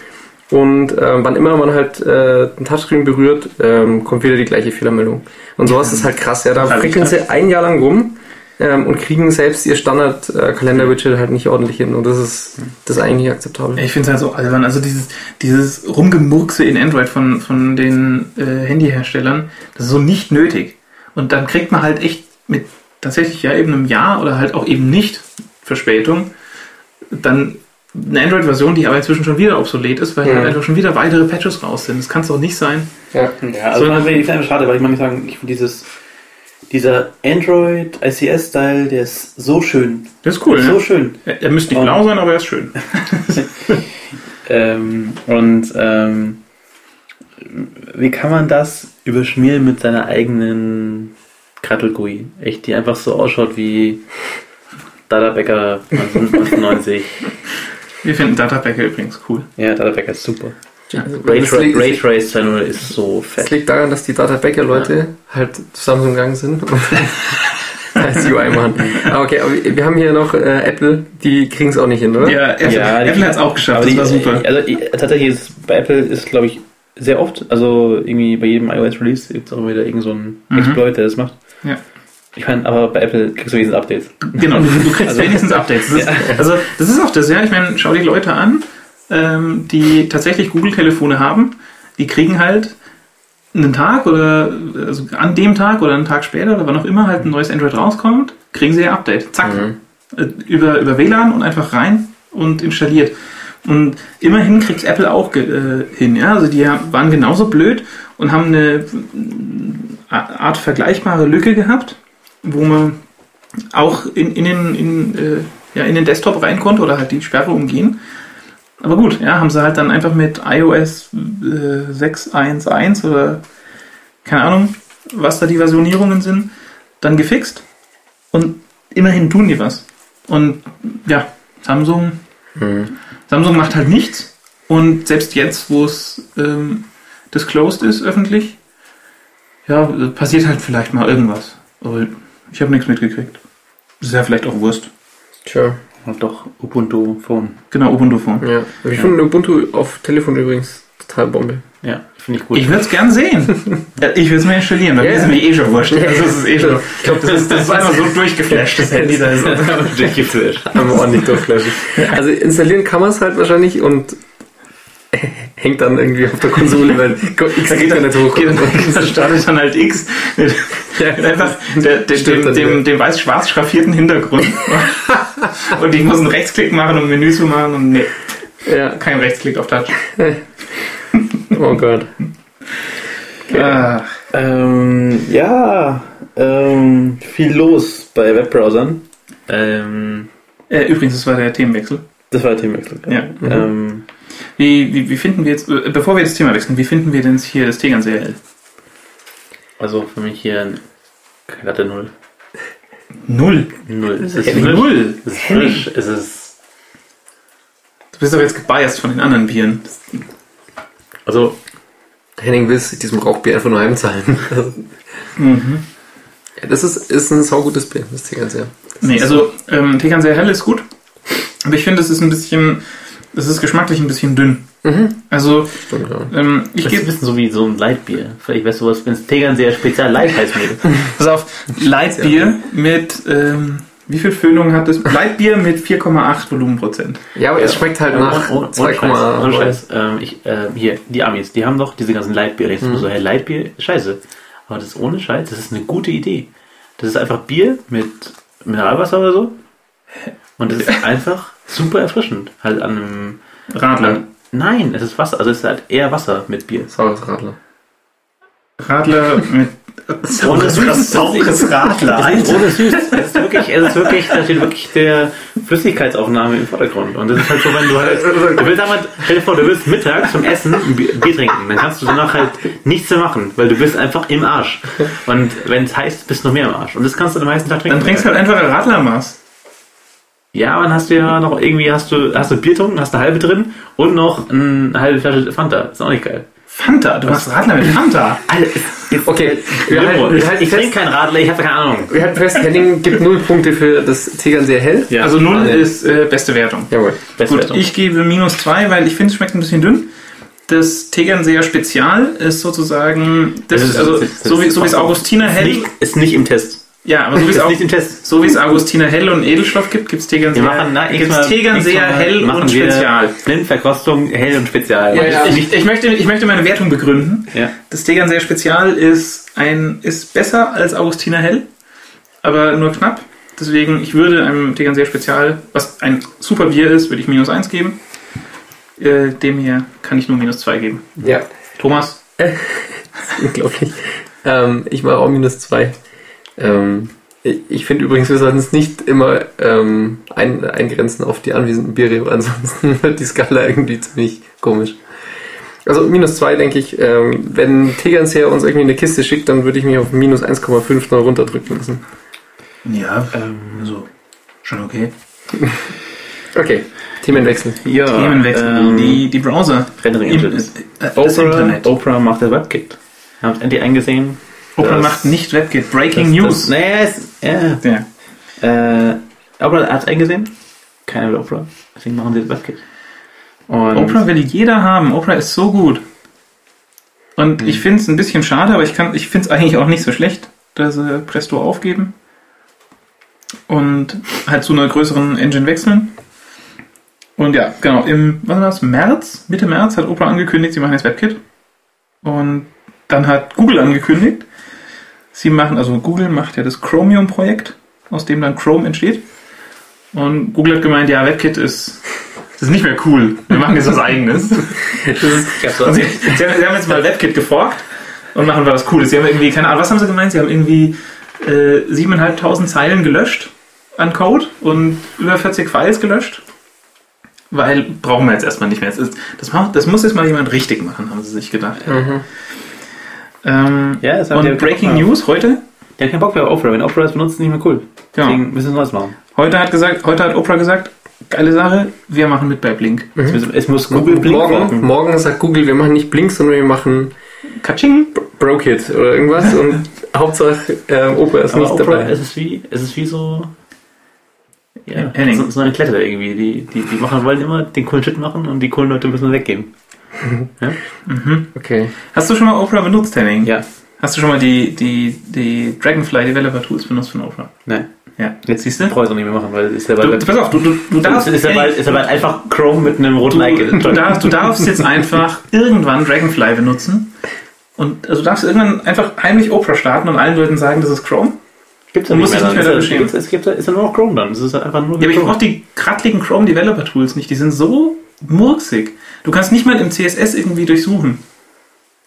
Und ähm, wann immer man halt äh, den Touchscreen berührt, ähm, kommt wieder die gleiche Fehlermeldung. Und sowas ist halt krass. Ja, da frickeln halt. sie ein Jahr lang rum ähm, und kriegen selbst ihr Standard-Kalender-Widget halt nicht ordentlich hin. Und das ist, das ist eigentlich nicht akzeptabel. Ich finde es halt so albern. Also dieses, dieses Rumgemurkse in Android von, von den äh, Handyherstellern, das ist so nicht nötig. Und dann kriegt man halt echt mit tatsächlich ja eben einem Jahr oder halt auch eben nicht Verspätung dann eine Android-Version, die aber inzwischen schon wieder obsolet ist, weil Ja. halt einfach schon wieder weitere Patches raus sind. Das kann es doch nicht sein. Ja. Ja, also das finde ich einfach schade, weil ich muss sagen, ich finde dieses, dieser Android ICS-Style, der ist so schön. Das ist cool, so ne? schön. Er, er müsste nicht Und- blau sein, aber er ist schön. Ähm, und ähm, wie kann man das überschmieren mit seiner eigenen Krattelgui? Echt, die einfach so ausschaut wie Dada Becker 1990. Wir finden Databacker übrigens cool. ja, Dada Becker ist super. Also, Ray, das, liegt, Raytrace 2.0 ist so das fett. liegt daran, dass die Data Backer-Leute halt zu Samsung gegangen sind. und als UI machen. Aber okay, aber wir haben hier noch äh, Apple, die kriegen es auch nicht hin, oder? Ja, Apple, Ja, Apple hat es auch geschafft. Das die, war super. Also die, tatsächlich ist bei Apple ist glaube ich sehr oft, also irgendwie bei jedem iOS-Release gibt es auch immer wieder irgend so einen Mhm. Exploit, der das macht. Ja. Ich meine, aber bei Apple kriegst du wenigstens Updates. Genau, du, du kriegst Also- wenigstens Updates. Das ist, Ja. Also das ist auch das, ja. Ich meine, schau die Leute an, ähm, die tatsächlich Google-Telefone haben. Die kriegen halt einen Tag oder also an dem Tag oder einen Tag später oder wann auch immer halt ein neues Android rauskommt, kriegen sie ihr Update. Zack. Mhm. Äh, Über, über WLAN und einfach rein und installiert. Und immerhin kriegt Apple auch äh, hin. Ja? Also die waren genauso blöd und haben eine äh, Art vergleichbare Lücke gehabt, wo man auch in, in, den, in, äh, ja, in den Desktop rein konnte oder halt die Sperre umgehen. Aber gut, ja, haben sie halt dann einfach mit iOS äh, 6.1.1 oder keine Ahnung, was da die Versionierungen sind, dann gefixt. Und immerhin tun die was. Und ja, Samsung, Mhm. Samsung macht halt nichts. Und selbst jetzt, wo es ähm, disclosed ist, öffentlich, ja, passiert halt vielleicht mal irgendwas. Aber ich habe nichts mitgekriegt. Das ist ja vielleicht auch Wurst. Tja. Und doch Ubuntu Phone. Genau, Ubuntu Phone. Ja. Ich finde Ubuntu auf Telefon übrigens total Bombe. Ja, finde ich gut. Ich würde es gern sehen. Ja, ich würde es mir installieren, weil Ja. wir sind mir eh schon wurscht. Also es ist eh schon. Ich glaube, das ist, das ist einfach so durchgeflasht, das Handy da ist. durchgeflasht. Einmal ordentlich durchflashen. Also installieren kann man es halt wahrscheinlich und hängt dann irgendwie auf der Konsole, weil X Da geht dann, geht dann, da startet dann halt X mit, mit einfach der, der, Stimmt dem, dem, dem weiß-schwarz schraffierten Hintergrund. und ich muss einen Rechtsklick machen, um ein Menü zu machen und nee, Ja. kein Rechtsklick auf Touch. Oh Gott. Ah, Ähm, ja, ähm, viel los bei Webbrowsern. Ähm, äh, übrigens, das war der Themenwechsel. das war der Themenwechsel. Ja. Ähm, Wie, wie, wie finden wir jetzt, äh, bevor wir das Thema wechseln, wie finden wir denn hier das Tegernseher also für mich hier ein glatte Null. Null. Null. Es ist, frisch. Null. Es ist frisch. Es ist, Du bist doch jetzt gebiased von den anderen Bieren. also, Henning will sich diesem Rauchbier einfach nur heimzahlen. Mhm. Ja, das ist, ist ein saugutes Bier, das ja. Nee, also ähm, Tegernseher hell ist gut. Aber ich finde, es ist ein bisschen, es ist geschmacklich ein bisschen dünn. Mhm. Also, Stimmt, ja. ähm, ich das ist ein gebe, bisschen so wie so ein Leitbier. Vielleicht weißt du was, wenn es Tegernseher Spezial Light würde. pass auf, Leitbier mit, ähm, wie viel Füllung hat es? Leitbier mit 4,8 Volumenprozent. ja, aber es schmeckt halt nach Ohne- ohne 2, Scheiß, ohne Scheiß. Ähm, ich, äh, hier, die Amis, die haben doch diese ganzen Leitbier. Denkst du so, hey, Leitbier, scheiße. Aber das ist ohne Scheiß, das ist eine gute Idee. Das ist einfach Bier mit Mineralwasser oder so. Und das ist einfach super erfrischend. Halt an einem. Radler. Nein, es ist Wasser. Also es ist halt eher Wasser mit Bier. Saures Radler. Radler mit Ohne süß. saures Radler. Es ist ohne süß. Es ist wirklich, es ist wirklich, da steht wirklich der Flüssigkeitsaufnahme im Vordergrund. Und das ist halt so, wenn du halt, du willst einmal, stell dir vor, du willst mittags zum Essen ein Bier, Bier trinken, dann kannst du danach halt nichts mehr machen, weil du bist einfach im Arsch. Und wenn es heißt, bist du noch mehr im Arsch. Und das kannst du den meisten Tag trinken. Dann trinkst du halt einfach ein Radlermaß. Ja, aber dann hast du ja noch irgendwie, hast du, hast du Bier getrunken, hast eine halbe drin und noch eine halbe Flasche Fanta. Ist auch nicht geil. Fanta, du machst Radler mit Fanta. Alter, Okay, wir halten, wir ich, halten ich trinke keinen Radler, ich habe keine Ahnung. wir halten fest, Henning gibt 0 Punkte für das Tegernseer hell. Ja. Also 0 Alle. ist äh, beste Wertung. Jawohl. Beste Gut, Wertung. ich gebe minus 2, weil ich finde, es schmeckt ein bisschen dünn. Das Tegernseer Spezial ist sozusagen, das, Das ist- also das ist- so wie es Augustiner nicht, ist nicht im Test. Ja, aber so wie es auch so wie es Augustiner Hell und Edelstoff gibt, gibt es Tegernseer, Wir machen na, gibt's Tegernseer Hell machen und Spezial. Blindverkostung, hell und spezial. Ja, ja. Ich, ich, möchte, ich möchte meine Wertung begründen. Ja. Das Tegernseer Spezial ist ein ist besser als Augustiner Hell, aber nur knapp. Deswegen, ich würde einem Tegernseer Spezial, was ein super Bier ist, würde ich minus 1 geben. Äh, dem hier kann ich nur minus 2 geben. Ja, Thomas? unglaublich. Ähm, ich mache auch minus 2. Ähm, ich finde übrigens, wir sollten es nicht immer ähm, ein, eingrenzen auf die anwesenden Biere, weil ansonsten wird die Skala irgendwie ziemlich komisch. Also minus 2 denke ich, ähm, wenn Tegernseher uns irgendwie eine Kiste schickt, dann würde ich mich auf minus 1,5 noch runterdrücken lassen. Ja, Ähm, also schon okay. Okay, Themenwechsel. ja, Themenwechsel. ähm, die, die Browser. Rendering Im- Engines. äh, das Oprah, Internet. Oprah macht das WebKit. Haben es endlich eingesehen. Oprah das- macht nicht WebKit. Breaking Das- News. Das, naja, es, ja. ja. Äh, Oprah hat es eingesehen. Keiner will Oprah. Deswegen machen sie das WebKit. Und Oprah will jeder haben. Oprah ist so gut. Und ich finde es ein bisschen schade, aber ich, kann- ich finde es eigentlich auch nicht so schlecht, dass sie Presto aufgeben und halt zu einer größeren Engine wechseln. Und ja, genau, im was war das, März, Mitte März hat Oprah angekündigt, sie machen jetzt WebKit. Und dann hat Google angekündigt, sie machen, also Google macht ja das Chromium-Projekt, aus dem dann Chrome entsteht. Und Google hat gemeint, ja, WebKit ist, ist nicht mehr cool. Wir machen jetzt was eigenes. Sie, sie, haben, sie haben jetzt mal WebKit geforkt und machen was Cooles. Sie haben irgendwie, keine Ahnung, was haben sie gemeint? Sie haben irgendwie äh, 7.500 Zeilen gelöscht an Code und über 40 Files gelöscht. Weil brauchen wir jetzt erstmal nicht mehr. Das, ist, das, macht, das muss jetzt mal jemand richtig machen, haben sie sich gedacht. Mhm. Ähm, Ja, das und Breaking. News heute. Der hat keinen Bock mehr auf Oprah. Wenn Oprah es benutzt, ist nicht mehr cool. Genau. Deswegen müssen wir was machen. Heute hat gesagt, heute hat Oprah gesagt, geile Sache, wir machen mit bei Blink. Es muss- Es muss Google Blink morgen, forken. morgen sagt Google, wir machen nicht Blink, sondern wir machen Katsching! Brokit oder irgendwas und Hauptsache äh, Oprah ist Aber nicht Oprah, dabei. es ist wie, es ist wie so, Ja, Henning. So, so eine Klette irgendwie. Die, die, die machen, wollen immer den coolen Shit machen und die coolen Leute müssen weggehen. Ja? Okay. Hast du schon mal Opera benutzt, Henning? Ja. Hast du schon mal die, die, die Dragonfly Developer Tools benutzt von Opera? Nein. Ja. Jetzt Siehst du? brauche es auch nicht mehr machen, weil ist ja Du, bald. pass auf, du, du, du darfst. ist, ja bald, ist ja bald einfach Chrome mit einem roten du, Icon. du, darfst, du darfst jetzt einfach irgendwann Dragonfly benutzen. Und also du darfst irgendwann einfach heimlich Opera starten und allen Leuten sagen, das ist Chrome. Gibt's Du musst dich nicht mehr dafür Ist ja- schämen. Es gibt, ist ja nur noch Chrome dann. Es ist einfach nur Ja, aber ich brauche die krattligen Chrome Developer Tools nicht. Die sind so murksig. Du kannst nicht mal im CSS irgendwie durchsuchen.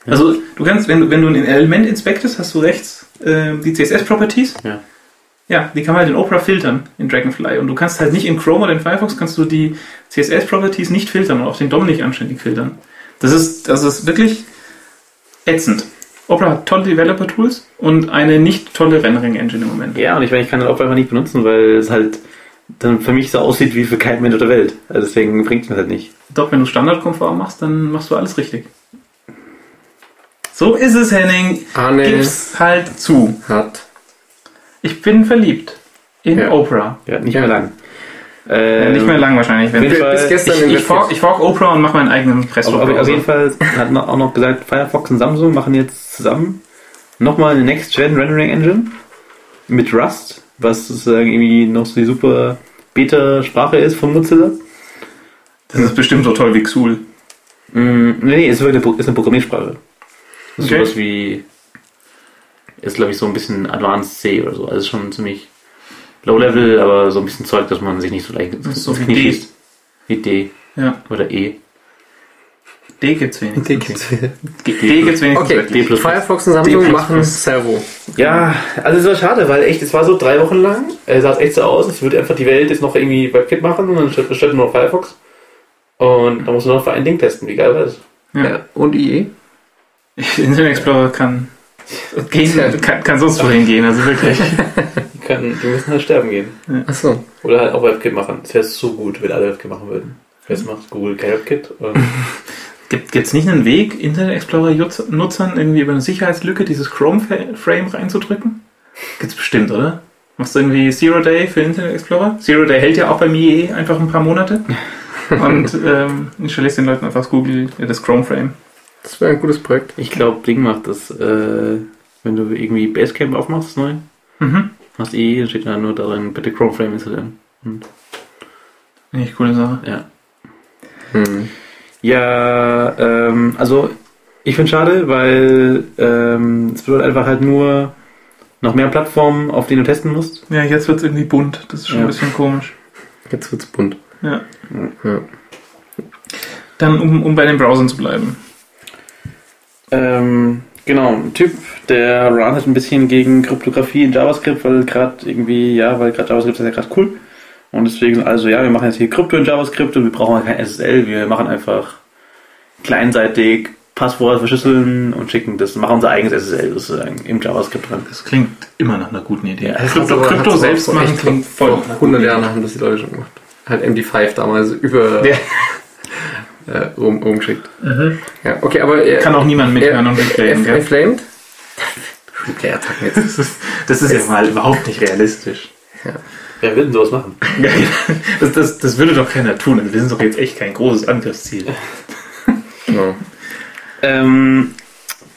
Also du kannst, wenn du, wenn du ein Element inspectest, hast du rechts äh, die CSS Properties. Ja. Ja, die kann man halt in Opera filtern in Dragonfly. Und du kannst halt nicht in Chrome oder in Firefox kannst du die CSS Properties nicht filtern und auch den DOM nicht anständig filtern. Das ist, das ist wirklich ätzend. Opera hat tolle Developer Tools und eine nicht tolle Rendering Engine im Moment. Ja, und ich, meine, ich kann den Opera einfach nicht benutzen, weil es halt dann für mich so aussieht wie für keinen Mensch auf der Welt. Also deswegen bringt es mir halt nicht. Doch, wenn du standardkonform machst, dann machst du alles richtig. So ist es, Henning. Arne Gib's halt zu. hat. Ich bin verliebt in Ja. Opera. Ja, nicht Ja. mehr lang. Ja, Ähm, nicht mehr lang wahrscheinlich. Wenn auf ich, Fall- Bis gestern ich, ich, fork Opera und mache meinen eigenen aber auf Pressdruck. jeden Fall hat man auch noch gesagt, Firefox und Samsung machen jetzt zusammen nochmal eine Next-Gen Rendering Engine mit Rust, was sozusagen irgendwie noch so die super Beta-Sprache ist vom Mozilla. Das ist bestimmt so toll wie Xul. Mm, nee, nee, ist, eine, ist eine Programmiersprache. Okay. sowas wie, ist glaube ich so ein bisschen Advanced C oder so. Also schon ziemlich Low-Level, aber so ein bisschen Zeug, dass man sich nicht so leicht so ins Knie D. schießt. Wie D Ja. oder E. D gibt's wenigstens. Den gibt's. D gibt's wenigstens Okay. Firefox und Samsung D++. machen Servo. Ja, also es war schade, weil echt, es war so drei Wochen lang, äh, sah es echt so aus, als würde einfach die Welt jetzt noch irgendwie WebKit machen und dann steht nur noch Firefox. Und da musst du noch für ein Ding testen, wie geil war das? Ja. Ja. Und IE? Internet Explorer kann, gehen, kann, kann sonst wohin gehen, also wirklich. Die, können, die müssen halt sterben gehen. Achso. Oder halt auch WebKit machen. Das wäre so gut, wenn alle WebKit machen würden. Jetzt macht Google kein WebKit. Gibt gibt's nicht einen Weg, Internet Explorer Jutz- Nutzern irgendwie über eine Sicherheitslücke dieses Chrome-Frame reinzudrücken? Gibt's bestimmt, oder? Machst du irgendwie Zero Day für Internet Explorer? Zero Day hält ja auch beim IE einfach ein paar Monate. Und ähm, installierst den Leuten einfach das Google, äh, das Chrome-Frame. Das wäre ein gutes Projekt. ich glaube, Ding macht das, äh, wenn du irgendwie Basecamp aufmachst, neu, Mhm. hast eh, dann steht da nur darin, bitte Chrome Frame installieren. Finde ich coole Sache. ja. Hm. Ja, ähm, also ich finde schade, weil ähm, es bedeutet einfach halt nur noch mehr Plattformen, auf denen du testen musst. Ja, jetzt wird's irgendwie bunt. Das ist schon Ja. ein bisschen komisch. Jetzt wird's bunt. Ja. Ja. Dann, um, um bei den Browsern zu bleiben. Ähm, genau, ein Typ, der run hat ein bisschen gegen Kryptographie in JavaScript, weil gerade irgendwie, ja, weil gerade JavaScript ist ja gerade cool. Und deswegen, also ja, wir machen jetzt hier Krypto in JavaScript und wir brauchen kein SSL, wir machen einfach kleinseitig Passwort verschlüsseln und schicken das, machen unser eigenes SSL sozusagen im JavaScript dran. Das klingt immer nach einer guten Idee. Ja, Krypto, Krypto selbst machen klingt vor voll. einer 100 guten Jahren haben das die Leute schon gemacht. Halt MD5 damals über Ja. äh, rum, rumgeschickt. Ja, okay, aber er, Kann auch niemand mithören und er gell? flamed. Replay-Attacken jetzt. Das ist, das ist ja mal überhaupt nicht realistisch. Wer will denn sowas machen? Das, das, das würde doch keiner tun. Wir sind doch jetzt echt kein großes Angriffsziel. Genau. Ähm,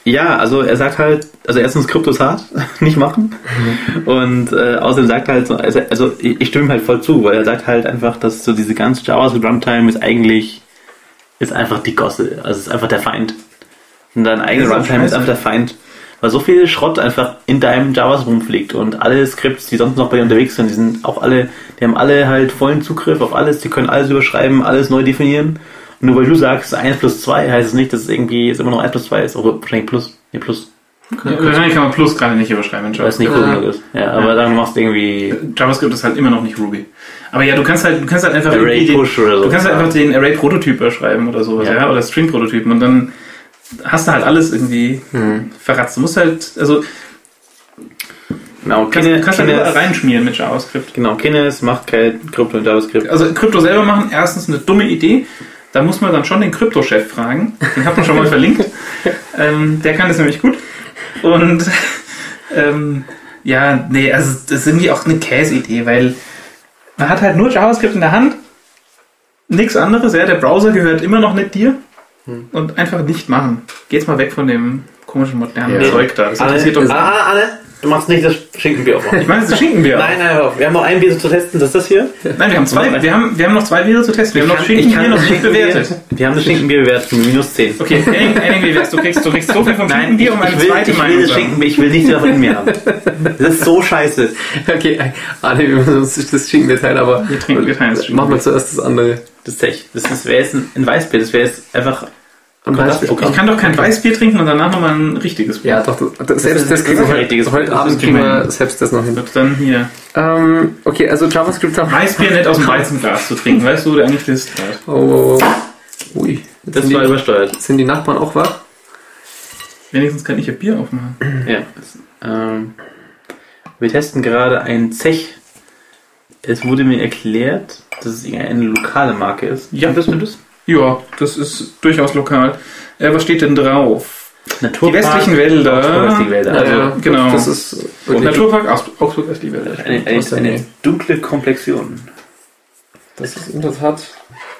ja, also er sagt halt, also erstens Krypto ist hart, nicht machen. Und äh, außerdem sagt er halt so, also, also ich stimme ihm halt voll zu, weil er sagt halt einfach, dass so diese ganze JavaScript Runtime ist eigentlich, ist einfach die Gosse. Also es ist einfach der Feind. Und deine eigene Runtime ist einfach der Feind. Weil so viel Schrott einfach in deinem JavaScript rumfliegt und alle Skripts, die sonst noch bei dir unterwegs sind, die sind auch alle, die haben alle halt vollen Zugriff auf alles, die können alles überschreiben, alles neu definieren. Und nur weil du sagst, 1 plus 2, heißt es nicht, dass es irgendwie jetzt immer noch 1 plus 2 ist, aber wahrscheinlich plus. Nee, plus. Wahrscheinlich kann man Plus gerade nicht überschreiben in Weil es nicht JavaScript. cool genug ist. Ja, aber dann machst du irgendwie JavaScript ist halt immer noch nicht Ruby. Aber ja, du kannst halt, du kannst halt einfach Array den, Push oder so. du kannst halt einfach den Array-Prototyp überschreiben oder sowas, Ja. ja, oder String-Prototypen und dann hast du halt alles irgendwie Mhm. verratzt. Du musst halt, also Genau, kannst, Kine, kannst halt überall Kines, reinschmieren mit JavaScript. genau, Kines macht kein Krypto und JavaScript. Also Krypto selber machen, erstens eine dumme Idee. Da muss man dann schon den Krypto-Chef fragen. Den hat man schon mal verlinkt. Ähm, der kann das nämlich gut. Und ähm, ja, nee, also das ist irgendwie auch eine Käse-Idee, weil Man hat halt nur JavaScript in der Hand, nichts anderes, ja, der Browser gehört immer noch nicht dir und einfach nicht machen. Geht's mal weg von dem komischen modernen Ja. Zeug da. Das interessiert uns. Anne, Anne, du machst nicht das Schinkenbier aufmachen. Ich meine, das ist Schinkenbier. Nein, nein, hör auf. wir haben noch ein Bier zu testen, das ist das hier. Nein, wir haben zwei, wir haben, wir haben noch zwei Biere zu testen. Wir haben noch Schinkenbier noch nicht bewertet. Wir haben das Schinkenbier bewertet minus 10. Okay, wär's? Du kriegst, du kriegst so viel vom Schinkenbier, um eine ich will, zweite ich will Meinung das. Schinkenbier, ich will nicht davon in mir haben. Das ist so scheiße. Okay, Anne, wir müssen uns das Schinken teilen, aber Wir trinken, wir teilen das machen wir Schinkenbier. zuerst das andere. Das ist echt, das wäre jetzt ein, ein Weißbier, das wäre jetzt einfach. Weißbier, Ich kann doch kein Weißbier trinken und danach nochmal ein richtiges Bier. Ja, doch, das, das, selbst das kriegen das wir ein heute, das Abend kriegen wir selbst das noch hin. Dann hier Ähm, okay, also JavaScript haben Weißbier nicht aus dem Weizenglas zu trinken. Weißt du, wo du eigentlich bist? Oh, oh, oh. Ui. Jetzt Das war die, übersteuert. sind die Nachbarn auch wach? Wenigstens kann ich ja Bier aufmachen. Ja. Das, ähm, wir testen gerade ein Zech. Es wurde mir erklärt, dass es eine lokale Marke ist. Ja. Das, stimmt das? Ja, das ist durchaus lokal. Äh, was steht denn drauf? Naturpark, Die westlichen Wälder. Augsburg westliche Wälder. Also, ja, genau. Das ist Naturpark Augs- Augsburg ist die Welt. eine, eine, eine dunkle Komplexion. das ist in der Tat.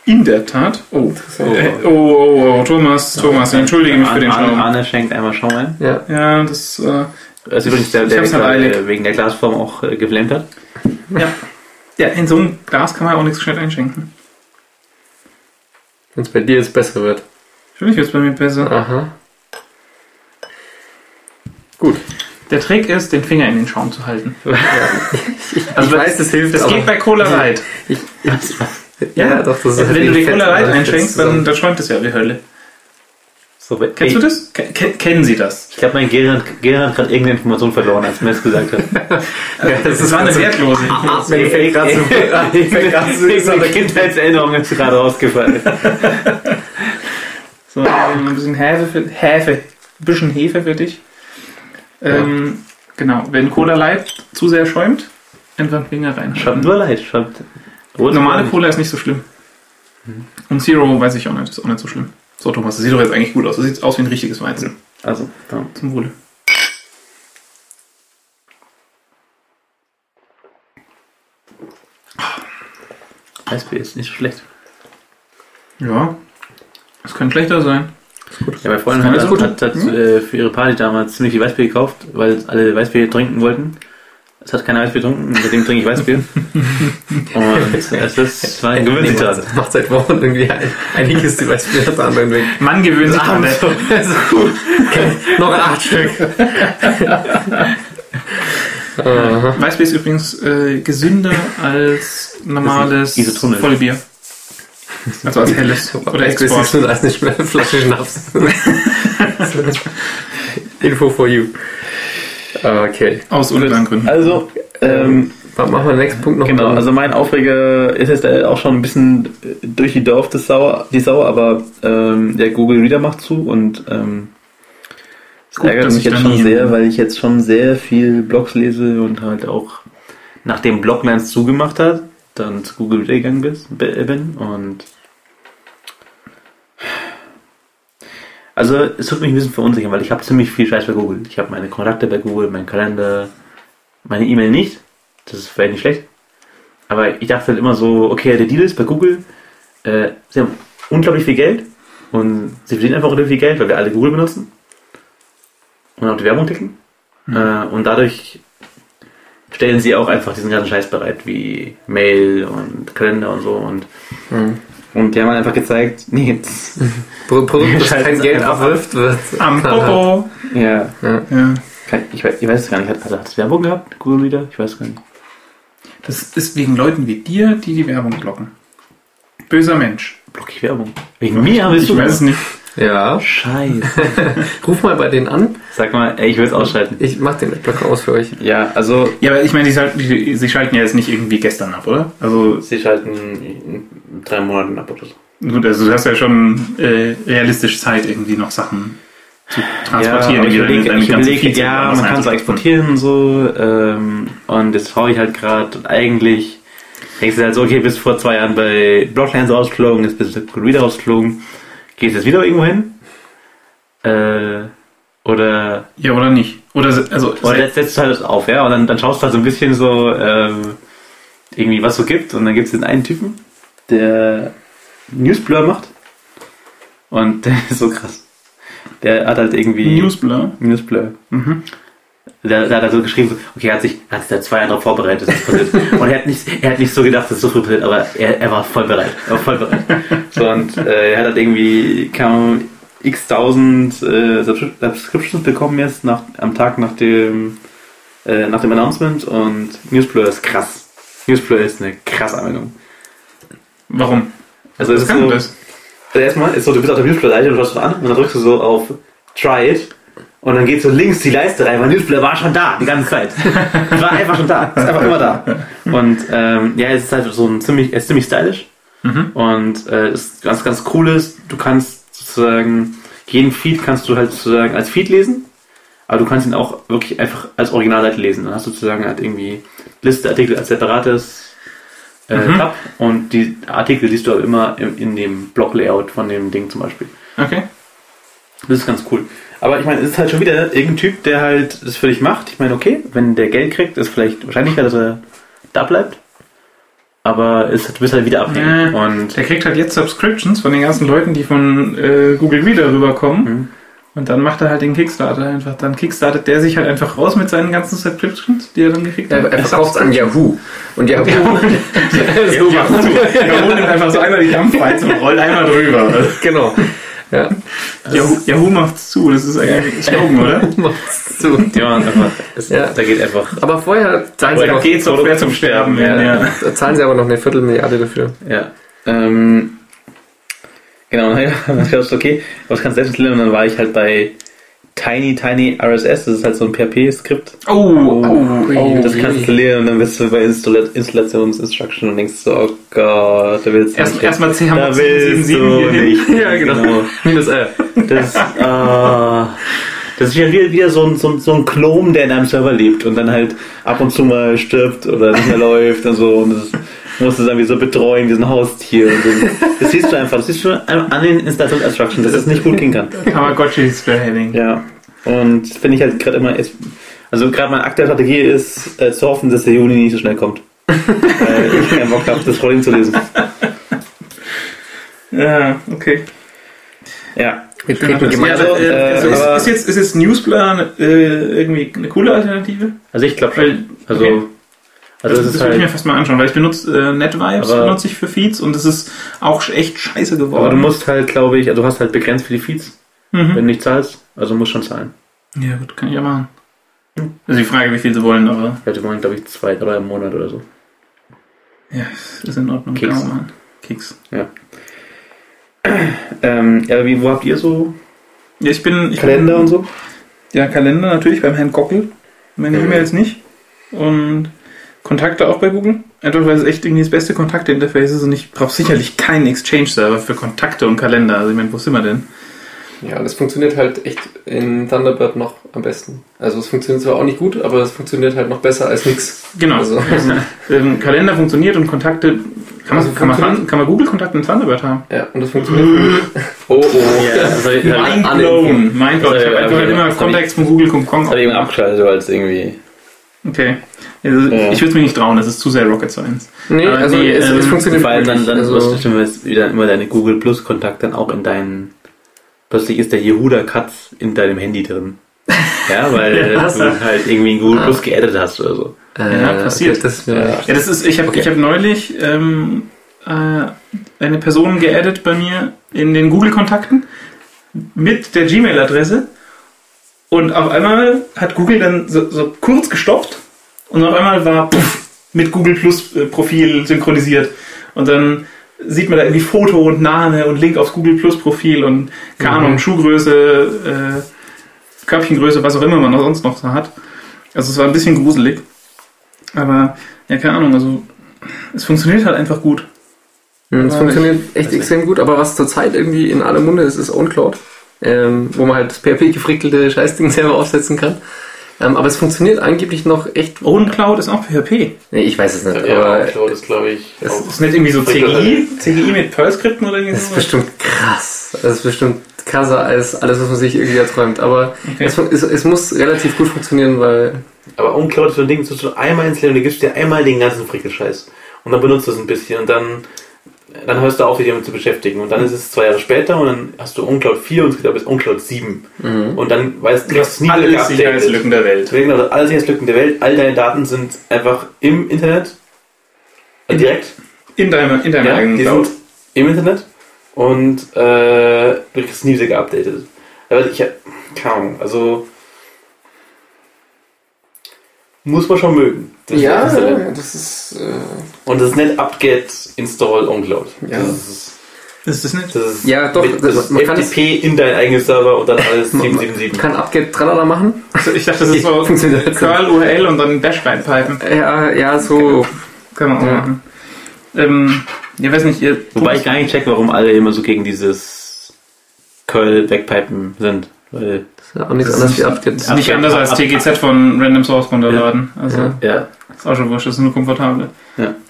In der Tat. Oh. Oh. Oh, oh, oh, Thomas, Thomas, ich entschuldige mich für den Schaum. Arne schenkt einmal Schaum ein. Ja, Ja, das, äh, Das ist übrigens der, der halt eilig. äh, wegen der Glasform auch äh, geflammt hat. ja. Ja, in so einem Glas kann man auch nichts gescheit einschenken. Wenn es bei dir jetzt besser wird. Natürlich wird es bei mir besser. Aha. Gut. Der Trick ist, den Finger in den Schaum zu halten. Also ich weiß, das hilft, Das geht bei Cola Light. ich, Ja, ja, doch, das ist Also wenn du fett, Cola Light einschenkst, dann, dann schäumt es ja wie Hölle. So, Kennst du das? Ke- ke- kennen Sie das? Ich glaube, mein hat- Gehirn hat gerade irgendeine Information verloren, als mir das gesagt hat. Das, das war eine wertlose. Mir fällt gerade so, mir fällt gerade so Irgendeine Kindheitserinnerung ist gerade rausgefallen. So, ein bisschen Hefe, für, Hefe, ein bisschen Hefe für dich. Ähm, genau, wenn Cola Light zu sehr schäumt, einfach den Finger rein. Schaut nur leid. Schaut. Normale Cola ist nicht so schlimm. Und Zero weiß ich auch nicht, ist auch nicht so schlimm. So, Thomas, das sieht doch jetzt eigentlich gut aus. Das sieht aus wie ein richtiges Weizen. Also, ja. Zum Wohle. Weißbier ist nicht so schlecht. Ja, es könnte schlechter sein. Ja, meine Freundin hat, kann hat, hat, äh, für ihre Party damals ziemlich viel Weißbier gekauft, weil alle Weißbier trinken wollten. Es hat keiner Weißbier getrunken, seitdem trinke ich Weißbier. Und es ist, war ein Gewöhnungsgrad. macht, macht seit Wochen irgendwie ein, eine Kiste Weißbier nach der anderen weg. Man gewöhnt sich dran. so, okay, noch acht Stück. Weißbier ist übrigens äh, gesünder als normales. Vollbier. Also als helles oder Das ist Export. so als eine Flasche Schnaps. Info for you. Okay. Aus unklaren Gründen. Also, ähm, Dann machen wir den nächsten Punkt noch. Genau, also mein Aufreger ist jetzt äh, auch schon ein bisschen äh, durch die Dorf des Sauer, die Sauer, aber ähm, der Google Reader macht zu und ähm, das Gut, ärgert mich ich jetzt schon sehr, weil ich jetzt schon sehr viel Blogs lese und halt auch nachdem Bloglands zugemacht hat, dann zu Google Reader gegangen bin und also es tut mich ein bisschen verunsichern, weil ich habe ziemlich viel Scheiß bei Google. Ich habe meine Kontakte bei Google, meinen Kalender, meine E-Mail nicht. Das ist vielleicht nicht schlecht. Aber ich dachte halt immer so, okay, der Deal ist bei Google, äh, sie haben unglaublich viel Geld und sie verdienen einfach unglaublich viel Geld, weil wir alle Google benutzen und auf die Werbung klicken. Äh, und dadurch stellen sie auch einfach diesen ganzen Scheiß bereit, wie Mail und Kalender und so. Und, Mhm. Und die haben einfach gezeigt, nee, jetzt, Pro- Produkt, das kein Geld abwirft, wird. Am Popo. ja, Ja. kann, ich, weiß, ich weiß es gar nicht, hat, hat es Werbung gehabt, Google wieder? Ich weiß gar nicht. Das ist wegen Leuten wie dir, die die Werbung blocken. Böser Mensch. Block ich Werbung? Wegen mir willst Ich du weiß es nicht. Ja. Scheiße. Ruf mal bei denen an. Sag mal, ey, ich will es ausschalten. Ich mach den Adblocker aus für euch. Ja, also Ja, aber ich meine, die, sie schalten ja jetzt nicht irgendwie gestern ab, oder? Also, sie schalten in drei Monaten ab oder so. gut, also du hast ja schon äh, realistisch Zeit, irgendwie noch Sachen zu transportieren. Ja, aber ich überlege, ich überlege ja, man kann es exportieren und so. Ähm, und jetzt schaue ich halt gerade und eigentlich denkst du halt so, okay, bist vor zwei Jahren bei Blocklands rausgeflogen, jetzt bist du bei Reader rausgeflogen, gehst jetzt wieder irgendwo hin? Äh, oder Ja, oder nicht? Oder, also, oder jetzt setzt du halt auf, ja, und dann, dann schaust du halt so ein bisschen so, ähm, irgendwie was so gibt. Und dann gibt es den einen Typen, der Newsblur macht. Und der ist so krass. Der hat halt irgendwie. Newsblur. Newsblur. Mhm. Der, der hat also geschrieben, so, okay, er hat sich, hat sich da zwei Jahre darauf vorbereitet, dass das passiert. Und er hat nicht, er hat nicht so gedacht, dass so früh passiert, aber er, er war voll bereit. Er war voll bereit. So, und äh, er hat halt irgendwie, kam x tausend äh, Subscri- Subscriptions bekommen jetzt nach, am Tag nach dem, äh, nach dem Announcement und Newsblur ist krass. Newsblur ist eine krasse Anwendung. Warum? Also es ist so, das? also erstmal ist so, du bist auf der Newsblur-Seite und schaust an und dann drückst du so auf Try it und dann geht so links die Leiste rein, weil Newsblur war schon da, die ganze Zeit. war einfach schon da, ist einfach immer da. Und ähm, ja, es ist halt so ein ziemlich, er ist ziemlich stylisch Mhm. und äh, ist ganz, ganz cool ist, du kannst sozusagen, jeden Feed kannst du halt sozusagen als Feed lesen, aber du kannst ihn auch wirklich einfach als Originalseite lesen. Dann hast du sozusagen halt irgendwie Liste, Artikel als separates äh, Mhm. Tab und die Artikel siehst du aber immer in, in dem Block-Layout von dem Ding zum Beispiel. Okay. Das ist ganz cool. Aber ich meine, es ist halt schon wieder irgendein Typ, der halt das für dich macht. Ich meine, okay, wenn der Geld kriegt, ist vielleicht wahrscheinlicher, dass er da bleibt. Aber es, du bist halt wieder abhängig. Ja. Und Der kriegt halt jetzt Subscriptions von den ganzen Leuten, die von äh, Google Reader rüberkommen. Mhm. Und dann macht er halt den Kickstarter einfach. Dann kickstartet der sich halt einfach raus mit seinen ganzen Subscriptions, die er dann gekriegt hat. er verkauft es an Yahoo. Und Yahoo. Yahoo. Yahoo nimmt einfach so einmal die Dampfweiz und rollt einmal drüber. genau. Ja. Yahoo, Yahoo macht's zu, das ist eigentlich ein Slogan, oder? Macht's zu. ja, einfach, es, Ja. da geht einfach. Aber vorher zahlen sie, Oder noch, Geht's auch schwer zum Sterben werden, ja. da zahlen sie aber noch eine Viertelmilliarde dafür. Ja. Ähm, genau, naja, dann ich, okay, was kannst du selbst installieren? Und dann war ich halt bei Tiny Tiny RSS, das ist halt so ein PHP-Skript. Oh, oh, oh. Das kannst du installieren und dann bist du bei Installa Installationsinstruction und denkst so, oh Gott, da willst du Erst- nicht. erstmal CH Da willst du 77 hier nicht. hin. Ja, genau. Minus R. Das, ah, das ist ja wieder, wieder so, ein, so, ein, so ein Klon, der in einem Server lebt und dann halt ab und zu mal stirbt oder nicht mehr läuft und so. Und das musst du dann wie so betreuen, diesen Haustier. Und so. Das siehst du einfach, das siehst du an den Installationsinstructions, dass das nicht gut gehen kann. Tamagotchi Spearheading. Ja. Und finde ich halt gerade immer, ist, also gerade meine aktuelle Strategie ist, äh, zu hoffen, dass der Juni nicht so schnell kommt. Weil ich keinen Bock habe, das Problem zu lesen. Ja, okay. Ja. Also, äh, also ist, ist, jetzt, ist jetzt Newsblur äh, irgendwie eine coole Alternative? Also ich glaube schon. Also, okay. Also das es ist würde ich mir halt. fast mal anschauen, weil ich benutze äh, NetVibes Aber- benutze ich für Feeds und es ist auch echt scheiße geworden. Aber du musst halt, glaube ich, also du hast halt begrenzt für die Feeds, wenn mhm. du nicht zahlst. Also musst schon zahlen. Ja gut, kann ich ja machen. Also die Frage, wie viel sie wollen, aber Ja, die wollen, glaube ich, zwei, drei im Monat oder so. ja, ist in Ordnung. Keks. Machen. Keks. Ähm, ja, wie, wo habt ihr so Ja, ich bin... Ich Kalender bin, und so? Ja, Kalender natürlich beim Herrn Gockel. Meine Mhm. E-Mails nicht. Und Kontakte auch bei Google. Einfach weil es echt irgendwie das beste Kontaktinterface ist und ich brauche sicherlich keinen Exchange-Server für Kontakte und Kalender. Also ich meine, wo sind wir denn? Ja, das funktioniert halt echt in Thunderbird noch am besten. Also es funktioniert zwar auch nicht gut, aber es funktioniert halt noch besser als nix. Genau. Also- Also, ähm, Kalender funktioniert und Kontakte. Kann man, Also kann man, kann man Google-Kontakte in Thunderbird haben? Ja, und das funktioniert. oh, oh. Das habe hab ich, Mind blown. Mind blown. Ich habe einfach halt immer Das Contacts von google.com. hab ich eben abgeschaltet, weil es irgendwie. Okay. Also, Ja. Ich würde mich nicht trauen, das ist zu sehr Rocket Science. Nee, Aber also die, es, es ähm, funktioniert Vor allem dann, dann also, wirst du wieder immer deine Google Plus Kontakt dann auch in deinen. Plötzlich ist der Yehuda Katz in deinem Handy drin. Ja, weil Ja, du halt irgendwie in Google Ah. Plus geaddet hast oder so. äh, Ja, passiert. Okay, das, ja. Ja, das ist, ich habe Okay. ich hab neulich ähm, äh, eine Person geaddet bei mir in den Google-Kontakten mit der Gmail-Adresse und auf einmal hat Google dann so, so kurz gestoppt und auf einmal war puff, mit Google Plus äh, Profil synchronisiert und dann sieht man da irgendwie Foto und Name und Link aufs Google Plus Profil und keine Mhm. Ahnung, Schuhgröße, äh, Körbchengröße, was auch immer man sonst noch so hat. Also es war ein bisschen gruselig. Aber, ja, keine Ahnung, also es funktioniert halt einfach gut. Hm, Es funktioniert echt extrem gut, aber was zurzeit irgendwie in aller Munde ist, ist OwnCloud, ähm, wo man halt das PHP-gefrickelte Scheißding selber aufsetzen kann. Ähm, aber es funktioniert angeblich noch echt. OwnCloud ist auch PHP. Nee, ich weiß es nicht, aber das glaube ich. es Ist nicht irgendwie so CGI? CGI mit Perl-Skripten oder irgendwie das ist so? bestimmt krass. Das ist bestimmt krasser als alles, was man sich irgendwie erträumt. Aber Okay. es, es, es muss relativ gut funktionieren, weil Aber Uncloud ist so ein Ding, tust du einmal installieren und du gibst dir einmal den ganzen Frickelscheiß. Und dann benutzt du es ein bisschen und dann, dann hörst du auf, dich damit zu beschäftigen. Und dann ist es zwei Jahre später und dann hast du Uncloud 4 und es geht bis Uncloud 7. Und dann weißt du, hast nie Alle geupdatet. Sicherheitslücken der Welt. Deswegen, also alle Sicherheitslücken der Welt, all deine Daten sind einfach im Internet. Äh, direkt. In deinem, in deinem Ja, eigenen Cloud. im Internet. Und äh, du kriegst nie wieder geupdatet. Aber ich hab- keine Ahnung, also muss man schon mögen. Das ja, installieren. das ist äh, Und das ist nicht upget install uncloud. Ja. Das ist, Ist das nicht? das ist Ja, doch, mit- das- das ist man kann es- FTP in deinen eigenen Server und dann alles man 777. kann Upget Tralala machen. Also ich dachte, das ist so Curl URL und dann Bash reinpipen. Ja, ja, so. Kann man auch Ja. machen. Ähm, ich weiß nicht, ihr. Wobei ich gar nicht check, warum alle immer so gegen dieses Curl wegpipen sind. Weil, ist ja auch nichts Das anderes ist wie Upget. ist nicht anders als TGZ von Random Source runterladen. Also Ja. Ja, ist auch schon wurscht, das ist nur komfortabel.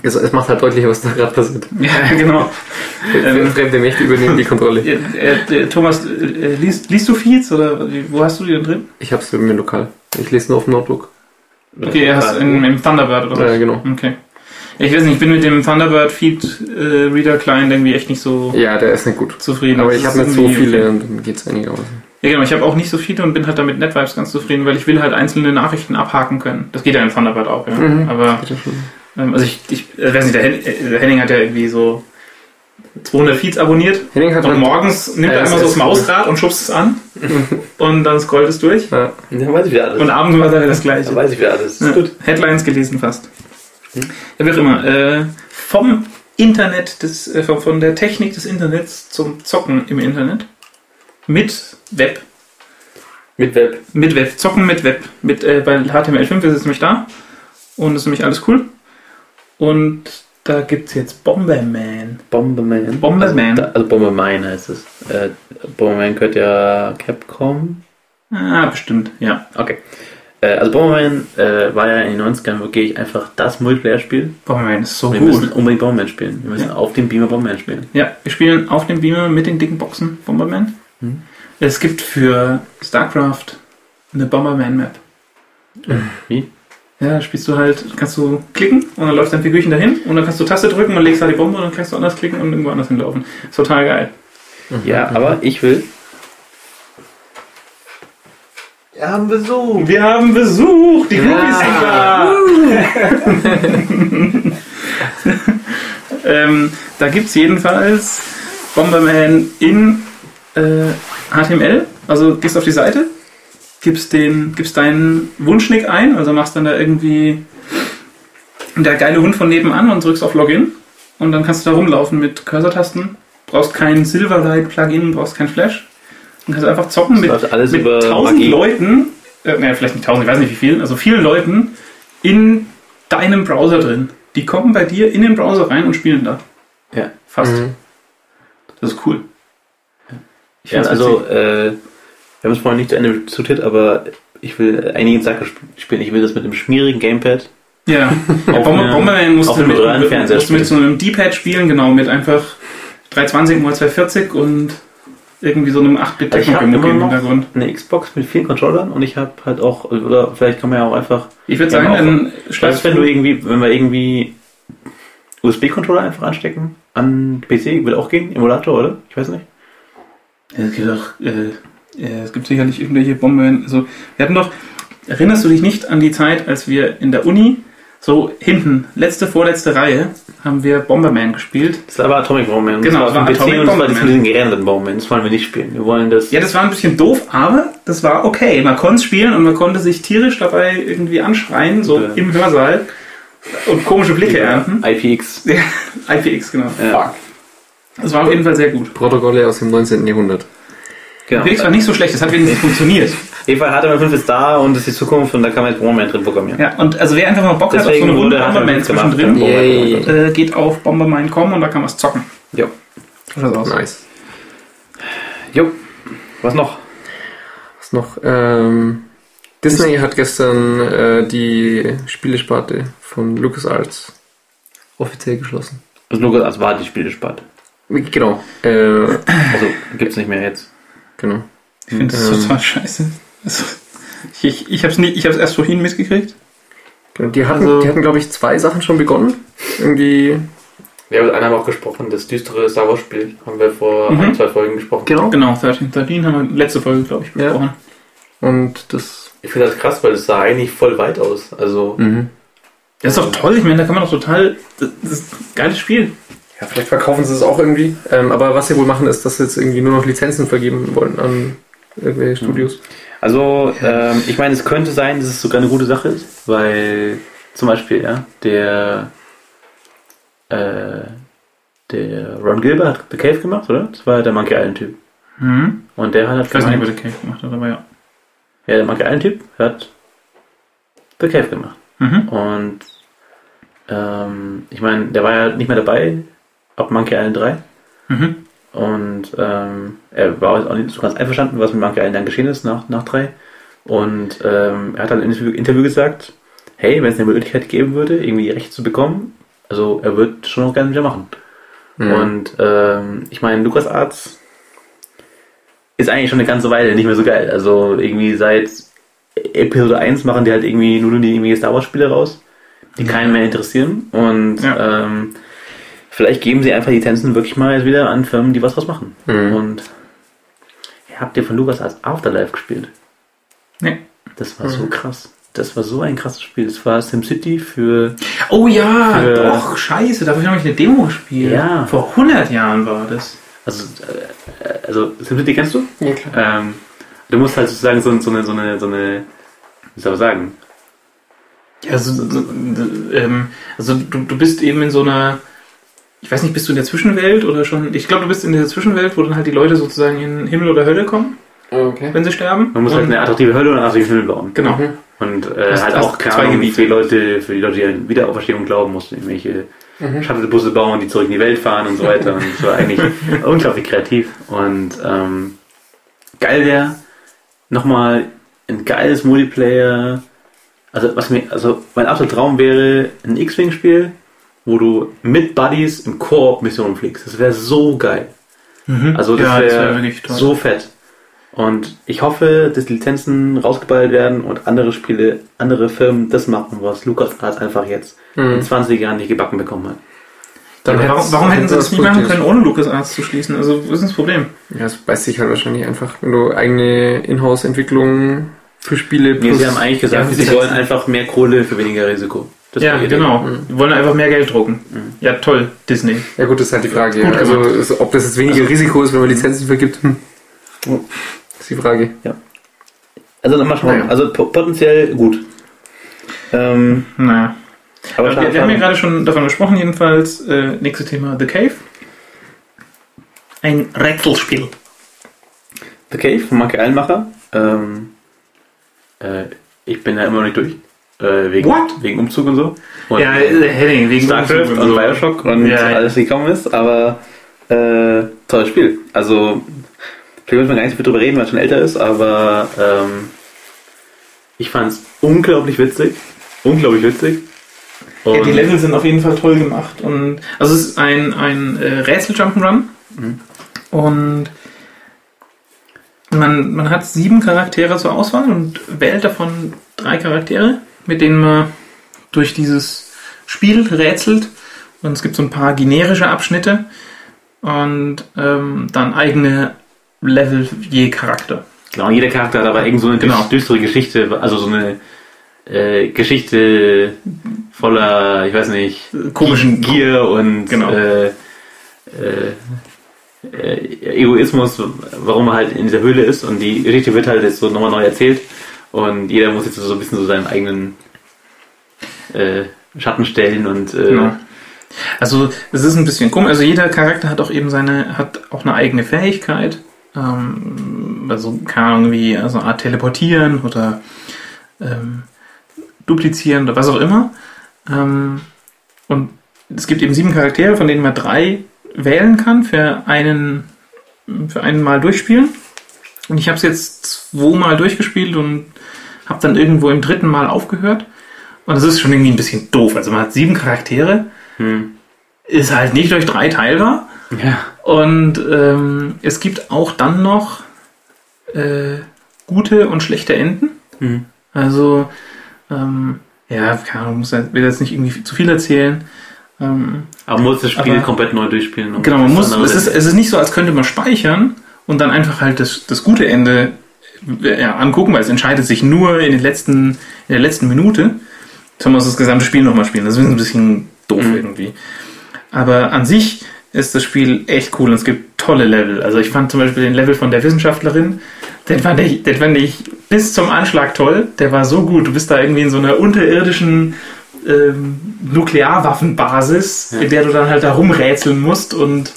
Es, es macht halt deutlich, was da gerade passiert. Ja, genau. Ähm, Fremde Mächte übernehmen die Kontrolle. Äh, äh, Thomas, äh, liest, liest du Feeds oder wo hast du die denn drin? Ich hab's mir lokal. Ich lese nur auf dem Notebook. Okay, er hast in, im Thunderbird oder was? Ja, genau. Okay. Ich weiß nicht, ich bin mit dem Thunderbird Feed äh, Reader Client irgendwie echt nicht so Ja, der ist nicht gut. zufrieden. Aber ich habe nicht so viele und dann geht's einigermaßen. Ja, genau, ich habe auch nicht so viele und bin halt damit NetVibes ganz zufrieden, weil ich will halt einzelne Nachrichten abhaken können. Das geht ja in Thunderbird auch, ja. Mhm. Aber, ähm, also ich, ich äh, weiß nicht, der, Hen äh, der Henning hat ja irgendwie so 200 Feeds abonniert Henning hat und halt- morgens nimmt er Ja, das so das Mausrad und schubst es an und dann scrollt es durch Ja. dann weiß ich wieder alles. und abends macht er das gleiche. dann weiß ich wieder alles. Ja, Headlines gelesen fast. Ja, wie auch immer. Äh, vom Internet, des, äh, von der Technik des Internets zum Zocken im Internet. Mit Web. Mit Web. Mit Web. Zocken mit Web. Mit, äh, bei HTML5 ist es nämlich da. Und das ist nämlich alles cool. Und da gibt es jetzt Bomberman. Bomberman. Bomberman. Also, also Bomberman heißt es. Äh, Bomberman gehört ja Capcom. Ah, bestimmt, ja. Okay. Äh, also Bomberman äh, war ja in den 90ern wirklich einfach das Multiplayer-Spiel. Bomberman ist so Wir gut. müssen unbedingt Bomberman spielen. Wir müssen Ja. auf dem Beamer Bomberman spielen. Ja, wir spielen auf dem Beamer mit den dicken Boxen Bomberman. Mhm. Es gibt für StarCraft eine Bomberman-Map. Wie? Ja, da spielst du halt, kannst du klicken und dann läuft dein Figürchen dahin und dann kannst du Taste drücken und legst da die Bombe und dann kannst du anders klicken und irgendwo anders hinlaufen. Ist total geil. Ja, aber ich will. Wir haben Besuch. Wir haben Besuch, die Groupies sind da. ähm, da gibt es jedenfalls Bomberman in äh, HTML. Also gehst auf die Seite, gibst, den, gibst deinen Wunschnick ein, also machst dann da irgendwie der geile Hund von nebenan und drückst auf Login. Und dann kannst du da rumlaufen mit Cursor-Tasten. Brauchst kein Silverlight-Plugin, brauchst kein Flash. Und kannst einfach zocken mit, mit über tausend Magie. Leuten, äh, naja, vielleicht nicht tausend, ich weiß nicht wie vielen, also vielen Leuten in deinem Browser drin. Die kommen bei dir in den Browser rein und spielen da. Ja. Fast. Mhm. Das ist cool. Ich Ja, also, äh, wir haben es vorhin nicht zu Ende diskutiert, aber ich will einige Sachen sp- spielen. Ich will das mit dem schmierigen Gamepad. Ja, Bomberman musste einem mit, mit, Fernseher musste mit so einem D-Pad spielen, genau, mit einfach 320 x 240 und irgendwie so einem 8-Bit Also ich habe Techno-Gemück immer im noch Hintergrund. eine Xbox mit vielen Controllern und ich habe halt auch, oder vielleicht kann man ja auch einfach, Ich würde sagen, dann schreibst wenn du irgendwie, wenn wir irgendwie USB-Controller einfach anstecken an PC, würde auch gehen, Emulator, oder? Ich weiß nicht. Ja, es gibt auch, äh, ja, es gibt sicherlich irgendwelche Bomben. Also, wir hatten doch, erinnerst du dich nicht an die Zeit, als wir in der Uni, so hinten, letzte, vorletzte Reihe, haben wir Bomberman gespielt. Das war aber Atomic Bomberman. Genau, das war das war PC Atomic und das war Bomberman. diesen gerendeten Bomberman. Das wollen wir nicht spielen. Wir wollen das. Ja, das war ein bisschen doof, aber das war okay. Man konnte spielen und man konnte sich tierisch dabei irgendwie anschreien, so Ja. im Hörsaal und komische Blicke ernten. IPX. Ja, IPX, genau. Ja. Das war auf jeden Fall sehr gut. Protokolle aus dem 19. Jahrhundert. Genau. IPX war nicht so schlecht, das hat wenigstens funktioniert. Jedenfalls HTML5 ist da und ist die Zukunft und da kann man jetzt Bomberman drin programmieren. Ja, und also wer einfach mal Bock hat auf so Deswegen eine Runde Bomberman HTML5 gemacht. zwischendrin, äh, geht auf bomberman.com und da kann man es zocken. Jo. So schaut's aus. Nice. Jo. Was noch? Was noch? Ähm, Disney hat gestern äh, die Spielesparte von LucasArts offiziell geschlossen. Also Lukas als war die Spielesparte. Genau. Äh, Also gibt's nicht mehr jetzt. Genau. Ich finde das Ähm. total scheiße. Also, ich ich, ich habe es ich hab's erst vorhin mitgekriegt. Genau, Die hatten, Also- die hatten glaube ich, zwei Sachen schon begonnen. Irgendwie. Wir haben mit einer haben auch gesprochen, das düstere Star Wars Spiel. Haben wir vor Mhm. ein, zwei Folgen gesprochen. Genau. Genau, 13, 13 haben wir letzte Folge, glaube ich, Ja. besprochen. Und das. Ich finde das krass, weil es sah eigentlich voll weit aus. Also, Mhm. Das ist doch toll, ich meine, da kann man doch total. Das das ist ein geiles Spiel. Ja, vielleicht verkaufen sie es auch irgendwie. Ähm, aber was sie wohl machen, ist, dass sie jetzt irgendwie nur noch Lizenzen vergeben wollen an irgendwelche Studios. Also, ähm, ich meine, es könnte sein, dass es sogar eine gute Sache ist, weil zum Beispiel, ja, der, äh, der Ron Gilbert hat The Cave gemacht, oder? Das war der Monkey Island-Typ. Mhm. Und der hat Ich weiß nicht, ob er The Cave gemacht hat, aber ja. ja, der Monkey Island-Typ hat The Cave gemacht. Mhm. Und ähm, ich meine, der war ja nicht mehr dabei ab Monkey Island 3. Mhm. Und ähm, er war auch nicht so ganz einverstanden, was mit Monkey Island dann geschehen ist nach, nach 3. Und ähm, er hat dann im Interview, Interview gesagt, hey, wenn es eine Möglichkeit geben würde, irgendwie Recht zu bekommen, also er wird schon noch gerne wieder machen. Mhm. Und ähm, ich meine, LucasArts ist eigentlich schon eine ganze Weile nicht mehr so geil. Also irgendwie seit Episode 1 machen die halt irgendwie nur die irgendwie Star Wars Spiele raus, die keinen mehr interessieren. Und Ja. ähm, vielleicht geben sie einfach die Lizenzen wirklich mal jetzt wieder an Firmen, die was draus machen. Mhm. Und habt ihr von LucasArts Afterlife gespielt? Nee. Das war so krass. Das war so ein krasses Spiel. Das war SimCity für Oh ja, Für- doch, scheiße, dafür habe ich eine Demo gespielt. Ja. Vor 100 Jahren war das. Also, äh, also SimCity kennst du? Ja, klar. Ähm, du musst halt sozusagen so, so eine, so eine, so eine, wie soll man sagen? Ja, also, so, ähm, also du, du bist eben in so einer, ich weiß nicht, bist du in der Zwischenwelt oder schon, ich glaube, du bist in der Zwischenwelt, wo dann halt die Leute sozusagen in Himmel oder Hölle kommen, Okay. wenn sie sterben. Man muss halt Und- eine attraktive Hölle und einen attraktiven Himmel bauen. Genau. Mhm. Und äh, Hast- halt hast auch keine für die Leute, für die Leute, die an Wiederauferstehung glauben mussten, irgendwelche Mhm. Shuttlebusse bauen, die zurück in die Welt fahren und so weiter. Und es war eigentlich unglaublich kreativ. Und ähm, geil wäre nochmal ein geiles Multiplayer. Also was mir, also mein absoluter Traum wäre ein X-Wing-Spiel, wo du mit Buddies im Koop Missionen fliegst. Das wäre so geil. Mhm. Also das ja, wäre toll. so fett. Und ich hoffe, dass die Lizenzen rausgeballt werden und andere Spiele, andere Firmen das machen, was LucasArts einfach jetzt in Mhm. 20 Jahren nicht gebacken bekommen hat. Dann warum, warum hätten sie das nicht machen können, ohne LucasArts zu schließen? Also, was ist das Problem? Ja, es beißt sich halt wahrscheinlich einfach, wenn du eigene Inhouse-Entwicklung für Spiele Nee, sie haben eigentlich gesagt, Ja, sie wollen einfach mehr Kohle für weniger Risiko. Das ja, genau. Mhm. Die wollen einfach mehr Geld drucken. Ja, toll, Disney. Ja gut, das ist halt die Frage. Gut Ja. Also, es- ob das jetzt weniger Risiko ist, wenn man Lizenzen vergibt, hm. ist die Frage. Also nochmal schauen. Naja. Also po- potenziell gut. Ähm, Naja. aber wir, wir haben ja gerade schon davon gesprochen, jedenfalls. Äh, nächstes Thema: The Cave. Ein Rätselspiel. The Cave von Monkey Islandmacher. Ähm, äh, ich bin da immer noch nicht durch. Äh, wegen, What? wegen Umzug und so. Und ja, äh, Henning, wegen StarCraft Umzug und Bioshock und Ja, alles gekommen ist, aber äh, tolles Spiel. Also, vielleicht müssen wir gar nicht so viel drüber reden, weil es schon älter ist, aber ähm, ich fand es unglaublich witzig. Unglaublich witzig. Ja, die Und- Level sind auf jeden Fall toll gemacht. Und, also es ist ein, ein äh, Rätsel-Jump'n'Run. Mhm. Und man, man hat sieben Charaktere zur Auswahl und wählt davon drei Charaktere, mit denen man durch dieses Spiel rätselt. Und es gibt so ein paar generische Abschnitte und ähm, dann eigene Level je Charakter. Genau, jeder Charakter hat aber irgend so eine Genau. düstere Geschichte, also so eine äh, Geschichte voller, ich weiß nicht, Komischen Gier und Genau. äh, äh, äh, Egoismus, warum er halt in dieser Höhle ist und die Geschichte wird halt jetzt so nochmal neu erzählt und jeder muss jetzt so ein bisschen so seinen eigenen äh, Schatten stellen und äh, Genau. Also es ist ein bisschen komisch. Also jeder Charakter hat auch eben seine, hat auch eine eigene Fähigkeit. Ähm, also keine Ahnung wie also eine Art Teleportieren oder ähm, Duplizieren oder was auch immer. Ähm, und es gibt eben sieben Charaktere, von denen man drei wählen kann für einen für einen Mal durchspielen. Und ich habe es jetzt zweimal durchgespielt und habe dann irgendwo im dritten Mal aufgehört. Und das ist schon irgendwie ein bisschen doof. Also man hat sieben Charaktere, hm, ist halt nicht durch drei teilbar. ja. Und ähm, es gibt auch dann noch äh, gute und schlechte Enden. Mhm. Also, ähm, ja, keine Ahnung, muss will jetzt nicht irgendwie zu viel erzählen. Ähm, Aber man muss das Spiel Aber- komplett neu durchspielen. genau, man muss, es ist, es ist nicht so, als könnte man speichern und dann einfach halt das, das gute Ende ja, angucken, weil es entscheidet sich nur in, den letzten, in der letzten Minute. Jetzt muss das gesamte Spiel nochmal spielen. Das ist ein bisschen doof Mhm. irgendwie. Aber an sich ist das Spiel echt cool und es gibt tolle Level. Also ich fand zum Beispiel den Level von der Wissenschaftlerin, den fand ich, den fand ich bis zum Anschlag toll. Der war so gut. Du bist da irgendwie in so einer unterirdischen ähm, Nuklearwaffenbasis, Ja. in der du dann halt da rumrätseln musst und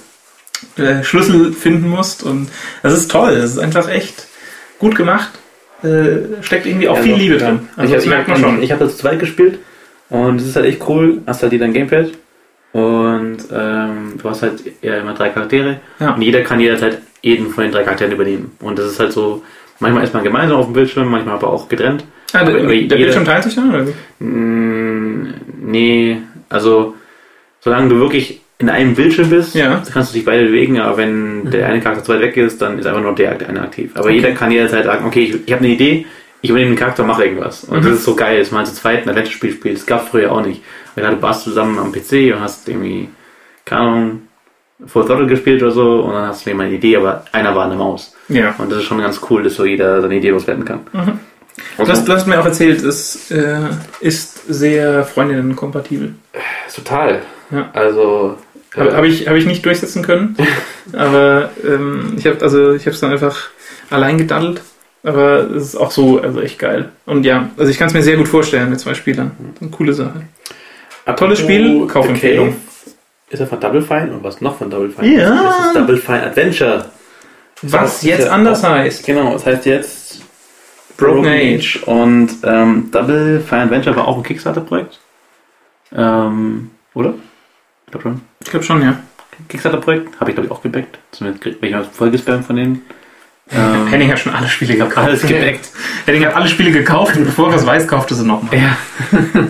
äh, Schlüssel finden musst. Und das ist toll. Das ist einfach echt gut gemacht. Äh, steckt irgendwie auch viel Also, Liebe drin. Also ich das merkt man habe schon. ich hab das zu zweit gespielt und es ist halt echt cool. Hast halt jeder ein Gamepad und ähm, du hast halt ja immer drei Charaktere Ja. und jeder kann jederzeit jeden von den drei Charakteren übernehmen. Und das ist halt so, manchmal ist man gemeinsam auf dem Bildschirm, manchmal aber auch getrennt. Ah, der, aber der jeder- Bildschirm teilt sich dann? Oder? Mm, nee, also solange du wirklich in einem Bildschirm bist, Ja. kannst du dich beide bewegen, aber wenn der eine Charakter zu weit weg ist, dann ist einfach nur der eine aktiv. Aber Okay. jeder kann jederzeit sagen, okay, ich, ich habe eine Idee, ich übernehme den Charakter, mache irgendwas. Und Mhm. das ist so geil, dass man zu zweit ein Adventure-Spiel spielt. Das gab früher auch nicht. Weil du warst zusammen am PC und hast irgendwie, keine Ahnung, Full Throttle gespielt oder so und dann hast du jemand eine Idee, aber einer war eine Maus. Ja. Und das ist schon ganz cool, dass so jeder seine Idee loswerden kann. Mhm. Und Du hast, du hast mir auch erzählt, es äh, ist sehr freundinnenkompatibel. total. Ja. Also, Habe hab ich, hab ich nicht durchsetzen können, aber ähm, ich habe also ich habe es dann einfach allein gedaddelt. Aber es ist auch so also echt geil. Und ja, also ich kann es mir sehr gut vorstellen mit zwei Spielern. Eine coole Sache. Tolles Spiel, Kaufempfehlung. Ist er von Double Fine und was noch von Double Fine? Ja. Das ist Double Fine Adventure. Was jetzt anders heißt. Genau, es heißt jetzt Broken Age. Und ähm, Double Fine Adventure war auch ein Kickstarter-Projekt. Ähm, oder? Ich glaube schon. Ich glaube schon, ja. Kickstarter-Projekt. Habe ich, glaube ich, auch gebackt. Zumindest krieg ich mal voll gespammt von denen. Ähm, Henning hat schon alle Spiele gekauft. alles gebackt. Henning hat alle Spiele gekauft und bevor er es weiß, kauft er sie nochmal. Ja.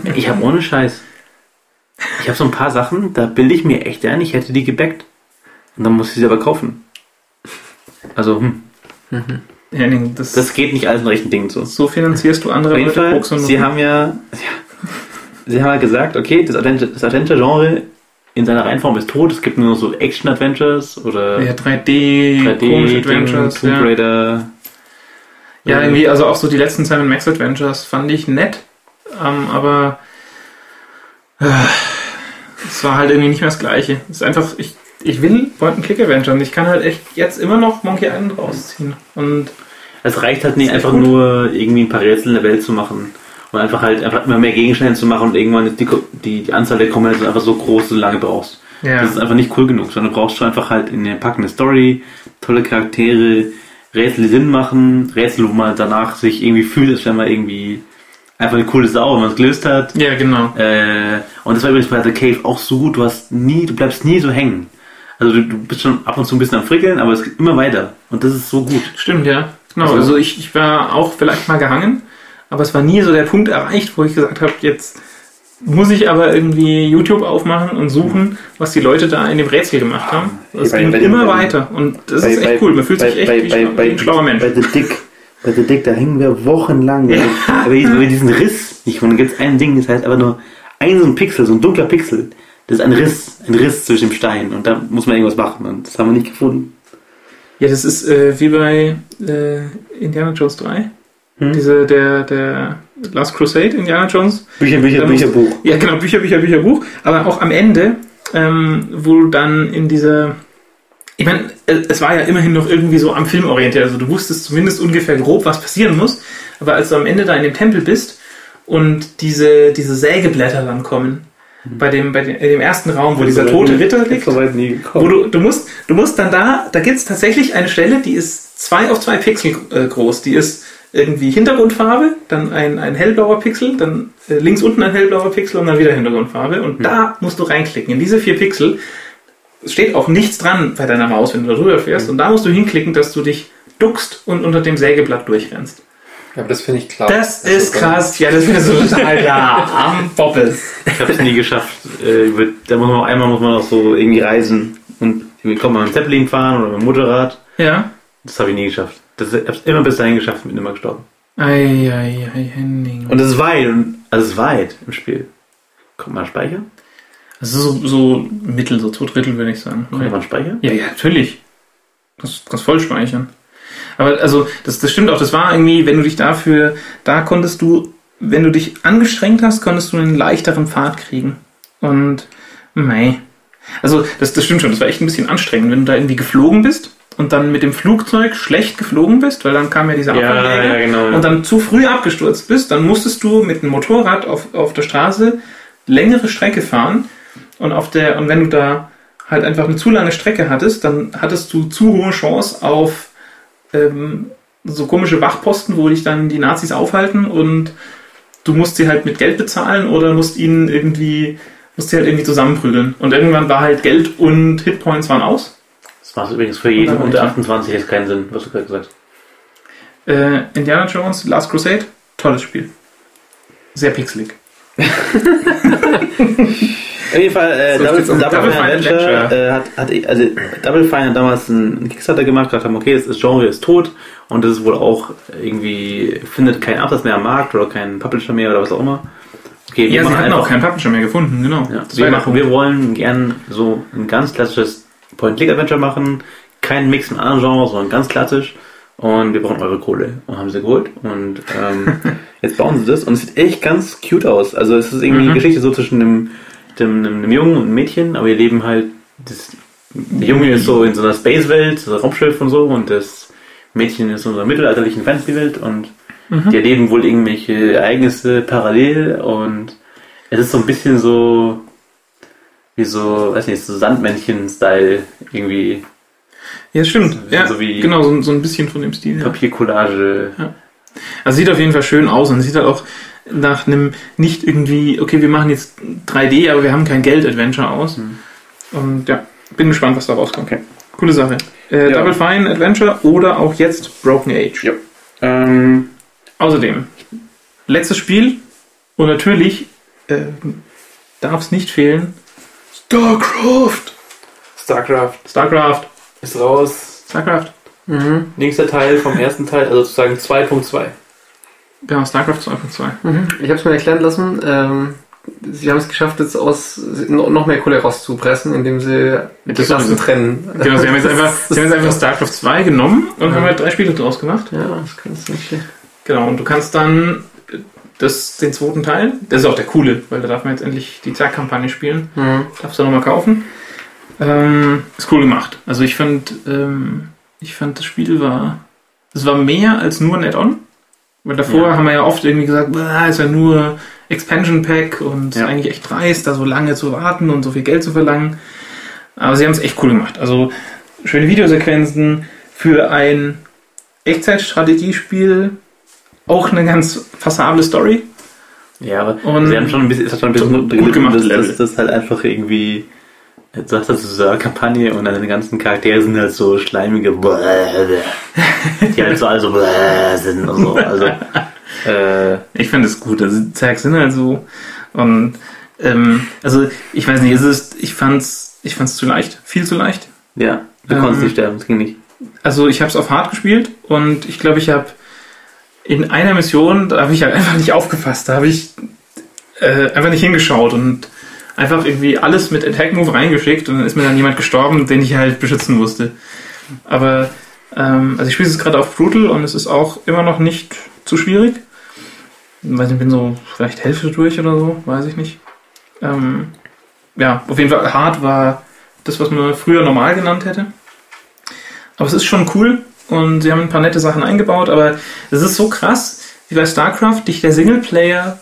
ich habe ohne Scheiß. Ich habe so ein paar Sachen, da bilde ich mir echt ein, ich hätte die gebackt. Und dann muss ich sie aber kaufen. Also, hm, Henning, das, das geht nicht alles in rechten Dingen zu. so finanzierst du andere Auf jeden Leute, Fall, sie haben ja, ja, sie haben ja gesagt, okay, das Adventure- das Adventure-Genre in seiner Reihenform ist tot. Es gibt nur noch so Action-Adventures oder ja, 3D, 3D, komische Adventures. Tomb Ja. Raider. ja, irgendwie, also auch so die letzten Sam Max Adventures fand ich nett, ähm, aber äh, es war halt irgendwie nicht mehr das Gleiche. Es ist einfach, ich, ich will Point-and-Click-Adventure und ich kann halt echt jetzt immer noch Monkey Island rausziehen. Und Es reicht halt nicht einfach gut. nur irgendwie ein paar Rätsel in der Welt zu machen. Und einfach halt einfach immer mehr Gegenstände zu machen und irgendwann ist die, die, die Anzahl der Komponenten einfach so groß, dass du lange brauchst. ja, Das ist einfach nicht cool genug, sondern du brauchst schon einfach halt eine packende Story, tolle Charaktere, Rätsel, die Sinn machen, Rätsel, wo man danach sich irgendwie fühlt, als wenn man irgendwie einfach eine coole Sau, wenn man es gelöst hat. ja, genau. Äh, und das war übrigens bei The Cave auch so gut, du hast nie, du bleibst nie so hängen. Also du, du bist schon ab und zu ein bisschen am Frickeln, aber es geht immer weiter. Und das ist so gut. Stimmt, ja. Genau, Also- also ich, ich war auch vielleicht mal gehangen, aber es war nie so der Punkt erreicht, wo ich gesagt habe, jetzt muss ich aber irgendwie YouTube aufmachen und suchen, was die Leute da in dem Rätsel gemacht haben. Es ging immer weiter und das Bei- ist echt cool. Man fühlt sich bei- echt bei- wie, bei- ein schlauer Mensch. Bei The Dick, bei The Dick, da hängen wir wochenlang. Wir- weil wir diesen Riss nicht. Und dann gibt es ein Ding, das heißt einfach nur ein so ein Pixel, so ein dunkler Pixel. Das ist ein Riss, ein Riss zwischen dem Stein. Und da muss man irgendwas machen. Und das haben wir nicht gefunden. Ja, das ist äh, wie bei äh, Indiana Jones 3. Hm? Diese, der, der Last Crusade, Indiana Jones. Bücher, Bücher, Da musst- Bücherbuch. Ja, genau, Bücher, Bücher, Bücher, Buch. Aber auch am Ende, ähm, wo du dann in dieser. Ich meine, äh, es war ja immerhin noch irgendwie so am Film orientiert. Also du wusstest zumindest ungefähr grob, was passieren muss. Aber als du am Ende da in dem Tempel bist und diese, diese Sägeblätter dann kommen, bei dem, bei dem, in dem ersten Raum, wo dieser tote Ritter liegt, nie wo du, du musst, du musst dann da, da gibt's tatsächlich eine Stelle, die ist zwei auf zwei Pixel äh, groß. Die ist irgendwie Hintergrundfarbe, dann ein, ein hellblauer Pixel, dann äh, links unten ein hellblauer Pixel und dann wieder Hintergrundfarbe. Und da musst du reinklicken. In diese vier Pixel steht auch nichts dran bei deiner Maus, wenn du da drüber fährst. Und da musst du hinklicken, dass du dich duckst und unter dem Sägeblatt durchrennst. Ja, aber das finde ich klar. Das ist krass. Ja, das wäre so total da. Am Boppes. Ich habe es nie geschafft. Äh, da muss man einmal muss man auch so irgendwie reisen und wir kommen mal mit dem Zeppelin fahren oder mit dem Motorrad. Ja. Das habe ich nie geschafft. Das, ich hab's immer bis dahin geschafft, bin immer gestorben. Eieiei, Henning. Und es ist weit, und, also es ist weit im Spiel. Kommt mal Speicher? Das ist so, so mittel, so zwei Drittel, würde ich sagen. Kommt mal Speicher? Ja, ja, natürlich. Das kannst voll speichern. Aber also, das, das stimmt auch, das war irgendwie, wenn du dich dafür, da konntest du, wenn du dich angestrengt hast, konntest du einen leichteren Pfad kriegen. Und, mei. Also, das, das stimmt schon, das war echt ein bisschen anstrengend, wenn du da irgendwie geflogen bist und dann mit dem Flugzeug schlecht geflogen bist, weil dann kam ja dieser Ja, Abfangjäger ja, genau. und dann zu früh abgestürzt bist, dann musstest du mit dem Motorrad auf, auf der Straße längere Strecke fahren und auf der, und wenn du da halt einfach eine zu lange Strecke hattest, dann hattest du zu hohe Chance auf ähm, so komische Wachposten, wo dich dann die Nazis aufhalten und du musst sie halt mit Geld bezahlen oder musst ihnen irgendwie, musst sie halt irgendwie zusammenprügeln. Und irgendwann war halt Geld und Hitpoints waren aus. Das macht übrigens für jeden Wunderbar, unter ja. 28 jetzt keinen Sinn, was du gerade gesagt hast. Äh, Indiana Jones, Last Crusade, tolles Spiel. Sehr pixelig. Auf jeden Fall, äh, So, Double, Double, Double Fine Adventure, Adventure. äh, hat, hat, also Double Fine hat damals einen Kickstarter gemacht, gesagt haben, okay, das, Genre ist tot und das ist wohl auch irgendwie, findet keinen Absatz mehr am Markt oder keinen Publisher mehr oder was auch immer. Okay, Ja, sie hatten einfach- auch keinen Publisher mehr gefunden, genau. Ja, wir, machen, wir wollen gern so ein ganz klassisches Point-Click-Adventure machen, keinen Mix mit anderen Genres, sondern ganz klassisch. Und wir brauchen eure Kohle. Und haben sie geholt. Und ähm, jetzt bauen sie das. Und es sieht echt ganz cute aus. Also es ist irgendwie Mhm. eine Geschichte so zwischen einem, dem, einem, einem Jungen und einem Mädchen, aber wir leben halt. Das, der Junge ist so in so einer Space-Welt, so ein Raumschiff und so, und das Mädchen ist in so einer mittelalterlichen Fantasy-Welt und Mhm. die erleben wohl irgendwelche Ereignisse parallel und es ist so ein bisschen so wie so, weiß nicht, so Sandmännchen-Style, irgendwie Ja, stimmt. Ja, so genau, so, so ein bisschen von dem Stil. Ja. Papiercollage. Also sieht auf jeden Fall schön aus und sieht halt auch nach einem nicht irgendwie, okay, wir machen jetzt 3D, aber wir haben kein Geld-Adventure aus. Mhm. Und ja, bin gespannt, was da rauskommt. Okay. Coole Sache. Äh, Ja. Double Fine Adventure oder auch jetzt Broken Age. Ja. Ähm, Außerdem, letztes Spiel und natürlich äh, darf es nicht fehlen. StarCraft! StarCraft StarCraft! ist raus. StarCraft! Mhm. Nächster Teil vom ersten Teil, also sozusagen 2.2. Genau, StarCraft 2.2. Mhm. Ich habe es mir erklären lassen. Ähm, sie haben es geschafft, jetzt aus no- noch mehr Kohle rauszupressen, indem sie die Das Klassen trennen. Genau, sie haben jetzt einfach, sie haben jetzt einfach StarCraft 2 genommen und haben halt drei Spiele draus gemacht. Ja, das kannst du nicht. Genau, und du kannst dann das, den zweiten Teil, das ist auch der coole, weil da darf man jetzt endlich die Zerg-Kampagne spielen. Mhm. Darfst du nochmal kaufen. Ähm, ist cool gemacht. Also ich fand, ähm, ich fand das Spiel war, es war mehr als nur ein Add-on. Weil davor Ja. haben wir ja oft irgendwie gesagt, "Ah, ist ja nur Expansion Pack und Ja. eigentlich echt dreist, da so lange zu warten und so viel Geld zu verlangen. Aber sie haben es echt cool gemacht. Also schöne Videosequenzen für ein Echtzeitstrategiespiel. Auch eine ganz passable Story. Ja, aber Und sie haben schon ein bisschen, es hat schon ein bisschen gut gemachtes dass, Level. dass das halt einfach irgendwie, du hast so eine Kampagne und deine ganzen Charaktere sind halt so schleimige, die halt so alle so sind und so. Also, äh, Ich finde es gut. Also die Zergs sind halt so. Und ähm, also ich weiß nicht, es ist, ich fand's, ich fand's zu leicht, viel zu leicht. ja, du Ähm, konntest nicht sterben, das ging nicht. Also ich habe es auf hart gespielt und ich glaube, ich habe in einer Mission, da habe ich halt einfach nicht aufgefasst, da habe ich äh, einfach nicht hingeschaut und einfach irgendwie alles mit Attack Move reingeschickt und dann ist mir dann jemand gestorben, den ich halt beschützen musste. Aber ähm, also ich spiele es gerade auf Brutal und es ist auch immer noch nicht zu schwierig. Ich weiß nicht, bin so vielleicht Hälfte durch oder so, weiß ich nicht. Ähm, ja, auf jeden Fall hart war das, was man früher normal genannt hätte. Aber es ist schon cool und sie haben ein paar nette Sachen eingebaut, aber es ist so krass, wie bei StarCraft dich der Singleplayer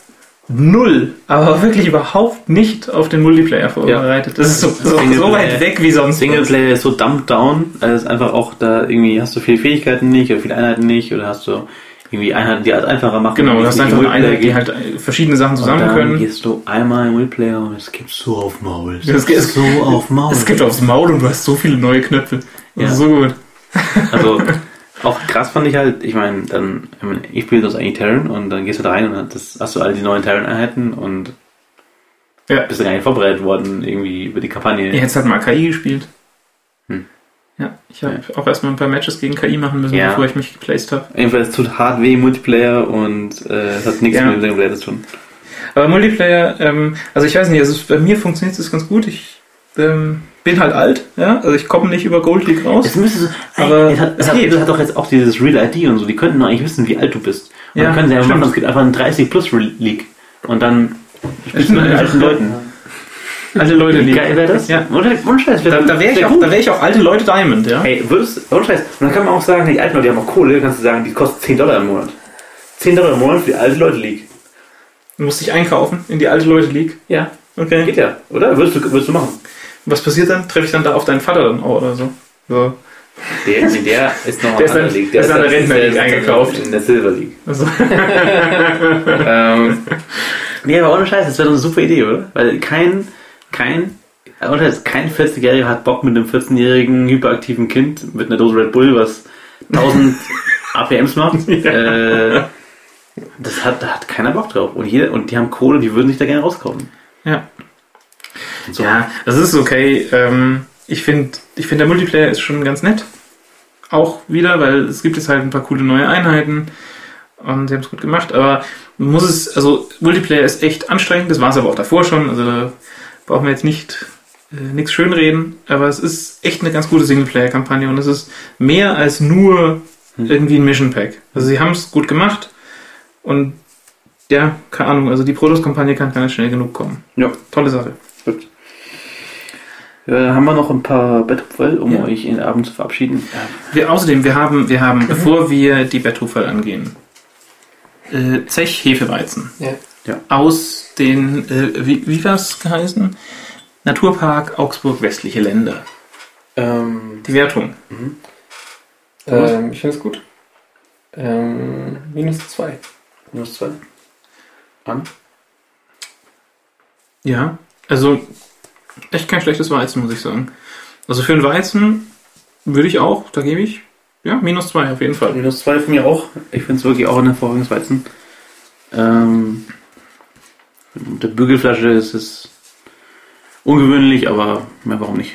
null, aber wirklich überhaupt nicht auf den Multiplayer vorbereitet. Das ist so, so, so weit weg wie sonst. Singleplayer ist so dumped down, also es ist einfach auch da irgendwie hast du viele Fähigkeiten nicht oder viele Einheiten nicht oder hast du irgendwie Einheiten, die alles einfacher machen. Genau, du hast einfach eine Einheit, die halt verschiedene Sachen zusammen und dann können. gehst du einmal im Multiplayer und es gibt so auf Maul. Es gibt so auf Maul. Es gibt aufs Maul und du hast so viele neue Knöpfe. Das Ja. ist so gut. Also auch krass fand ich halt, ich meine, dann, ich, spiele das eigentlich Terran und dann gehst du da rein und dann das, hast du all die neuen Terran-Einheiten und Ja. bist du gar nicht vorbereitet worden irgendwie über die Kampagne. Ihr hättet halt mal KI gespielt. Ja, ich habe auch erstmal ein paar Matches gegen KI machen müssen, Ja. bevor ich mich geplaced habe. Jedenfalls tut hart weh Multiplayer und äh, es hat nichts Ja. mit dem Singleplayer zu tun. Aber Multiplayer, ähm, also ich weiß nicht, also bei mir funktioniert es ganz gut. Ich ähm, bin halt alt, ja, also ich komme nicht über Gold League raus. Es müsste so, Aber es hat, es es hat, geht. es hat doch jetzt auch dieses Real ID und so, die könnten doch eigentlich wissen, wie alt du bist. Und Ja, dann können sie stimmt. machen, es gibt einfach ein 30 plus League. Und dann spielst du mit den Ja. alten Leuten. Alte Leute liegen. geil wäre das? Ja. Ohne, Scheiß, Da, da wäre ich, auch- da wär ich auch alte Leute Diamond, ja. Hey, würdest, ohne Scheiß. Und dann kann man auch sagen, die alten Leute, die haben auch Kohle, kannst du sagen, die kostet 10 Dollar im Monat. 10 Dollar im Monat für die alte Leute League. Du musst dich einkaufen in die alte Leute League. Ja. Okay. Geht ja, oder? Würdest du, würdest du machen? Was passiert dann? Treffe ich dann da auf deinen Vater dann auch oder so? So. Der, der ist noch Der ist dann- der ist an der Rentner League eingekauft. In der Silver League. Also, ähm, nee, aber ohne Scheiß, das wäre doch eine super Idee, oder? Weil kein, kein, ohne Scheiß, kein 40-Jähriger hat Bock mit einem 14-jährigen hyperaktiven Kind mit einer Dose Red Bull, was 1000 APMs macht. Äh, das hat, da hat keiner Bock drauf. Und, jeder, und die haben Kohle, die würden sich da gerne rauskaufen. ja. So. Ja, das ist okay. Ähm, ich finde, ich find, der Multiplayer ist schon ganz nett. Auch wieder, weil es gibt jetzt halt ein paar coole neue Einheiten und sie haben es gut gemacht. Aber man muss es, also Multiplayer ist echt anstrengend, das war es aber auch davor schon. Also da brauchen wir jetzt nicht äh, nichts schönreden. Aber es ist echt eine ganz gute Singleplayer-Kampagne und es ist mehr als nur irgendwie ein Mission Pack. Also sie haben es gut gemacht und ja, keine Ahnung, also die Produktkampagne kann gar nicht schnell genug kommen. Ja. Tolle Sache. Gut. Äh, haben wir noch ein paar Betthupferl, um Ja. euch in den Abend zu verabschieden? Wir, außerdem, wir haben, wir haben, bevor wir die Betthufall angehen, äh, Zech Hefeweizen Ja. aus den, äh, wie, wie war's geheißen? Naturpark Augsburg Westliche Länder. Ähm, Die Wertung. Thomas? Ähm, ich finde es gut. Ähm, minus zwei. minus zwei. An? Ja, also echt kein schlechtes Weizen, muss ich sagen. Also für einen Weizen würde ich auch, da gebe ich, ja, minus zwei auf jeden Fall. Minus zwei von mir auch. Ich finde es wirklich auch ein hervorragendes Weizen. Ähm, mit der Bügelflasche ist es ungewöhnlich, aber ja, warum nicht?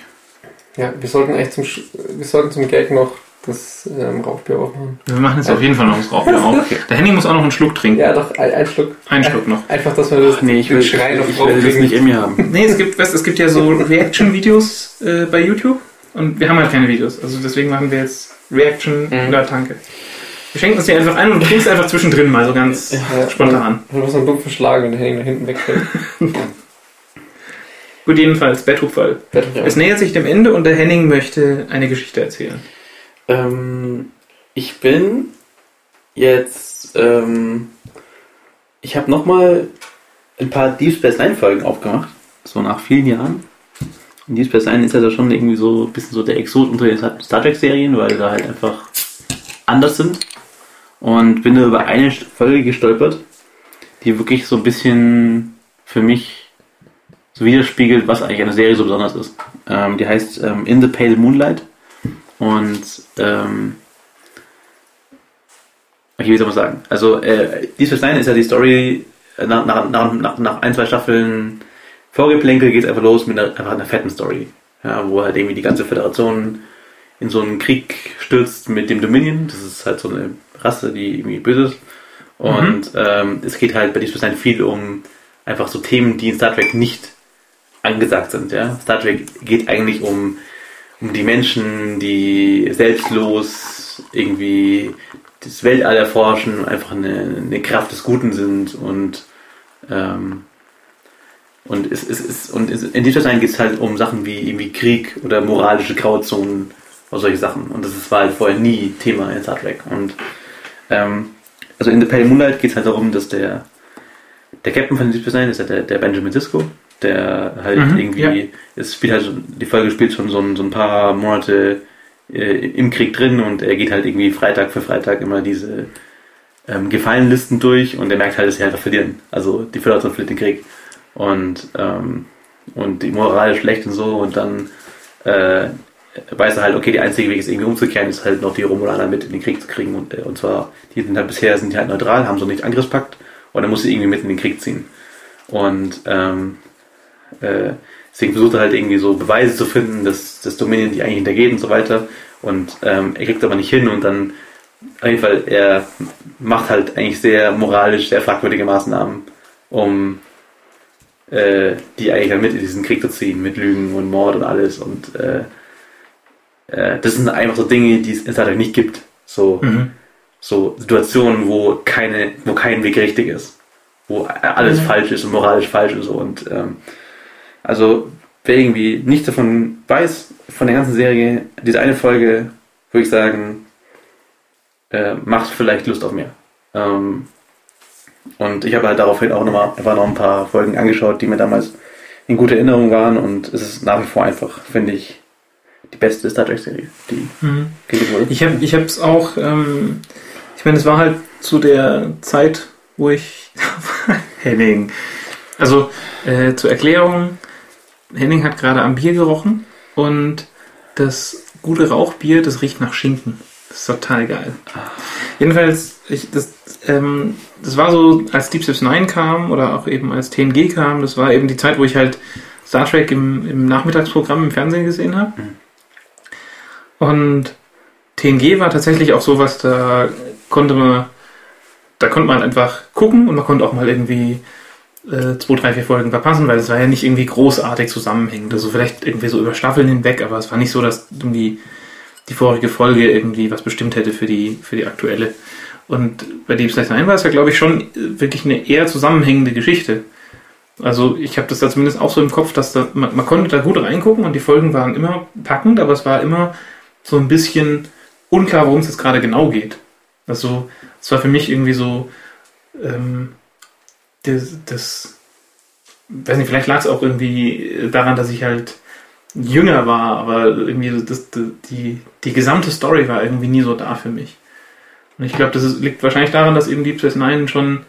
Ja, wir sollten eigentlich zum, Sch- wir sollten zum Gag noch das ähm, Rauchbier aufmachen. Wir machen jetzt auf jeden Fall noch das Rauchbier auf. Der Henning muss auch noch einen Schluck trinken. Ja, doch, ein, ein Schluck. Einen Schluck noch. Einfach, dass wir das Nee, ich will, Schrei noch ich will das nicht in mir haben. Nee, es gibt, weißt, es gibt ja so Reaction-Videos äh, bei YouTube und wir haben halt keine Videos. Also deswegen machen wir jetzt Reaction Mhm. oder Tanke. Wir schenken uns die einfach ein und du trinkst einfach zwischendrin mal so ganz Ja, spontan. Du musst einen dumpfen Schlag, wenn der Henning nach hinten wegfällt. Gut, jedenfalls, Betthupfall. Ja. Es nähert sich dem Ende und der Henning möchte eine Geschichte erzählen. Ähm, ich bin jetzt, ähm, ich habe nochmal ein paar Deep Space Nine Folgen aufgemacht, so nach vielen Jahren. Und Deep Space Nine ist ja da schon irgendwie so ein bisschen so der Exot unter den Star Trek Serien, weil die da halt einfach anders sind. Und bin da über eine Folge gestolpert, die wirklich so ein bisschen für mich so widerspiegelt, was eigentlich eine Serie so besonders ist. Ähm, die heißt ähm, In the Pale Moonlight. Und ähm, okay, wie soll man sagen? Also äh, Deep Space Nine ist ja die Story äh, nach, nach, nach, nach, ein, zwei Staffeln Vorgeplänkel geht es einfach los mit einer, einfach einer fetten Story. Ja, wo halt irgendwie die ganze Föderation in so einen Krieg stürzt mit dem Dominion. Das ist halt so eine Rasse, die irgendwie böse ist. Und ähm, es geht halt bei Deep Space Nine viel um einfach so Themen, die in Star Trek nicht angesagt sind. Ja? Star Trek geht eigentlich um, um die Menschen, die selbstlos irgendwie das Weltall erforschen, einfach eine, eine Kraft des Guten sind und ähm, und es, es, es, und in Zeit geht es halt um Sachen wie irgendwie Krieg oder moralische Grauzonen oder solche Sachen. Und das war halt vorher nie Thema in Star Trek. Und ähm, also in The Pale Moonlight geht es halt darum, dass der der Captain von Deep Nine ist ja der, der Benjamin Sisko, der halt Mhm, irgendwie, ja. es spielt halt, die Folge spielt schon so ein, so ein paar Monate äh, im Krieg drin und er geht halt irgendwie Freitag für Freitag immer diese ähm, Gefallenlisten durch und er merkt halt, dass sie einfach verlieren. Also die Föderation verliert den Krieg und, ähm, und die Moral ist schlecht und so und dann äh, weiß er halt, okay, der einzige Weg ist irgendwie umzukehren, ist halt noch die Romulaner mit in den Krieg zu kriegen und, äh, und zwar, die sind halt bisher sind die halt neutral, haben so nicht Angriffspakt und dann muss sie irgendwie mit in den Krieg ziehen. Und ähm, Äh, deswegen versucht er halt irgendwie so Beweise zu finden, dass das Dominion die eigentlich hintergeht und so weiter. Und ähm, er kriegt aber nicht hin und dann auf jeden Fall, er macht halt eigentlich sehr moralisch sehr fragwürdige Maßnahmen, um äh, die eigentlich dann mit in diesen Krieg zu ziehen, mit Lügen und Mord und alles. Und äh, äh, das sind einfach so Dinge, die es in Star Trek nicht gibt. So, Mhm. so Situationen, wo keine, wo kein Weg richtig ist, wo alles Mhm. falsch ist und moralisch falsch ist. Und ähm, also wer irgendwie nichts davon weiß von der ganzen Serie, diese eine Folge, würde ich sagen, äh, macht vielleicht Lust auf mehr. Ähm, und ich habe halt daraufhin auch nochmal einfach noch ein paar Folgen angeschaut, die mir damals in guter Erinnerung waren und es ist nach wie vor einfach, finde ich, die beste Star Trek Serie, die Mhm. wurde. Ich habe ich es auch, ähm, ich meine, es war halt zu der Zeit, wo ich Henning. Also äh, zur Erklärung, Henning hat gerade am Bier gerochen und das gute Rauchbier, das riecht nach Schinken. Das ist total geil. Jedenfalls, ich, das, ähm, das war so, als Deep Space Nine kam oder auch eben als TNG kam, das war eben die Zeit, wo ich halt Star Trek im, im Nachmittagsprogramm im Fernsehen gesehen habe. Und TNG war tatsächlich auch sowas, da konnte man, da konnte man einfach gucken und man konnte auch mal irgendwie äh, zwei, drei, vier Folgen verpassen, weil es war ja nicht irgendwie großartig zusammenhängend. Also vielleicht irgendwie so über Staffeln hinweg, aber es war nicht so, dass irgendwie die vorige Folge irgendwie was bestimmt hätte für die, für die aktuelle. Und bei Deep Space Nine war es ja, glaube ich, schon wirklich eine eher zusammenhängende Geschichte. Also ich habe das da zumindest auch so im Kopf, dass da, man, man konnte da gut reingucken und die Folgen waren immer packend, aber es war immer so ein bisschen unklar, worum es jetzt gerade genau geht. Also es war für mich irgendwie so ähm, das, das weiß nicht, vielleicht lag es auch irgendwie daran, dass ich halt jünger war, aber irgendwie das, die, die gesamte Story war irgendwie nie so da für mich. Und ich glaube, das ist, liegt wahrscheinlich daran, dass eben Deep Space Nine schon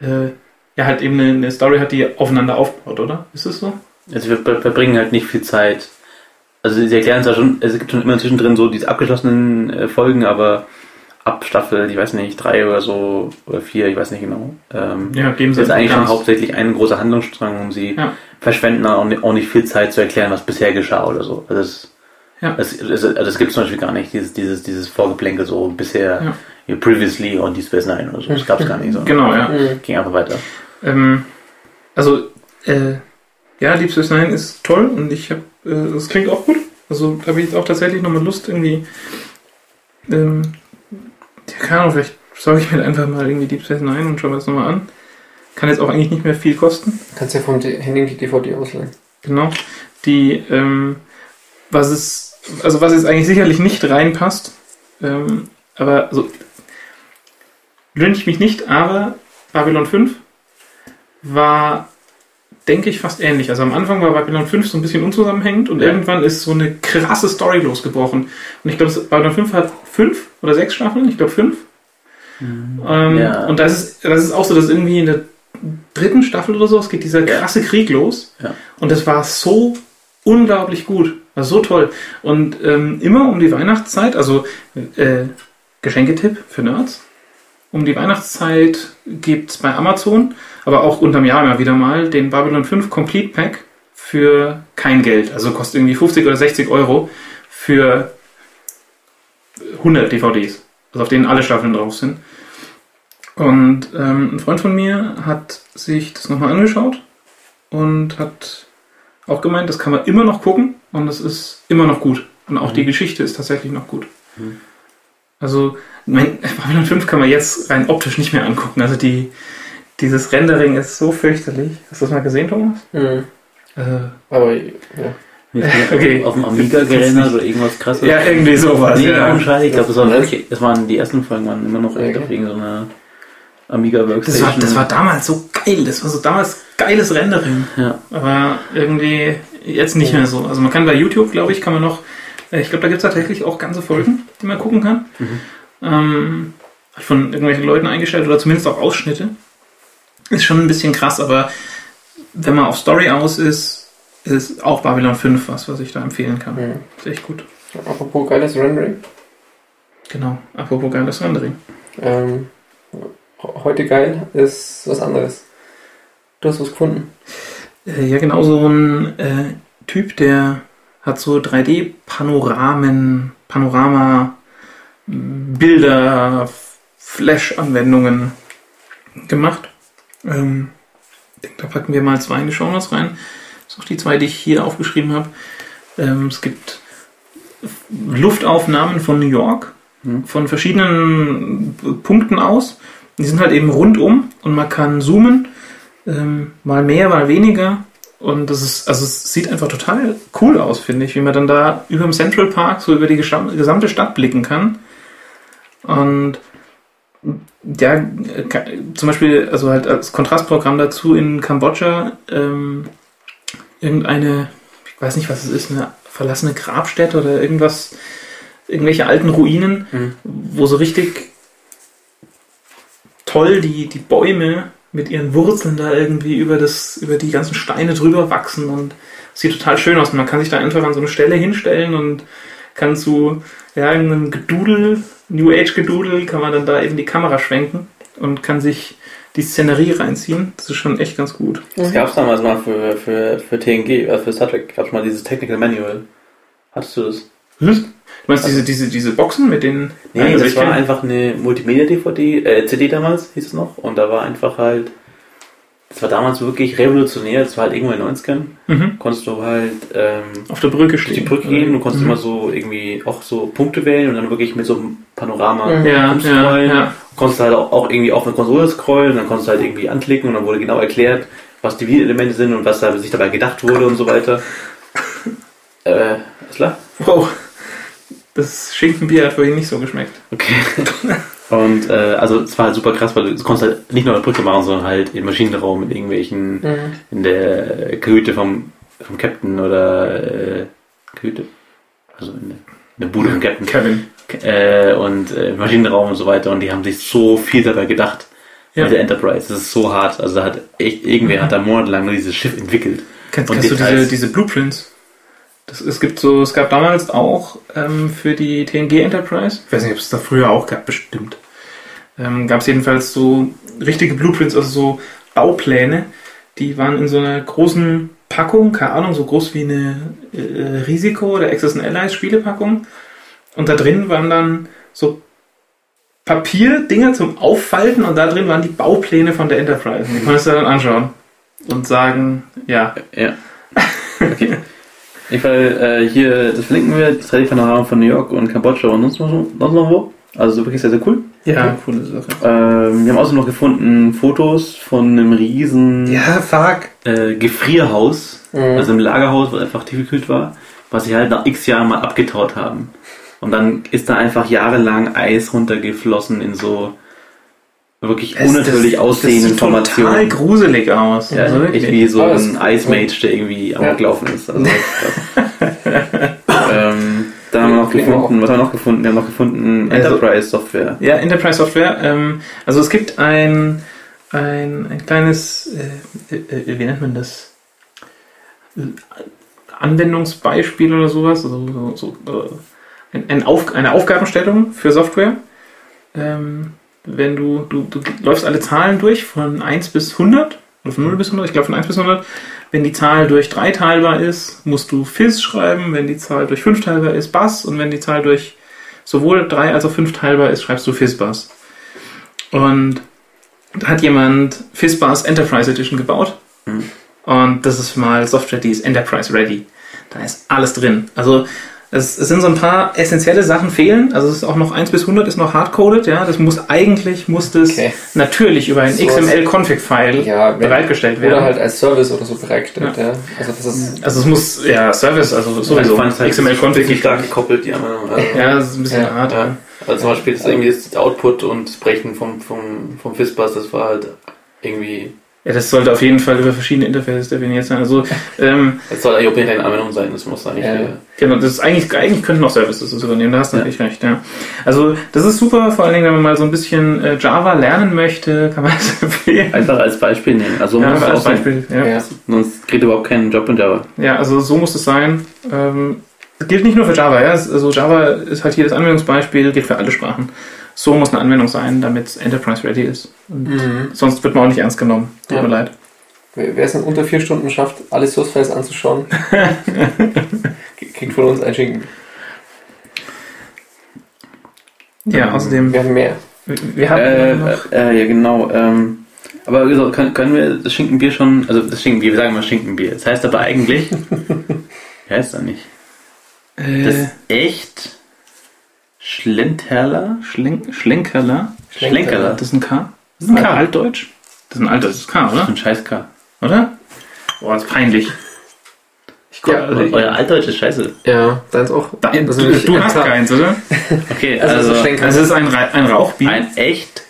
äh, ja halt eben eine, eine Story hat, die aufeinander aufbaut, oder? Ist es so? Also wir ver- verbringen halt nicht viel Zeit. Also sie erklären zwar schon, es gibt schon immer zwischendrin so diese abgeschlossenen äh, Folgen, aber ab Staffel, ich weiß nicht, drei oder so, oder vier, ich weiß nicht genau. Ähm, Ja, geben das ist eigentlich schon hauptsächlich ein großer Handlungsstrang, um sie Ja. verschwenden dann auch nicht, auch nicht viel Zeit zu erklären, was bisher geschah oder so. Also das, Ja. das, das, also das gibt es zum Beispiel gar nicht, dieses, dieses, dieses Vorgeplänkel so bisher, Ja. you previously on Deep Space Nine oder so. Das gab es gar nicht so. Genau, ja. Mhm. Ging einfach weiter. Ähm, also, äh, ja, Deep Space Nine ist toll und ich habe, äh, das klingt auch gut. Also da habe ich jetzt auch tatsächlich nochmal Lust, irgendwie, ähm, ja, keine Ahnung, vielleicht sage ich mir einfach mal irgendwie Deep Space Nine und schaue mir das nochmal an. Kann jetzt auch eigentlich nicht mehr viel kosten. Kannst ja vom D- Henning die DVD ausleihen. Genau. Die, ähm, was es, also was jetzt eigentlich sicherlich nicht reinpasst, ähm, aber so, lynch mich nicht, aber Babylon 5 war, denke ich, fast ähnlich. Also am Anfang war Babylon 5 so ein bisschen unzusammenhängend und Ja. irgendwann ist so eine krasse Story losgebrochen. Und ich glaube, Babylon 5 hat fünf oder sechs Staffeln, ich glaube fünf. Ähm, Ja. Und das ist, das ist auch so, dass irgendwie in der dritten Staffel oder so, es geht dieser krasse Krieg los. Ja. Und das war so unglaublich gut. War so toll. Und ähm, immer um die Weihnachtszeit, also äh, Geschenketipp für Nerds. Um die Weihnachtszeit gibt es bei Amazon, aber auch unterm Jahr immer wieder mal, den Babylon 5 Complete Pack für kein Geld. Also kostet irgendwie 50 oder 60 Euro für 100 DVDs. Also auf denen alle Staffeln drauf sind. Und ähm, ein Freund von mir hat sich das nochmal angeschaut und hat auch gemeint, das kann man immer noch gucken und es ist immer noch gut. Und auch Mhm. die Geschichte ist tatsächlich noch gut. Mhm. Also, mein Babylon 5 kann man jetzt rein optisch nicht mehr angucken. Also die, dieses Rendering ist so fürchterlich. Hast du das mal gesehen, Thomas? Mhm. Äh, Aber ja. Okay. Auf dem Amiga gerendert oder irgendwas krasses. ja, irgendwie sowas. Nee, ja. ohne Scheiß, ich glaube, das, war wirklich- das waren die ersten Folgen waren immer noch Okay. auf irgendeiner so einer Amiga Das Workstation. war, das war damals so geil. Das war so damals geiles Rendering. ja. Aber irgendwie jetzt nicht mehr so. Also man kann bei YouTube, glaube ich, kann man noch, ich glaube, da gibt es tatsächlich auch ganze Folgen, die man gucken kann. Mhm. Ähm, von irgendwelchen Leuten eingestellt oder zumindest auch Ausschnitte. Ist schon ein bisschen krass, aber wenn man auf Story aus ist, ist auch Babylon 5 was, was ich da empfehlen kann. Mhm. Ist echt gut. Apropos geiles Rendering. Genau. Apropos geiles Rendering. Ähm, heute geil ist was anderes. Du hast was gefunden. Äh, ja, genau so ein äh, Typ, der hat so 3D-Panoramen, Panorama, Bilder, Flash-Anwendungen gemacht. Ähm, ich denke, da packen wir mal zwei in die Show Notes rein. Das sind auch die zwei, die ich hier aufgeschrieben habe. Ähm, es gibt Luftaufnahmen von New York, Mhm. von verschiedenen Punkten aus. Die sind halt eben rundum und man kann zoomen, ähm, mal mehr, mal weniger. Und das ist, also es sieht einfach total cool aus, finde ich, wie man dann da über dem Central Park so über die gesam- gesamte Stadt blicken kann. Und ja, zum Beispiel, also halt als Kontrastprogramm dazu in Kambodscha ähm, irgendeine, ich weiß nicht, was es ist, eine verlassene Grabstätte oder irgendwas, irgendwelche alten Ruinen, Mhm. wo so richtig toll die, die Bäume mit ihren Wurzeln da irgendwie über das, über die ganzen Steine drüber wachsen und sieht total schön aus. Und man kann sich da einfach an so eine Stelle hinstellen und kann zu ja, einem Gedudel, New Age Gedudel, kann man dann da eben die Kamera schwenken und kann sich die Szenerie reinziehen. Das ist schon echt ganz gut. Das gab es damals mal für, für, für TNG, äh, für Star Trek, gab es mal dieses Technical Manual. Hattest du das? Du meinst diese, diese, diese Boxen mit den. Nee, Nein, also das ich war einfach eine Multimedia-DVD, äh, CD damals hieß es noch. Und da war einfach halt, das war damals wirklich revolutionär, das war halt irgendwo in den 90ern. Mhm. Konntest du halt ähm, Auf der Brücke stehen. die Brücke gehen, du konntest Mhm. immer so irgendwie auch so Punkte wählen und dann wirklich mit so einem Panorama Mhm. Ja, ja, ja. Konntest halt auch, auch irgendwie auf eine Konsole scrollen, dann konntest du halt irgendwie anklicken und dann wurde genau erklärt, was die Videoelemente sind und was da sich dabei gedacht wurde und so weiter. äh, ist klar? Wow. Das Schinkenbier hat vorhin nicht so geschmeckt. Okay. Und äh, also es war halt super krass, weil du konntest halt nicht nur eine Brücke machen, sondern halt im Maschinenraum mit irgendwelchen Mhm. in der Kajüte vom, vom Captain oder äh, Kajüte. Also in der, in der Bude vom Captain. Kevin. Äh, und äh, im Maschinenraum und so weiter und die haben sich so viel dabei gedacht. Ja. Mit der Enterprise. Das ist so hart. Also da hat echt, irgendwer hat da monatelang nur dieses Schiff entwickelt. Kennst, Und kennst du diese, diese Blueprints? Das, es gibt so, es gab damals auch ähm, für die TNG Enterprise, ich weiß nicht, ob es da früher auch gab, bestimmt. Ähm, gab es jedenfalls so richtige Blueprints, also so Baupläne, die waren in so einer großen Packung, keine Ahnung, so groß wie eine äh, Risiko oder Access and Allies Spielepackung. Und da drin waren dann so Papierdinger zum Auffalten und da drin waren die Baupläne von der Enterprise. Die konntest du dann anschauen und sagen, ja, Ja. Okay. Fall, äh, hier, das verlinken wir, das 3D-Panorama von New York und Kambodscha und sonst noch, sonst noch wo. Also wirklich sehr, sehr cool. ja, coole Sache. Ähm, wir haben außerdem noch gefunden Fotos von einem riesen Ja, fuck. äh, Gefrierhaus, Mhm. also im Lagerhaus, was einfach tiefgekühlt war, was sie halt nach x Jahren mal abgetaut haben. Und dann ist da einfach jahrelang Eis runtergeflossen in so wirklich unnatürlich aussehenden das sieht total Formationen. gruselig aus. Ja, Also echt wie so ein Ice Mage, der irgendwie am Ja. gelaufen ist. Also, das ähm, da haben wir noch gefunden, was haben wir noch gefunden? Wir haben noch gefunden Enterprise Software. Ja, Enterprise Software. Ähm, also es gibt ein, ein, ein kleines, äh, äh, wie nennt man das? Anwendungsbeispiel oder sowas. Also so, so, äh, ein, ein Auf, eine Aufgabenstellung für Software. Ähm, wenn du, du, du läufst alle Zahlen durch von 1 bis 100 oder von 0 bis 100, ich glaube von 1 bis 100. Wenn die Zahl durch 3 teilbar ist, musst du Fizz schreiben. Wenn die Zahl durch 5 teilbar ist, Bass. Und wenn die Zahl durch sowohl 3 als auch 5 teilbar ist, schreibst du Fizzbuzz. Und da hat jemand Fizzbuzz Enterprise Edition gebaut. Mhm. Und das ist mal Software, die ist Enterprise Ready. Da ist alles drin. Also es, es sind so ein paar essentielle Sachen fehlen. Also es ist auch noch 1 bis 100 ist noch hardcoded. Ja, das muss eigentlich muss das Okay. natürlich über ein So XML-Config-File Ja, bereitgestellt werden. Oder halt als Service oder so bereitgestellt, ja. Also das ist. also es muss ja Service, also Also sowieso es halt XML-Config. wirklich stark gekoppelt, die anderen. Also, Ja, das ist ein bisschen Ja, hart. ja. Also zum Beispiel das irgendwie das Output und das Brechen vom, vom, vom Fizzbuzz, das war halt irgendwie, Ja, das sollte auf jeden Fall über verschiedene Interfaces definiert sein. Also, ähm, das soll eigentlich auch nicht eine Anwendung sein, das muss eigentlich. Ja. äh, genau, das ist eigentlich, eigentlich könnten auch Services das übernehmen, da hast du Ja. natürlich recht, ja. Also, das ist super, vor allen Dingen, wenn man mal so ein bisschen äh, Java lernen möchte, kann man das empfehlen. Einfach als Beispiel nehmen. Also Ja, muss als auch sein. Beispiel, ja. Ja. Sonst kriegt überhaupt keinen Job in Java. Ja, also so muss es sein. Ähm, das gilt nicht nur für Java, ja. Also Java ist halt hier das Anwendungsbeispiel, gilt für alle Sprachen. So muss eine Anwendung sein, damit es Enterprise ready ist. Und Mhm. sonst wird man auch nicht ernst genommen. Tut Ja. mir leid. Wer es in unter vier Stunden schafft, alle Source-Files anzuschauen, kriegt von uns ein Schinken. Ja, außerdem, Wir haben mehr. wir haben Äh, noch, äh, ja, genau. Ähm, aber wieso, können, können wir das Schinkenbier schon, also das Schinkenbier, wir sagen mal Schinkenbier. Das heißt aber eigentlich, wie heißt das nicht? Das äh, echt Schlenterler? Schlen Schlenkerler. Schlenkerler. Das ist ein K. Das ist ein K. Altdeutsch. Das ist ein Alt, das ist K, Das ist oder? ein scheiß K. Oder? Boah, das ist peinlich. Ich guck, Ja, also Euer Altdeutsch ist scheiße. Ja, deins auch. da, du, du hast keins, oder? Okay, Also, also, also. Das ist ein, ein Rauchbier. ein echt,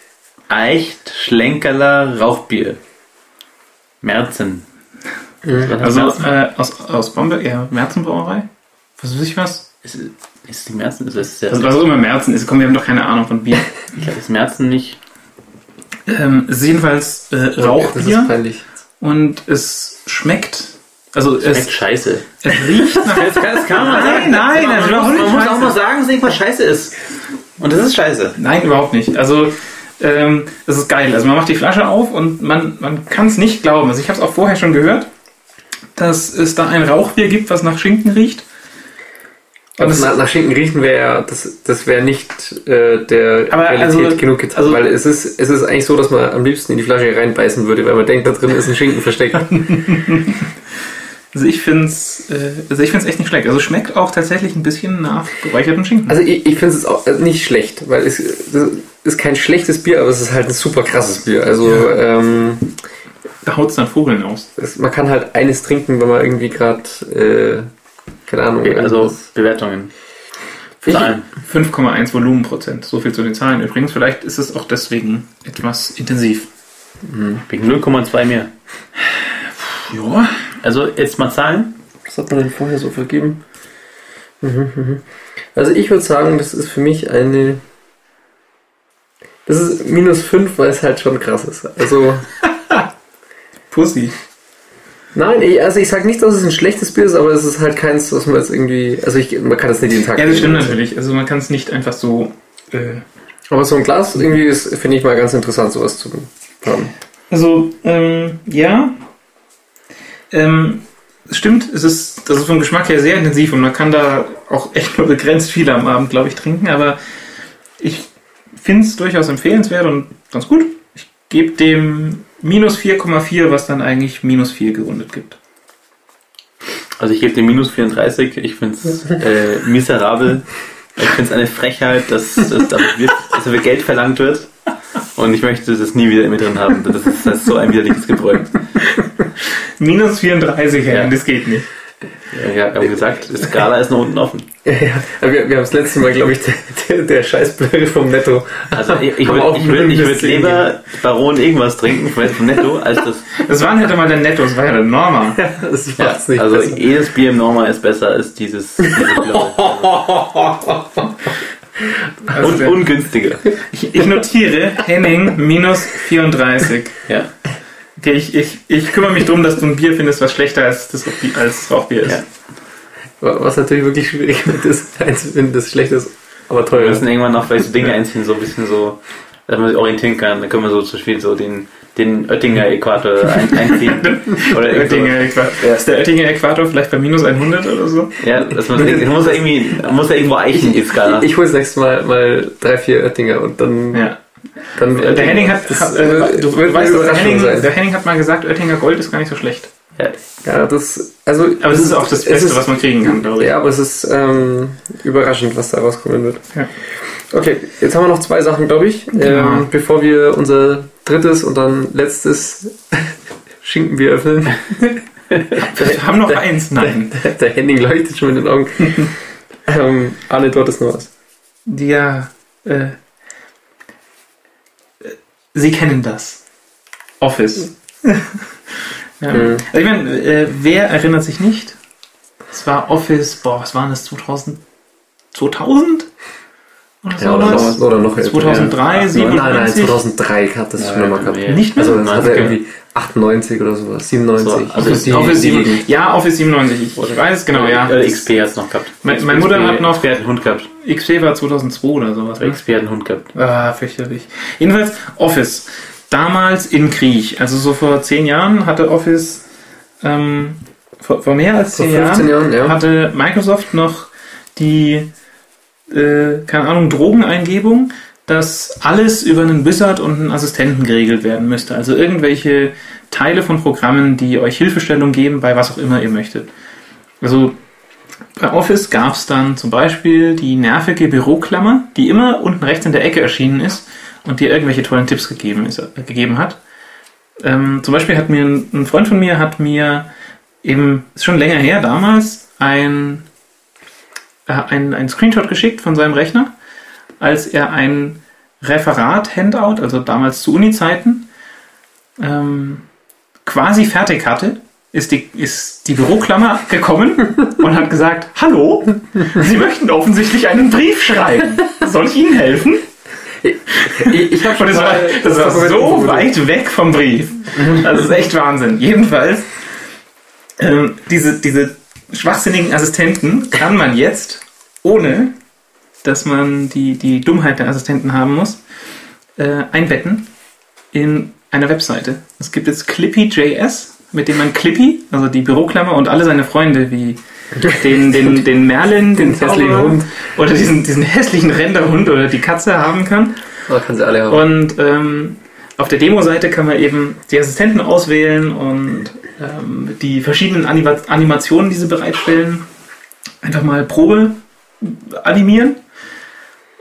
echt Schlenkerler Rauchbier. Merzen. Was also äh, aus, aus Bamberg, ja, Märzenbrauerei. Was weiß ich was? Ist, ist es die Merzen? Ist es ja, Das, was auch immer Märzen ist. Komm, wir haben doch keine Ahnung von Bier. ich glaube, ist Merzen nicht. Ähm, es ist jedenfalls äh, Das ist Rauchbier und es schmeckt. Also Schmeckt es, scheiße. es riecht nach. Das kann, das kann Nein, nein, das man, muss, nicht man muss auch mal sagen, dass irgendwas scheiße ist. Und das ist scheiße. Nein, überhaupt nicht. Also ähm, das ist geil. Also man macht die Flasche auf und man, man kann es nicht glauben. Also ich habe es auch vorher schon gehört, dass es da ein Rauchbier gibt, was nach Schinken riecht. Und Also nach, nach Schinken riechen wäre ja, das, das wäre nicht äh, der Aber Realität also- genug getan. also- weil es ist, es ist eigentlich so, dass man am liebsten in die Flasche reinbeißen würde, weil man denkt, da drin ist ein Schinken versteckt. also ich finde es äh, also ich find's echt nicht schlecht. Also es schmeckt auch tatsächlich ein bisschen nach geräucherten Schinken. Also ich, ich finde es auch äh, nicht schlecht, weil es ist kein schlechtes Bier, aber es ist halt ein super krasses Bier. Also ähm, da haut es dann Vogeln aus. es, man kann halt eines trinken, wenn man irgendwie gerade, äh, keine Ahnung, Okay, also Bewertungen. Ich- Zahlen. 5,1 Volumenprozent. So viel zu den Zahlen übrigens. Vielleicht ist es auch deswegen etwas intensiv. Wegen 0,2 mehr. Ja. Also jetzt mal Zahlen. Was hat man denn vorher so vergeben? Mhm, mhm. Also ich würde sagen, das ist für mich eine. Das ist minus 5, weil es halt schon krass ist. Also, Pussy. Nein, ich, also ich sage nicht, dass es ein schlechtes Bier ist, aber es ist halt keins, was man jetzt irgendwie. Also ich, man kann das nicht jeden Tag Ja, das stimmt natürlich. Also man kann es nicht einfach so. Äh, Aber so ein Glas irgendwie ist, finde ich mal ganz interessant, sowas zu haben. also, ähm, ja. Ähm, es stimmt, es ist, das ist vom Geschmack her sehr intensiv und man kann da auch echt nur begrenzt viel am Abend, glaube ich, trinken, aber ich finde es durchaus empfehlenswert und ganz gut. Ich gebe dem minus 4,4, was dann eigentlich minus 4 gerundet gibt. Also ich gebe dem minus 34. Ich finde es äh, miserabel. Ich finde es eine Frechheit, dass, dass, dafür wird- dass dafür Geld verlangt wird. Und ich möchte das nie wieder mit drin haben. Das ist, das ist so ein widerliches Gebräu. Minus 34, Ja. ja. das geht nicht. Ja, wir haben gesagt, die Skala ist noch unten offen. Ja, ja. wir, wir haben das letzte Mal, glaube ich, der, der, der vom Netto. Also ich, ich würde ich würd, ich würd lieber Baron irgendwas trinken vom vom Netto, als das. Das war nicht einmal der Netto, das war ja der Norma. Das Ja, macht's nicht also besser. jedes Bier im Norma ist besser als dieses, dieses. Also Und ungünstiger. ich, ich notiere Henning minus 34. Ja. Okay, ich, ich, ich kümmere mich darum, dass du ein Bier findest, was schlechter als das, als das Rauchbier ist. Ja. Was natürlich wirklich schwierig wird, ist einzufinden, das schlecht ist, aber Wir teuer ist. müssen irgendwann noch vielleicht so Dinge einziehen, so ein bisschen so, dass man sich orientieren kann. Dann können wir so zum Beispiel so den, den Oettinger Äquator ein, einziehen. Oder Oettinger Äquator. Ist der Oettinger Äquator vielleicht bei minus 100 oder so? Ja, das muss, das muss ja irgendwie, muss ja irgendwo eichen, die Skala. Ich hole das nächste Mal mal drei, vier Oettinger und dann. Ja. Dann Der Henning hat, das, hat äh, äh, du weißt, der Henning, sein. der Henning hat mal gesagt, Oettinger Gold ist gar nicht so schlecht. Ja, Ja, das. Also, Aber es ist auch das es Beste, ist- was man kriegen kann, glaube ich. Ja, aber es ist ähm, überraschend, was da rauskommen wird. Ja. Okay, jetzt haben wir noch zwei Sachen, glaube ich. Genau. Ähm, bevor wir unser drittes und dann letztes Schinkenbier öffnen. Wir haben noch eins. Nein. Der Henning leuchtet schon mit den Augen. ähm, Arne, du hattest noch was. Ja, äh, Sie kennen das. Office. ja. Mhm. Also ich meine, äh, wer erinnert sich nicht? Es war Office, boah, was waren das, 2000? 2000? Oder Ja, oder, noch, oder noch älter. 2003, ja. Nein, 97? nein, 2003 hat das schon nochmal gehabt. nee. Nicht mehr? Also, das hat er 90er. irgendwie 98 oder sowas, 97. So, also Office, die- Office die 7, Gegend. ja, Office 97, ich, ich weiß genau, ja. Oder XP hat es noch gehabt. Mein- meine Mutter hat noch- XP hat einen Hund gehabt. XP war 2002 oder sowas. Ne? XP hat einen Hund gehabt. Ah, fürchterlich. Jedenfalls Office. damals in Krieg. Also so vor zehn Jahren hatte Office, ähm, vor, vor mehr als Vor zehn 15 Jahren, Jahren, ja. hatte Microsoft noch die, äh, keine Ahnung, Drogeneingebung, dass alles über einen Wizard und einen Assistenten geregelt werden müsste. Also irgendwelche Teile von Programmen, die euch Hilfestellung geben bei was auch immer ihr möchtet. Also bei Office gab es dann zum Beispiel die nervige Büroklammer, die immer unten rechts in der Ecke erschienen ist und dir irgendwelche tollen Tipps gegeben, ist, äh, gegeben hat. Ähm, zum Beispiel hat mir ein, Freund von mir hat mir eben, ist schon länger her damals, ein, äh, ein, ein Screenshot geschickt von seinem Rechner, als er ein Referat-Handout, also damals zu Uni-Zeiten, ähm, quasi fertig hatte, ist die, ist die Büroklammer gekommen und hat gesagt, hallo, Sie möchten offensichtlich einen Brief schreiben. Soll ich Ihnen helfen? Ich, ich habe Und das war, das war so weit weg vom Brief. Das ist echt Wahnsinn. Jedenfalls, ähm, diese, diese schwachsinnigen Assistenten kann man jetzt, ohne dass man die, die Dummheit der Assistenten haben muss, äh, einbetten in einer Webseite. Es gibt jetzt Clippy.js, mit dem man Clippy, also die Büroklammer und alle seine Freunde wie den, den, den Merlin, den hässlichen Zauberer Hund. oder diesen, diesen hässlichen Renderhund oder die Katze haben kann. Da kann sie alle haben. Und ähm, auf der Demo-Seite kann man eben die Assistenten auswählen und ähm, die verschiedenen Anima Animationen, die sie bereitstellen, einfach mal Probe animieren.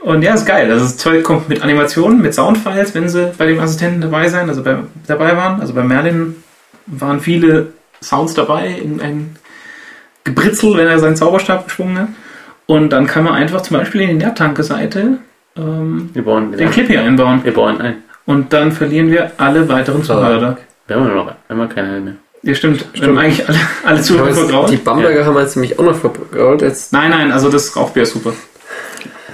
Und ja, ist geil. Also das Zeug kommt mit Animationen, mit Soundfiles, wenn sie bei dem Assistenten dabei sein, also bei, dabei waren. Also bei Merlin waren viele Sounds dabei, in ein Gebritzel, wenn er seinen Zauberstab geschwungen hat. Und dann kann man einfach zum Beispiel in die Nährtanke-Seite ähm, den Clip hier einbauen. Wir bauen ein. Und dann verlieren wir alle weiteren Zuhörer. Wir haben noch einmal keine mehr. Ja, stimmt. Wir haben eigentlich alle, alle Zuhörer vergraut. die Bamberger haben jetzt nämlich auch noch vergraut. Jetzt, Nein, nein, also das Rauchbier ist super.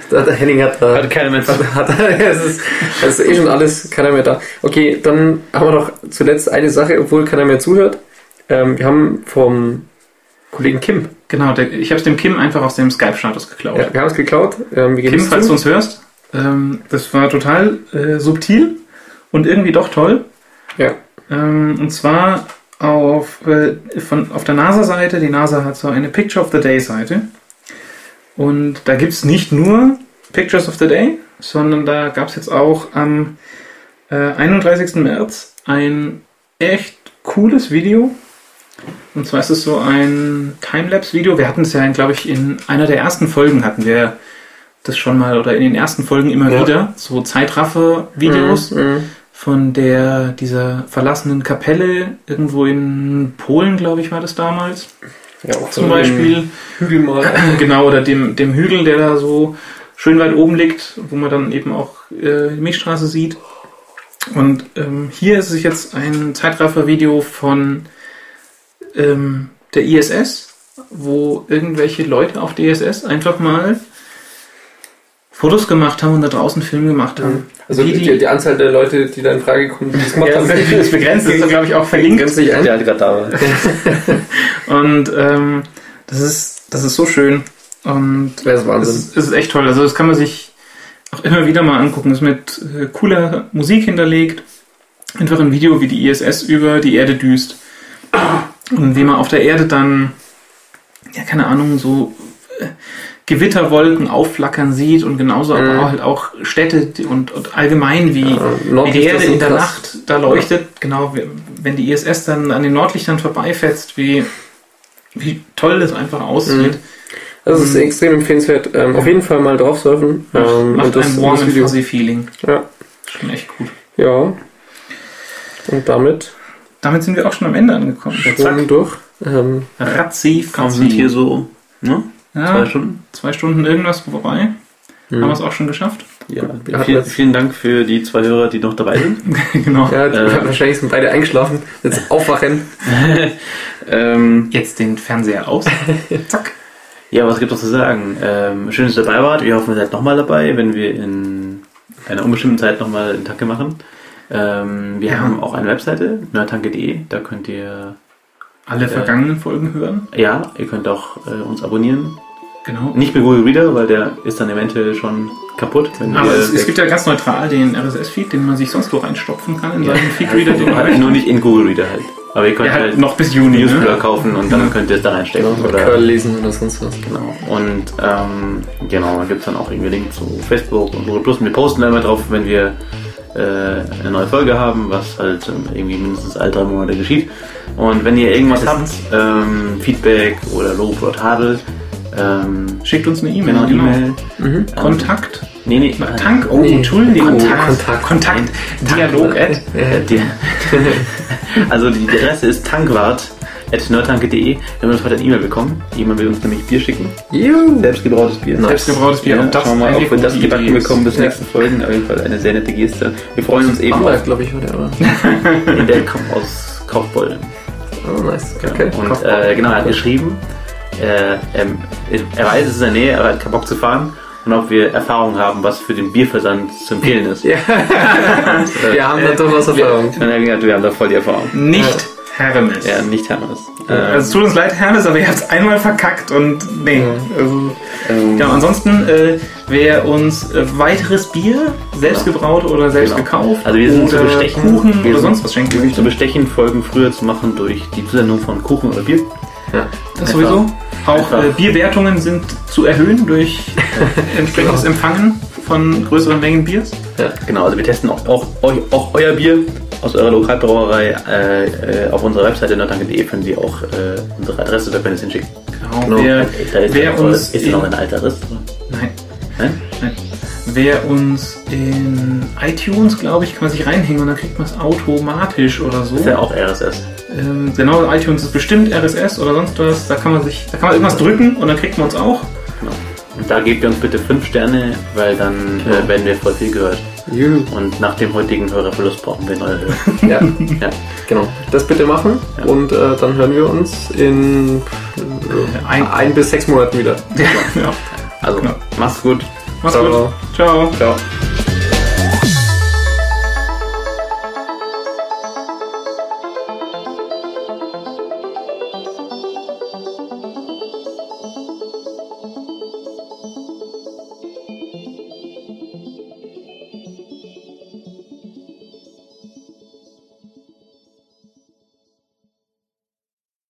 der der Henning hat da. Hatte keine mehr zu. Hat, es, ist, es ist eh schon alles, keiner mehr da. Okay, dann haben wir noch zuletzt eine Sache, obwohl keiner mehr zuhört. Ähm, wir haben vom Kollegen Kim, Genau, der, ich habe es dem Kim einfach aus dem Skype-Status geklaut. ja, wir haben es geklaut. Ähm, Kim, falls du uns hörst, ähm, das war total äh, subtil und irgendwie doch toll. Ja, Ähm, und zwar auf, äh, von, auf der NASA-Seite. Die NASA hat so eine Picture of the Day-Seite. Und da gibt es nicht nur Pictures of the Day, sondern da gab es jetzt auch am äh, 31. März ein echt cooles Video. Und zwar ist es so ein Timelapse-Video. Wir hatten es ja, glaube ich, in einer der ersten Folgen hatten wir das schon mal oder in den ersten Folgen immer Ja. wieder. So Zeitraffer-Videos Mhm, mhm. Von der dieser verlassenen Kapelle irgendwo in Polen, glaube ich, war das damals. ja auch Zum so Beispiel, Hügel mal. genau, oder dem, dem Hügel, der da so schön weit oben liegt, wo man dann eben auch äh, die Milchstraße sieht. Und ähm, hier ist es jetzt ein Zeitraffer-Video von ähm, der ISS, wo irgendwelche Leute auf der ISS einfach mal Fotos gemacht haben und da draußen Film gemacht haben. Also Wie die, die, Anzahl der Leute, die da in Frage kommen, die das gemacht Ja, haben, das ist begrenzt, das ist, glaube ich, auch verlinkt. grenzt sich ein. Der gerade da war. Und ähm, das, ist, das ist so schön. Und Das ist es Wahnsinn. ist, es ist echt toll. Also das kann man sich auch immer wieder mal angucken. Es ist mit äh, cooler Musik hinterlegt. Einfach ein Video, wie die ISS über die Erde düst. Und wie man auf der Erde dann, ja, keine Ahnung, so äh, Gewitterwolken aufflackern sieht und genauso Mhm. aber halt auch Städte und, und allgemein wie, Ja, wie die Erde in der krass. Nacht da leuchtet, genau, wie- wenn die ISS dann an den Nordlichtern vorbeifetzt, wie, wie toll das einfach aussieht. Das ist extrem empfehlenswert. Ähm, auf jeden Fall mal drauf surfen. Macht, Ähm, macht und das, ein warm das Video. fuzzy Feeling. Ja. Schon echt gut. ja. Und damit Damit sind wir auch schon am Ende angekommen. schon durch. Ähm, Ratzi, Wir sind hier so, ne? Ja, Zwei Stunden. zwei Stunden irgendwas vorbei. hm. Haben wir es auch schon geschafft. Ja. Hatten Vielen, Dank für die zwei Hörer, die noch dabei sind. genau. ja, Äh. wahrscheinlich sind beide eingeschlafen. Jetzt aufwachen. ähm, Jetzt den Fernseher aus. Zack. ja, was gibt es noch zu sagen? Ähm, schön, dass ihr dabei wart. Wir hoffen, ihr seid nochmal dabei, wenn wir in einer unbestimmten Zeit nochmal den Tanke machen. Ähm, wir Ja. haben auch eine Webseite, nerdtanke.de. Da könnt ihr, Alle vergangenen Folgen hören. ja, ihr könnt auch äh, uns abonnieren. Genau. Nicht mit Google Reader, weil der ist dann eventuell schon kaputt. Wenn Aber es, es gibt ja ganz neutral den RSS-Feed, den man sich sonst wo reinstopfen kann in seinen Feedreader, den halt nur nicht in Google Reader halt. Aber ihr könnt Ja, halt, halt noch bis Juni. Newsletter Ne? kaufen und dann könnt ihr es da reinstecken. Genau, oder, Curl lesen oder sonst was. Genau. Und ähm, genau, da gibt es dann auch irgendwie Link zu Facebook und Google Plus. Und wir posten da immer drauf, wenn wir äh, eine neue Folge haben, was halt ähm, irgendwie mindestens alle drei Monate geschieht. Und wenn ihr irgendwas habt, ähm, Feedback oder Lob oder Tadel, ähm, Schickt uns eine E-Mail. genau, E-Mail. Mhm. Kontakt. Nee, nee, Tank. Oh, Nee. Entschuldigung. Kontakt. Kontakt. Kontakt. Dialog. At- die, also die Adresse ist tankwart.nerdtanke.de. Wir haben uns heute eine E-Mail bekommen. Jemand will uns nämlich Bier schicken. Juhu. Selbstgebrautes Bier. Selbstgebrautes Bier. Ja, Und das schauen wir mal, ob wir das gebacken bekommen bis Ja. nächsten Folgen. Auf jeden Fall eine sehr nette Geste. Wir freuen uns eben Bamberg, glaube ich, heute, oder? in der kommt aus Kaufbeuren. Oh, nice. Okay. Und äh, genau, er hat geschrieben, äh, er weiß, es ist in der Nähe, er hat keinen Bock zu fahren. Und ob wir Erfahrung haben, was für den Bierversand zu empfehlen ist. Ja. Wir haben da durchaus Erfahrung. Und er hat gesagt, wir haben da voll die Erfahrung. Nicht Hermes. Ja, nicht Hermes. Also, es tut uns leid, Hermes, aber ihr habt es einmal verkackt und nee. Also, Ähm, genau, ansonsten, äh, wer uns äh, weiteres Bier, selbst gebraut oder selbst Genau. gekauft, Also wir sind zu oder bestechen. Kuchen Wir oder sind- sonst was schenken zu möchte, bestechen, Folgen früher zu machen durch die Zusendung von Kuchen oder Bier. Ja. das sowieso. Auch äh, Bierwertungen sind zu erhöhen durch äh, entsprechendes Empfangen von größeren Mengen Biers. Genau, also wir testen auch, auch, auch, euer Bier aus eurer Lokalbrauerei äh, äh, auf unserer Webseite norddanke.de können Sie auch äh, unsere Adresse, da können Sie es hinschicken. Genau. Genau. Wer, Da ist, wer ja noch, uns ist ja noch in- ein alter Riss. oder? nein, Nein? nein. Wer uns in iTunes, glaube ich, kann man sich reinhängen und dann kriegt man es automatisch oder so. Ist ja auch RSS. Ähm, genau, iTunes ist bestimmt RSS oder sonst was. Da kann man sich, da kann man irgendwas drücken und dann kriegt man uns auch. Genau. Und da gebt ihr uns bitte 5 Sterne, weil dann äh, werden wir voll viel gehört. Juhu. Und nach dem heutigen Hörerverlust brauchen wir neue Hörer. Ja, ja. genau. Das bitte machen Ja. und äh, dann hören wir uns in äh, ein, ein bis sechs Monaten wieder. Ja. Also, Genau. mach's gut. Mach's Ciao. gut. Ciao. Ciao.